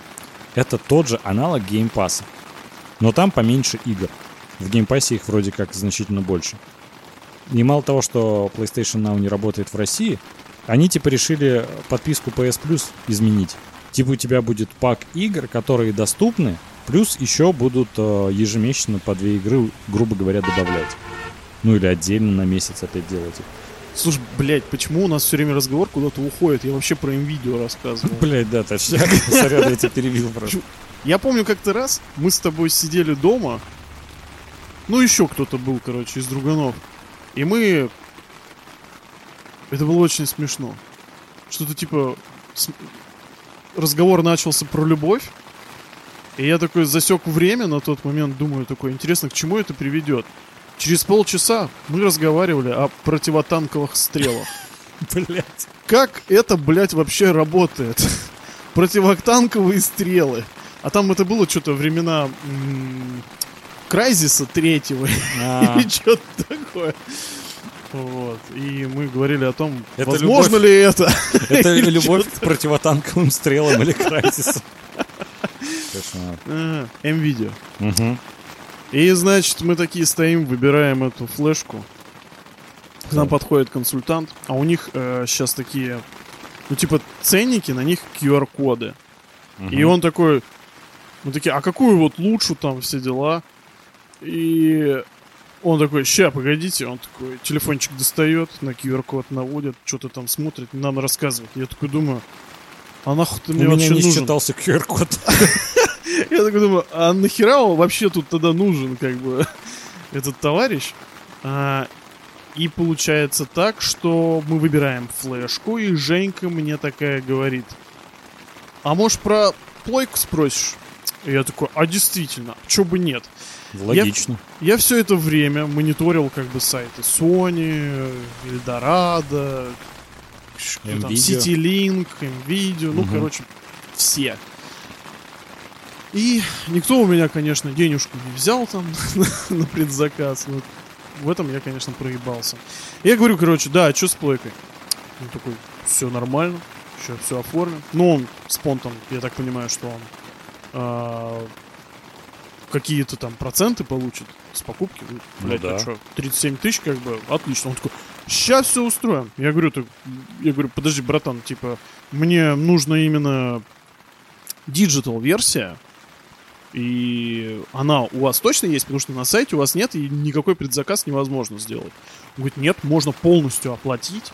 Speaker 1: Это тот же аналог Game Pass. Но там поменьше игр. В Game Pass их вроде как значительно больше. И мало того, что PlayStation Now не работает в России, они типа решили подписку PS Plus изменить. Типа у тебя будет пак игр, которые доступны, плюс еще будут э, ежемесячно по две игры, грубо говоря, добавлять. Ну или отдельно на месяц опять делать их.
Speaker 3: Слушай, блядь, почему у нас все время разговор куда-то уходит? Я вообще про видео рассказывал. <laughs>
Speaker 1: Блять, да, точняк. <laughs> <laughs> Сорян, я тебя перебил просто.
Speaker 3: Я помню как-то раз мы с тобой сидели дома. Ну, еще кто-то был, короче, из друганов. И мы... Это было очень смешно. Что-то типа... Разговор начался про любовь. И я такой засек время на тот момент, думаю, такой, интересно, к чему это приведет? Через полчаса мы разговаривали о противотанковых стрелах. <laughs>
Speaker 1: Блять.
Speaker 3: Как это, блядь, вообще работает? <laughs> Противотанковые стрелы. А там это было что-то времена Крайзиса третьего <laughs>
Speaker 1: А.
Speaker 3: или что-то такое. Вот. И мы говорили о том,
Speaker 1: Это
Speaker 3: возможно
Speaker 1: любовь.
Speaker 3: ли это. <laughs>
Speaker 1: Это <laughs> любовь к противотанковым стрелам или.
Speaker 3: Ага, М-видео. И, значит, мы такие стоим, выбираем эту флешку. К нам подходит консультант, а у них сейчас такие, ну, типа, ценники, на них QR-коды. И
Speaker 1: Мгм.
Speaker 3: он такой, мы такие, а какую вот лучше там все дела? И он такой, ща, погодите, он такой, телефончик достает, на QR-код наводит, что-то там смотрит, нам рассказывает. Я такой думаю, а нахуй ты
Speaker 1: У
Speaker 3: мне
Speaker 1: меня
Speaker 3: вообще
Speaker 1: не
Speaker 3: нужен?
Speaker 1: считался QR-код. <laughs>
Speaker 3: Я такой думаю, а нахера он вообще тут тогда нужен, как бы, этот товарищ? А, и получается так, что мы выбираем флешку, и Женька мне такая говорит, а может про плойку спросишь? И я такой, а действительно, чё бы нет?
Speaker 1: Логично.
Speaker 3: Я все это время мониторил как бы сайты Sony, Eldorado,
Speaker 1: Nvidia.
Speaker 3: CityLink, Nvidia, ну, короче, все. И никто у меня, конечно, денежку не взял там <laughs> на предзаказ. Ну, в этом я, конечно, проебался. Я говорю, короче, да, а что с плойкой? Он такой, все нормально, еще все оформим. Ну, он спонтан, я так понимаю, что он а, какие-то там проценты получит с покупки. Ну, Блять,
Speaker 1: да.
Speaker 3: а что, 37 тысяч, как бы, отлично. Он такой, сейчас все устроим. Я говорю, ты, я говорю, подожди, братан, типа, мне нужно именно digital версия, и она у вас точно есть, потому что на сайте у вас нет, и никакой предзаказ невозможно сделать. Он говорит, нет, можно полностью оплатить.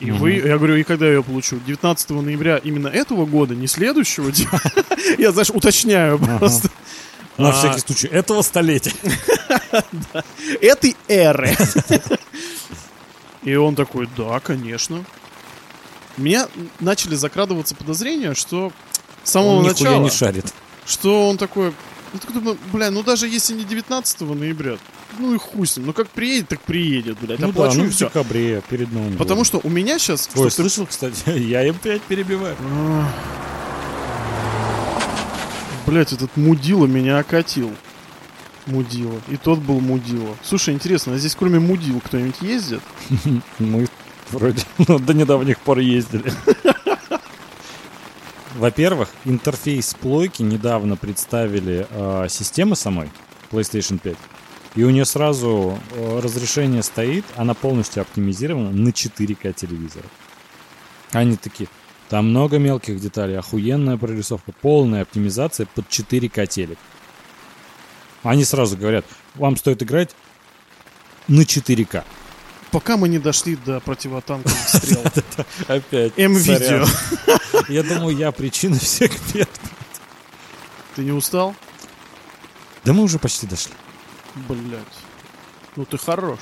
Speaker 3: И вы, я говорю, и когда я ее получу? 19 ноября именно этого года, не следующего. <laughs> Я, знаешь, уточняю просто.
Speaker 1: На
Speaker 3: А.
Speaker 1: всякий случай. Этого столетия. <laughs>
Speaker 3: Этой эры. И он такой, да, конечно. У меня начали закрадываться подозрения, что с самого
Speaker 1: Он
Speaker 3: начала,
Speaker 1: не шарит.
Speaker 3: что он такой, ну, думаю, бля, ну даже если не 19 ноября, ну и хуй с ним. Ну как приедет, так приедет, блядь.
Speaker 1: Ну да,
Speaker 3: оплачу
Speaker 1: ну
Speaker 3: и
Speaker 1: в
Speaker 3: все.
Speaker 1: декабре, перед Новым годом.
Speaker 3: Потому что у меня сейчас...
Speaker 1: Ой, слышал, кстати, <laughs> я им опять перебиваю.
Speaker 3: Блять, этот мудила меня окатил. Мудила. И тот был мудила. Слушай, интересно, а здесь кроме мудил кто-нибудь ездит? <laughs>
Speaker 1: Мы вроде ну, до недавних пор ездили. <laughs> Во-первых, интерфейс плойки недавно представили э, системы самой, PlayStation 5. И у нее сразу э, разрешение стоит, она полностью оптимизирована на 4К телевизора. Они такие, там много мелких деталей, охуенная прорисовка, полная оптимизация под 4К телек. Они сразу говорят, вам стоит играть на 4К.
Speaker 3: Пока мы не дошли до противотанковых <laughs> стрел.
Speaker 1: Опять.
Speaker 3: М-видео. <laughs>
Speaker 1: Я думаю, я причина всех бед.
Speaker 3: Ты не устал?
Speaker 1: Да мы уже почти дошли.
Speaker 3: Блять. Ну ты хорош.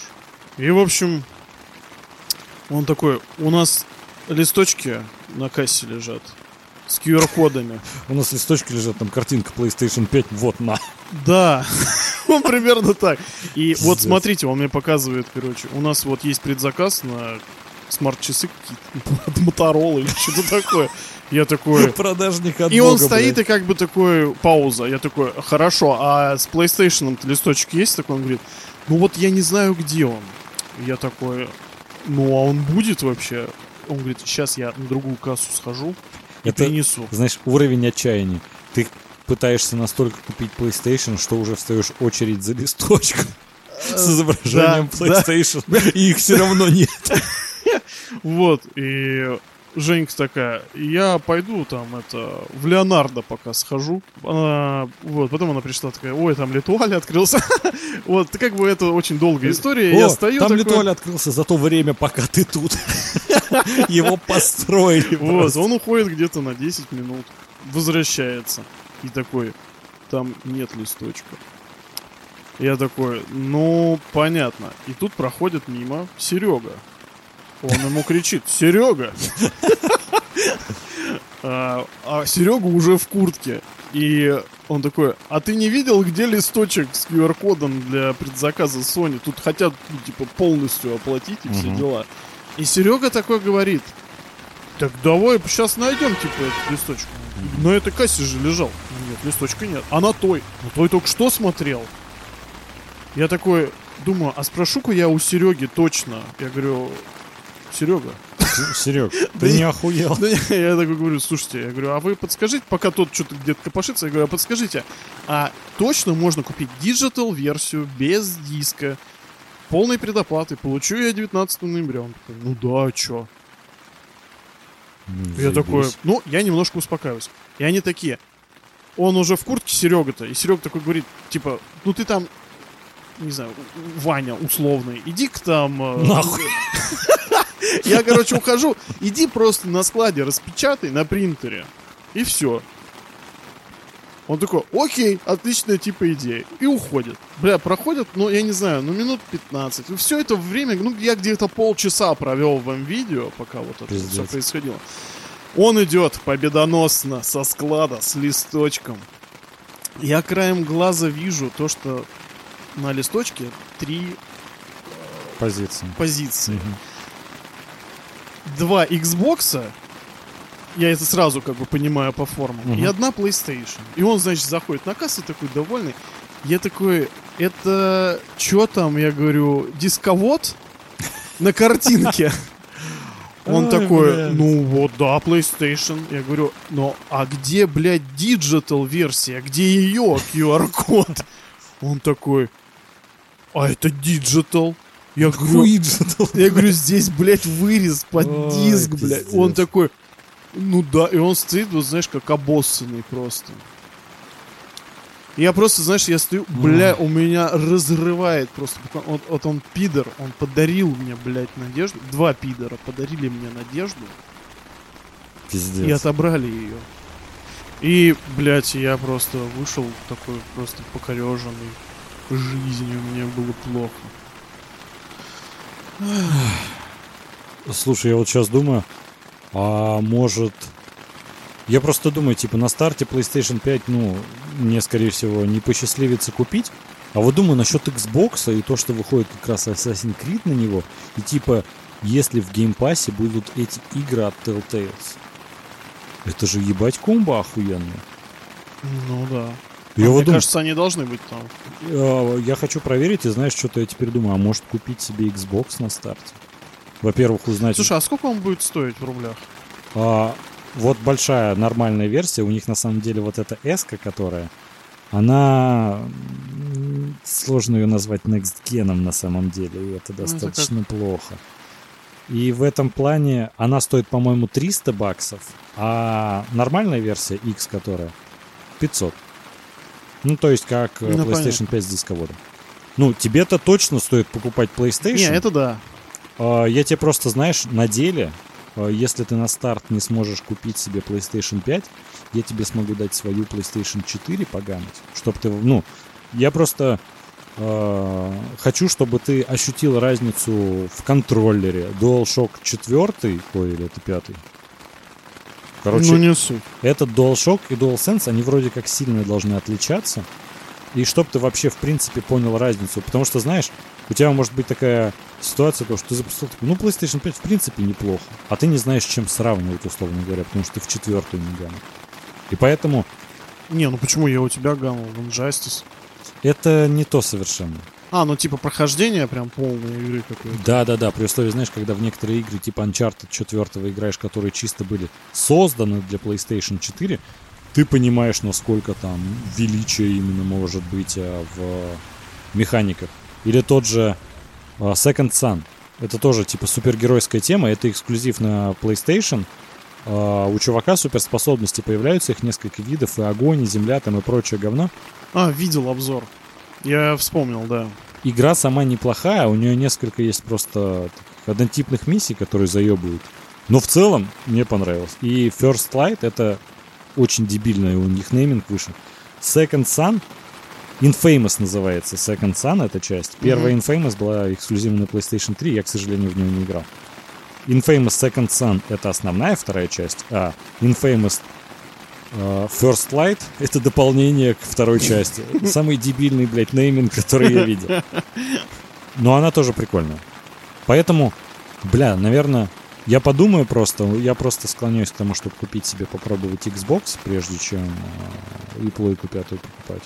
Speaker 3: И, в общем, он такой, у нас листочки на кассе лежат с QR-кодами.
Speaker 1: У нас листочки лежат, там картинка PlayStation 5, вот на.
Speaker 3: Да, <laughs> он примерно так. И вот смотрите, он мне показывает, короче, у нас вот есть предзаказ на смарт-часы какие-то, <laughs> от Motorola или что-то такое. Я такой... <laughs>
Speaker 1: Продажник от
Speaker 3: И он
Speaker 1: бога,
Speaker 3: стоит,
Speaker 1: блядь.
Speaker 3: и как бы такой, пауза. Я такой, хорошо, а с PlayStation листочек есть такой? Он говорит, ну вот я не знаю, где он. Я такой, ну а он будет вообще? Он говорит, сейчас я на другую кассу схожу и
Speaker 1: Это-
Speaker 3: принесу.
Speaker 1: Знаешь, уровень отчаяния. Ты пытаешься настолько купить PlayStation, что уже встаешь очередь за листочком с изображением
Speaker 3: Э, да, да.
Speaker 1: PlayStation, и их все равно нет.
Speaker 3: Вот, и Женька такая, я пойду там это в Леонардо пока схожу. Она, вот, потом она пришла такая, ой, там Литуаль открылся. <laughs> вот, как бы это очень долгая история. я стою
Speaker 1: там
Speaker 3: такой,
Speaker 1: Литуаль открылся за то время, пока ты тут. <laughs> Его построили
Speaker 3: Вот, он уходит где-то на 10 минут, возвращается. И такой, там нет листочка. Я такой, ну, понятно. И тут проходит мимо Серега. Он ему кричит, Серега! <laughs> А, а Серега уже в куртке. И он такой, а ты не видел, где листочек с QR-кодом для предзаказа Sony? Тут хотят, ну, типа, полностью оплатить и все дела. И Серега такой говорит, так давай сейчас найдем, типа, этот листочек. На этой кассе же лежал. Нет, листочка нет. А на той? На той только что смотрел. Я такой думаю, а спрошу-ка я у Сереги точно. Я говорю, Серега,
Speaker 1: Серег, <laughs> ты не охуел?
Speaker 3: я, такой говорю, слушайте, я говорю, а вы подскажите, пока тот что-то где-то копошится, я говорю, а подскажите, а точно можно купить digital версию без диска, полной предоплаты, получу я 19 ноября. Он такой, ну да, а чё? Я такой, ну, я немножко успокаиваюсь. И они такие, он уже в куртке Серега-то, и Серега такой говорит, типа, ну ты там, не знаю, Ваня условный, иди-ка там... э,
Speaker 1: Нахуй. <laughs>
Speaker 3: Я, короче, ухожу, иди просто на складе распечатай на принтере, и все. Он такой, окей, отличная типа идея. И уходит. Бля, проходит, ну, я не знаю, ну, минут 15. И все это время, ну, я где-то полчаса провел в видео, пока вот это
Speaker 1: Пиздец.
Speaker 3: все происходило. Он идет победоносно со склада с листочком. Я краем глаза вижу то, что на листочке три
Speaker 1: Позиция.
Speaker 3: позиции.
Speaker 1: Мгм.
Speaker 3: Два Xbox, я это сразу как бы понимаю по формам,
Speaker 1: Мгм.
Speaker 3: и одна PlayStation. И он, значит, заходит на кассу такой довольный. Я такой, это что там, я говорю, дисковод на картинке? <laughs> Он
Speaker 1: Ой,
Speaker 3: такой,
Speaker 1: блядь.
Speaker 3: ну вот, да, PlayStation. Я говорю, но а где, блядь, digital версия? Где ее QR-код? Он такой, а это digital. Я говорю, я говорю, здесь, блядь, вырез под
Speaker 1: Ой,
Speaker 3: диск, блядь.
Speaker 1: пиздец.
Speaker 3: Он такой, ну да, и он стоит, вот знаешь, как обоссанный просто. Я просто, знаешь, я стою, бля, у меня разрывает просто. Вот, вот он пидор, он подарил мне, блядь, надежду. Два пидора подарили мне надежду
Speaker 1: Пиздец.
Speaker 3: и отобрали ее. И, блядь, я просто вышел такой просто покореженный жизнью, мне было плохо.
Speaker 1: Слушай, я вот сейчас думаю, а может... Я просто думаю, типа, на старте PlayStation 5, ну, мне, скорее всего, не посчастливится купить. А вот думаю насчет Xbox и то, что выходит как раз Assassin's Creed на него. И типа, если в геймпассе будут эти игры от Telltales. Это же ебать комбо охуенная.
Speaker 3: Ну да.
Speaker 1: Я
Speaker 3: А
Speaker 1: вот
Speaker 3: мне
Speaker 1: думаю,
Speaker 3: кажется, они должны быть там.
Speaker 1: э, я хочу проверить, и знаешь, что-то я теперь думаю, а может купить себе Xbox на старте? Во-первых, узнать...
Speaker 3: Слушай, а сколько он будет стоить в рублях?
Speaker 1: А, вот большая нормальная версия, у них на самом деле вот эта s которая, она сложно ее назвать next геном на самом деле, и это
Speaker 3: Ну, это
Speaker 1: достаточно плохо. И в этом плане она стоит, по-моему, 300 баксов, а нормальная версия X, которая 500. Ну, то есть как э,
Speaker 3: Ну,
Speaker 1: PlayStation 5 с дисководом. Ну, тебе-то точно стоит покупать PlayStation.
Speaker 3: Не, это да.
Speaker 1: А, Я тебе просто, знаешь, на деле, если ты на старт не сможешь купить себе PlayStation 5, я тебе смогу дать свою PlayStation 4 погамить, чтобы ты, ну, я просто э, хочу, чтобы ты ощутил разницу в контроллере. DualShock 4, ой, или это 5. Короче,
Speaker 3: ну не суть.
Speaker 1: этот DualShock и DualSense, они вроде как сильно должны отличаться. И чтоб ты вообще, в принципе, понял разницу. Потому что, знаешь, у тебя может быть такая ситуация, то, что ты запустил, такой, ну, PlayStation 5 в принципе неплохо. А ты не знаешь, чем сравнивать, условно говоря, потому что ты в четвертую не гамма. И поэтому
Speaker 3: Не, ну почему я у тебя гамму в Injustice?
Speaker 1: это не то совершенно.
Speaker 3: А, ну типа прохождение прям полной игры какой-то.
Speaker 1: Да-да-да, при условии, знаешь, когда в некоторые игры типа Uncharted 4 играешь, которые чисто были созданы для PlayStation 4, ты понимаешь, насколько там величие именно может быть а, в механиках. Или тот же а, Second Sun. Это тоже типа супергеройская тема, это эксклюзив на PlayStation. А, У чувака суперспособности появляются, их несколько видов, и огонь, и земля там и прочее говно.
Speaker 3: А, видел обзор. Я вспомнил, да.
Speaker 1: Игра сама неплохая, у нее несколько есть просто однотипных миссий, которые заебывают. Но в целом мне понравилось. И First Light это очень дебильный у них нейминг вышел. Second Sun Infamous называется Second Sun эта часть. Первая Infamous была эксклюзивна на PlayStation 3, я, к сожалению, в нее не играл. Infamous Second Sun это основная вторая часть, а Infamous э, First Light это дополнение к второй части. Самый дебильный, блядь, нейминг, который я видел. Но она тоже прикольная. Поэтому, бля, наверное, я подумаю просто, я просто склоняюсь к тому, чтобы купить себе, попробовать Xbox, прежде чем э, и плойку пятую покупать.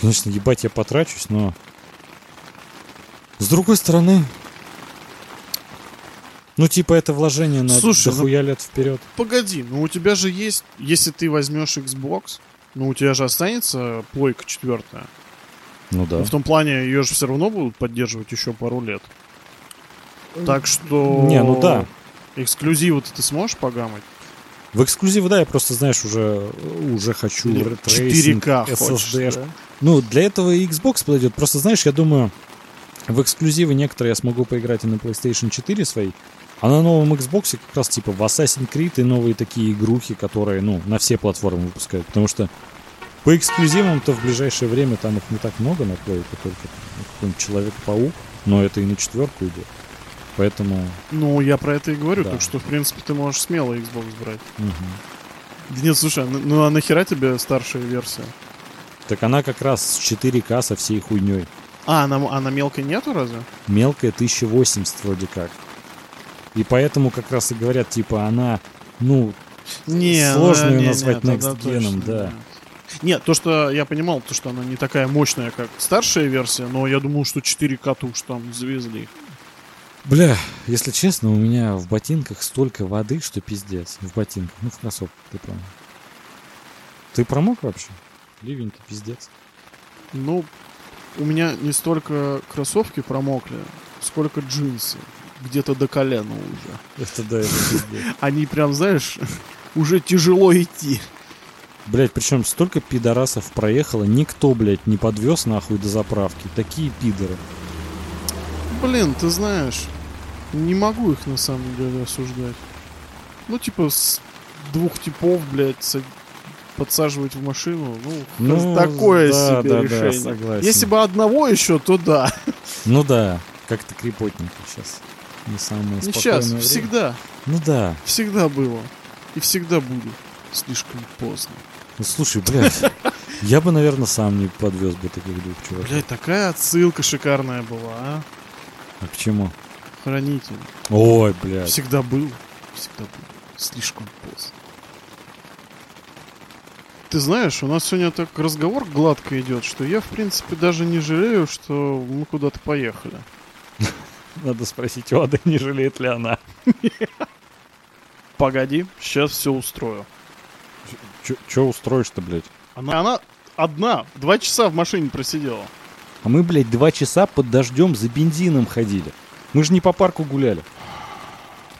Speaker 1: Конечно, ебать, я потрачусь, но... С другой стороны... Ну, типа, это вложение на
Speaker 3: Слушай, ну-
Speaker 1: дохуя лет вперед.
Speaker 3: Погоди, ну у тебя же есть, если ты возьмешь Xbox, ну у тебя же останется плойка четвертая.
Speaker 1: Ну да.
Speaker 3: В том плане ее же все равно будут поддерживать еще пару лет. Так что...
Speaker 1: Не, ну да.
Speaker 3: Эксклюзивы ты сможешь погамать?
Speaker 1: В эксклюзив, да, я просто, знаешь, уже, уже хочу ray tracing,
Speaker 3: 4К хочешь,
Speaker 1: SSD.
Speaker 3: да?
Speaker 1: Ну, для этого и Xbox подойдет. Просто, знаешь, я думаю, в эксклюзивы некоторые я смогу поиграть и на PlayStation 4 своей, а на новом Xbox как раз типа в Assassin's Creed и новые такие игрухи, которые, ну, на все платформы выпускают. Потому что по эксклюзивам-то в ближайшее время там их не так много на плейке, только ну, какой-нибудь Человек-паук, но это и на четверку идет. Поэтому...
Speaker 3: Ну, я про это и говорю,
Speaker 1: Да.
Speaker 3: так что, в принципе, ты можешь смело Xbox брать. Да Нет, слушай, ну, ну а нахера тебе старшая версия?
Speaker 1: Так она как раз с 4К со всей хуйней.
Speaker 3: А, она, а на мелкой нету разве?
Speaker 1: мелкая 1080 вроде как. И поэтому как раз и говорят, типа, она, ну,
Speaker 3: Не,
Speaker 1: Сложно
Speaker 3: ну,
Speaker 1: её
Speaker 3: не,
Speaker 1: назвать
Speaker 3: не,
Speaker 1: next gen,
Speaker 3: точно
Speaker 1: да.
Speaker 3: нет. То, что я понимал, то, что она не такая мощная, как старшая версия, но я думал, что 4К -то уж там завезли.
Speaker 1: Бля, если честно, у меня в ботинках столько воды, что пиздец. В ботинках, ну в кроссовках, ты понял. Ты промок вообще? Ливень-то пиздец.
Speaker 3: Ну, у меня не столько кроссовки промокли, сколько джинсы. Где-то до колена уже.
Speaker 1: Это да, это пиздец. <laughs>
Speaker 3: Они прям, знаешь, <laughs> уже тяжело идти.
Speaker 1: Блять, причем столько пидорасов проехало, никто, блядь, не подвез нахуй до заправки. Такие пидоры.
Speaker 3: Блин, ты знаешь, не могу их на самом деле осуждать. Ну, типа, с двух типов, блядь, са- подсаживать в машину, ну,
Speaker 1: Ну,
Speaker 3: такое
Speaker 1: да,
Speaker 3: себе
Speaker 1: да, да,
Speaker 3: решение.
Speaker 1: согласен.
Speaker 3: Если бы одного еще, то да.
Speaker 1: Ну да, как-то крепотненько сейчас. Не самое
Speaker 3: Не сейчас,
Speaker 1: время.
Speaker 3: всегда,
Speaker 1: Ну да.
Speaker 3: всегда было. И всегда будет. Слишком поздно.
Speaker 1: Ну слушай, блядь, я бы, наверное, сам не подвез бы таких двух чуваков.
Speaker 3: Блядь, такая отсылка шикарная была, а?
Speaker 1: А к чему?
Speaker 3: Хранитель.
Speaker 1: Ой, блядь.
Speaker 3: Всегда был. Всегда был. Слишком поздно. Ты знаешь, у нас сегодня так разговор гладко идет, что я, в принципе, даже не жалею, что мы куда-то поехали.
Speaker 1: Надо спросить у Ады, не жалеет ли она.
Speaker 3: Погоди, сейчас все устрою.
Speaker 1: Че устроишь-то, блядь?
Speaker 3: Она, она одна, два часа в машине просидела.
Speaker 1: А мы, блядь, два часа под дождем за бензином ходили. Мы же не по парку гуляли.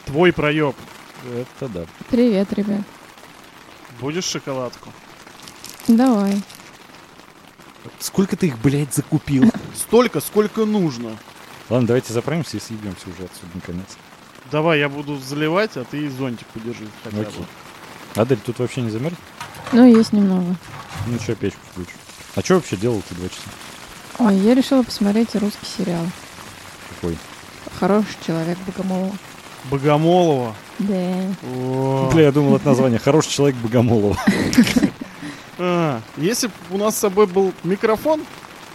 Speaker 3: Твой проеб.
Speaker 1: Это да.
Speaker 2: Привет, ребят.
Speaker 3: Будешь шоколадку?
Speaker 2: Давай.
Speaker 1: Сколько ты их, блядь, закупил? <laughs>
Speaker 3: Столько, сколько нужно.
Speaker 1: Ладно, давайте заправимся и съебемся уже отсюда наконец.
Speaker 3: Давай, я буду заливать, а ты зонтик подержи хотя
Speaker 1: Окей.
Speaker 3: бы.
Speaker 1: Адель, тут вообще не замерз?
Speaker 2: Ну, есть немного.
Speaker 1: Ну что, печку включу. А что вообще делал ты два часа?
Speaker 2: Ой, я решила посмотреть русский сериал.
Speaker 1: Какой?
Speaker 2: Хороший человек Богомолова.
Speaker 3: Богомолова.
Speaker 2: Да.
Speaker 1: Бля, я думал, это название. Хороший человек Богомолова.
Speaker 3: А, если бы у нас с собой был микрофон,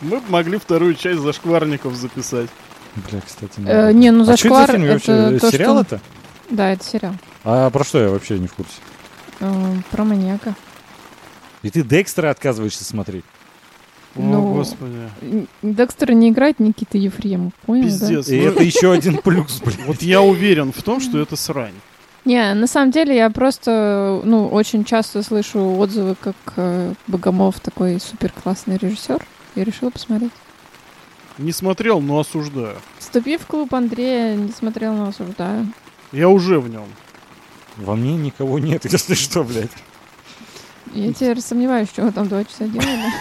Speaker 3: мы бы могли вторую часть зашкварников записать.
Speaker 1: Бля, кстати,
Speaker 2: Э,
Speaker 1: надо.
Speaker 2: не, ну
Speaker 1: А что это за
Speaker 2: зашквар
Speaker 1: фильм вообще?
Speaker 2: это то,
Speaker 1: Сериал это?
Speaker 2: Да, это сериал.
Speaker 1: А про что я вообще не в курсе?
Speaker 2: Э, Про маньяка.
Speaker 1: И ты Декстера отказываешься смотреть?
Speaker 3: О,
Speaker 2: Ну,
Speaker 3: господи.
Speaker 2: Декстера не играет Никита Ефремов, понял,
Speaker 3: Пиздец.
Speaker 1: И
Speaker 3: Ну,
Speaker 1: это еще один плюс, блин.
Speaker 3: Вот я уверен в том, что это срань.
Speaker 2: да? Не, на самом деле я просто, ну, очень часто слышу отзывы, как э, Богомолов такой супер классный режиссер. Я решила посмотреть.
Speaker 3: Не смотрел, но осуждаю.
Speaker 2: Вступи в клуб Андрея, не смотрел, но осуждаю.
Speaker 3: Я уже в нем.
Speaker 1: Во мне никого нет, <laughs> если что, блядь.
Speaker 2: Я теперь сомневаюсь, что вы там два часа делали.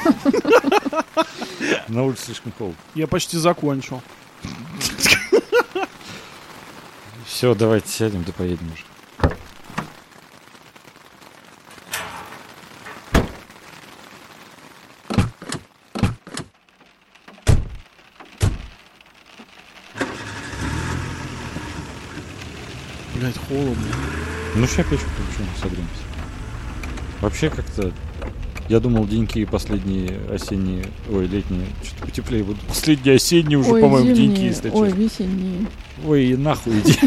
Speaker 1: На улице слишком холодно.
Speaker 3: Я почти закончил.
Speaker 1: Все, давайте сядем, да поедем уже.
Speaker 3: Блять, холодно.
Speaker 1: Ну, сейчас печку включу, согреемся. Вообще как-то... Я думал, деньки последние осенние... Ой, летние, что-то потеплее будут. Последние осенние уже,
Speaker 2: Ой,
Speaker 1: по-моему, деньки,
Speaker 2: зимние,
Speaker 1: если
Speaker 2: Ой,
Speaker 1: честно.
Speaker 2: весенние.
Speaker 1: Ой, и нахуй иди.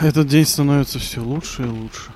Speaker 3: Этот день становится все лучше и лучше.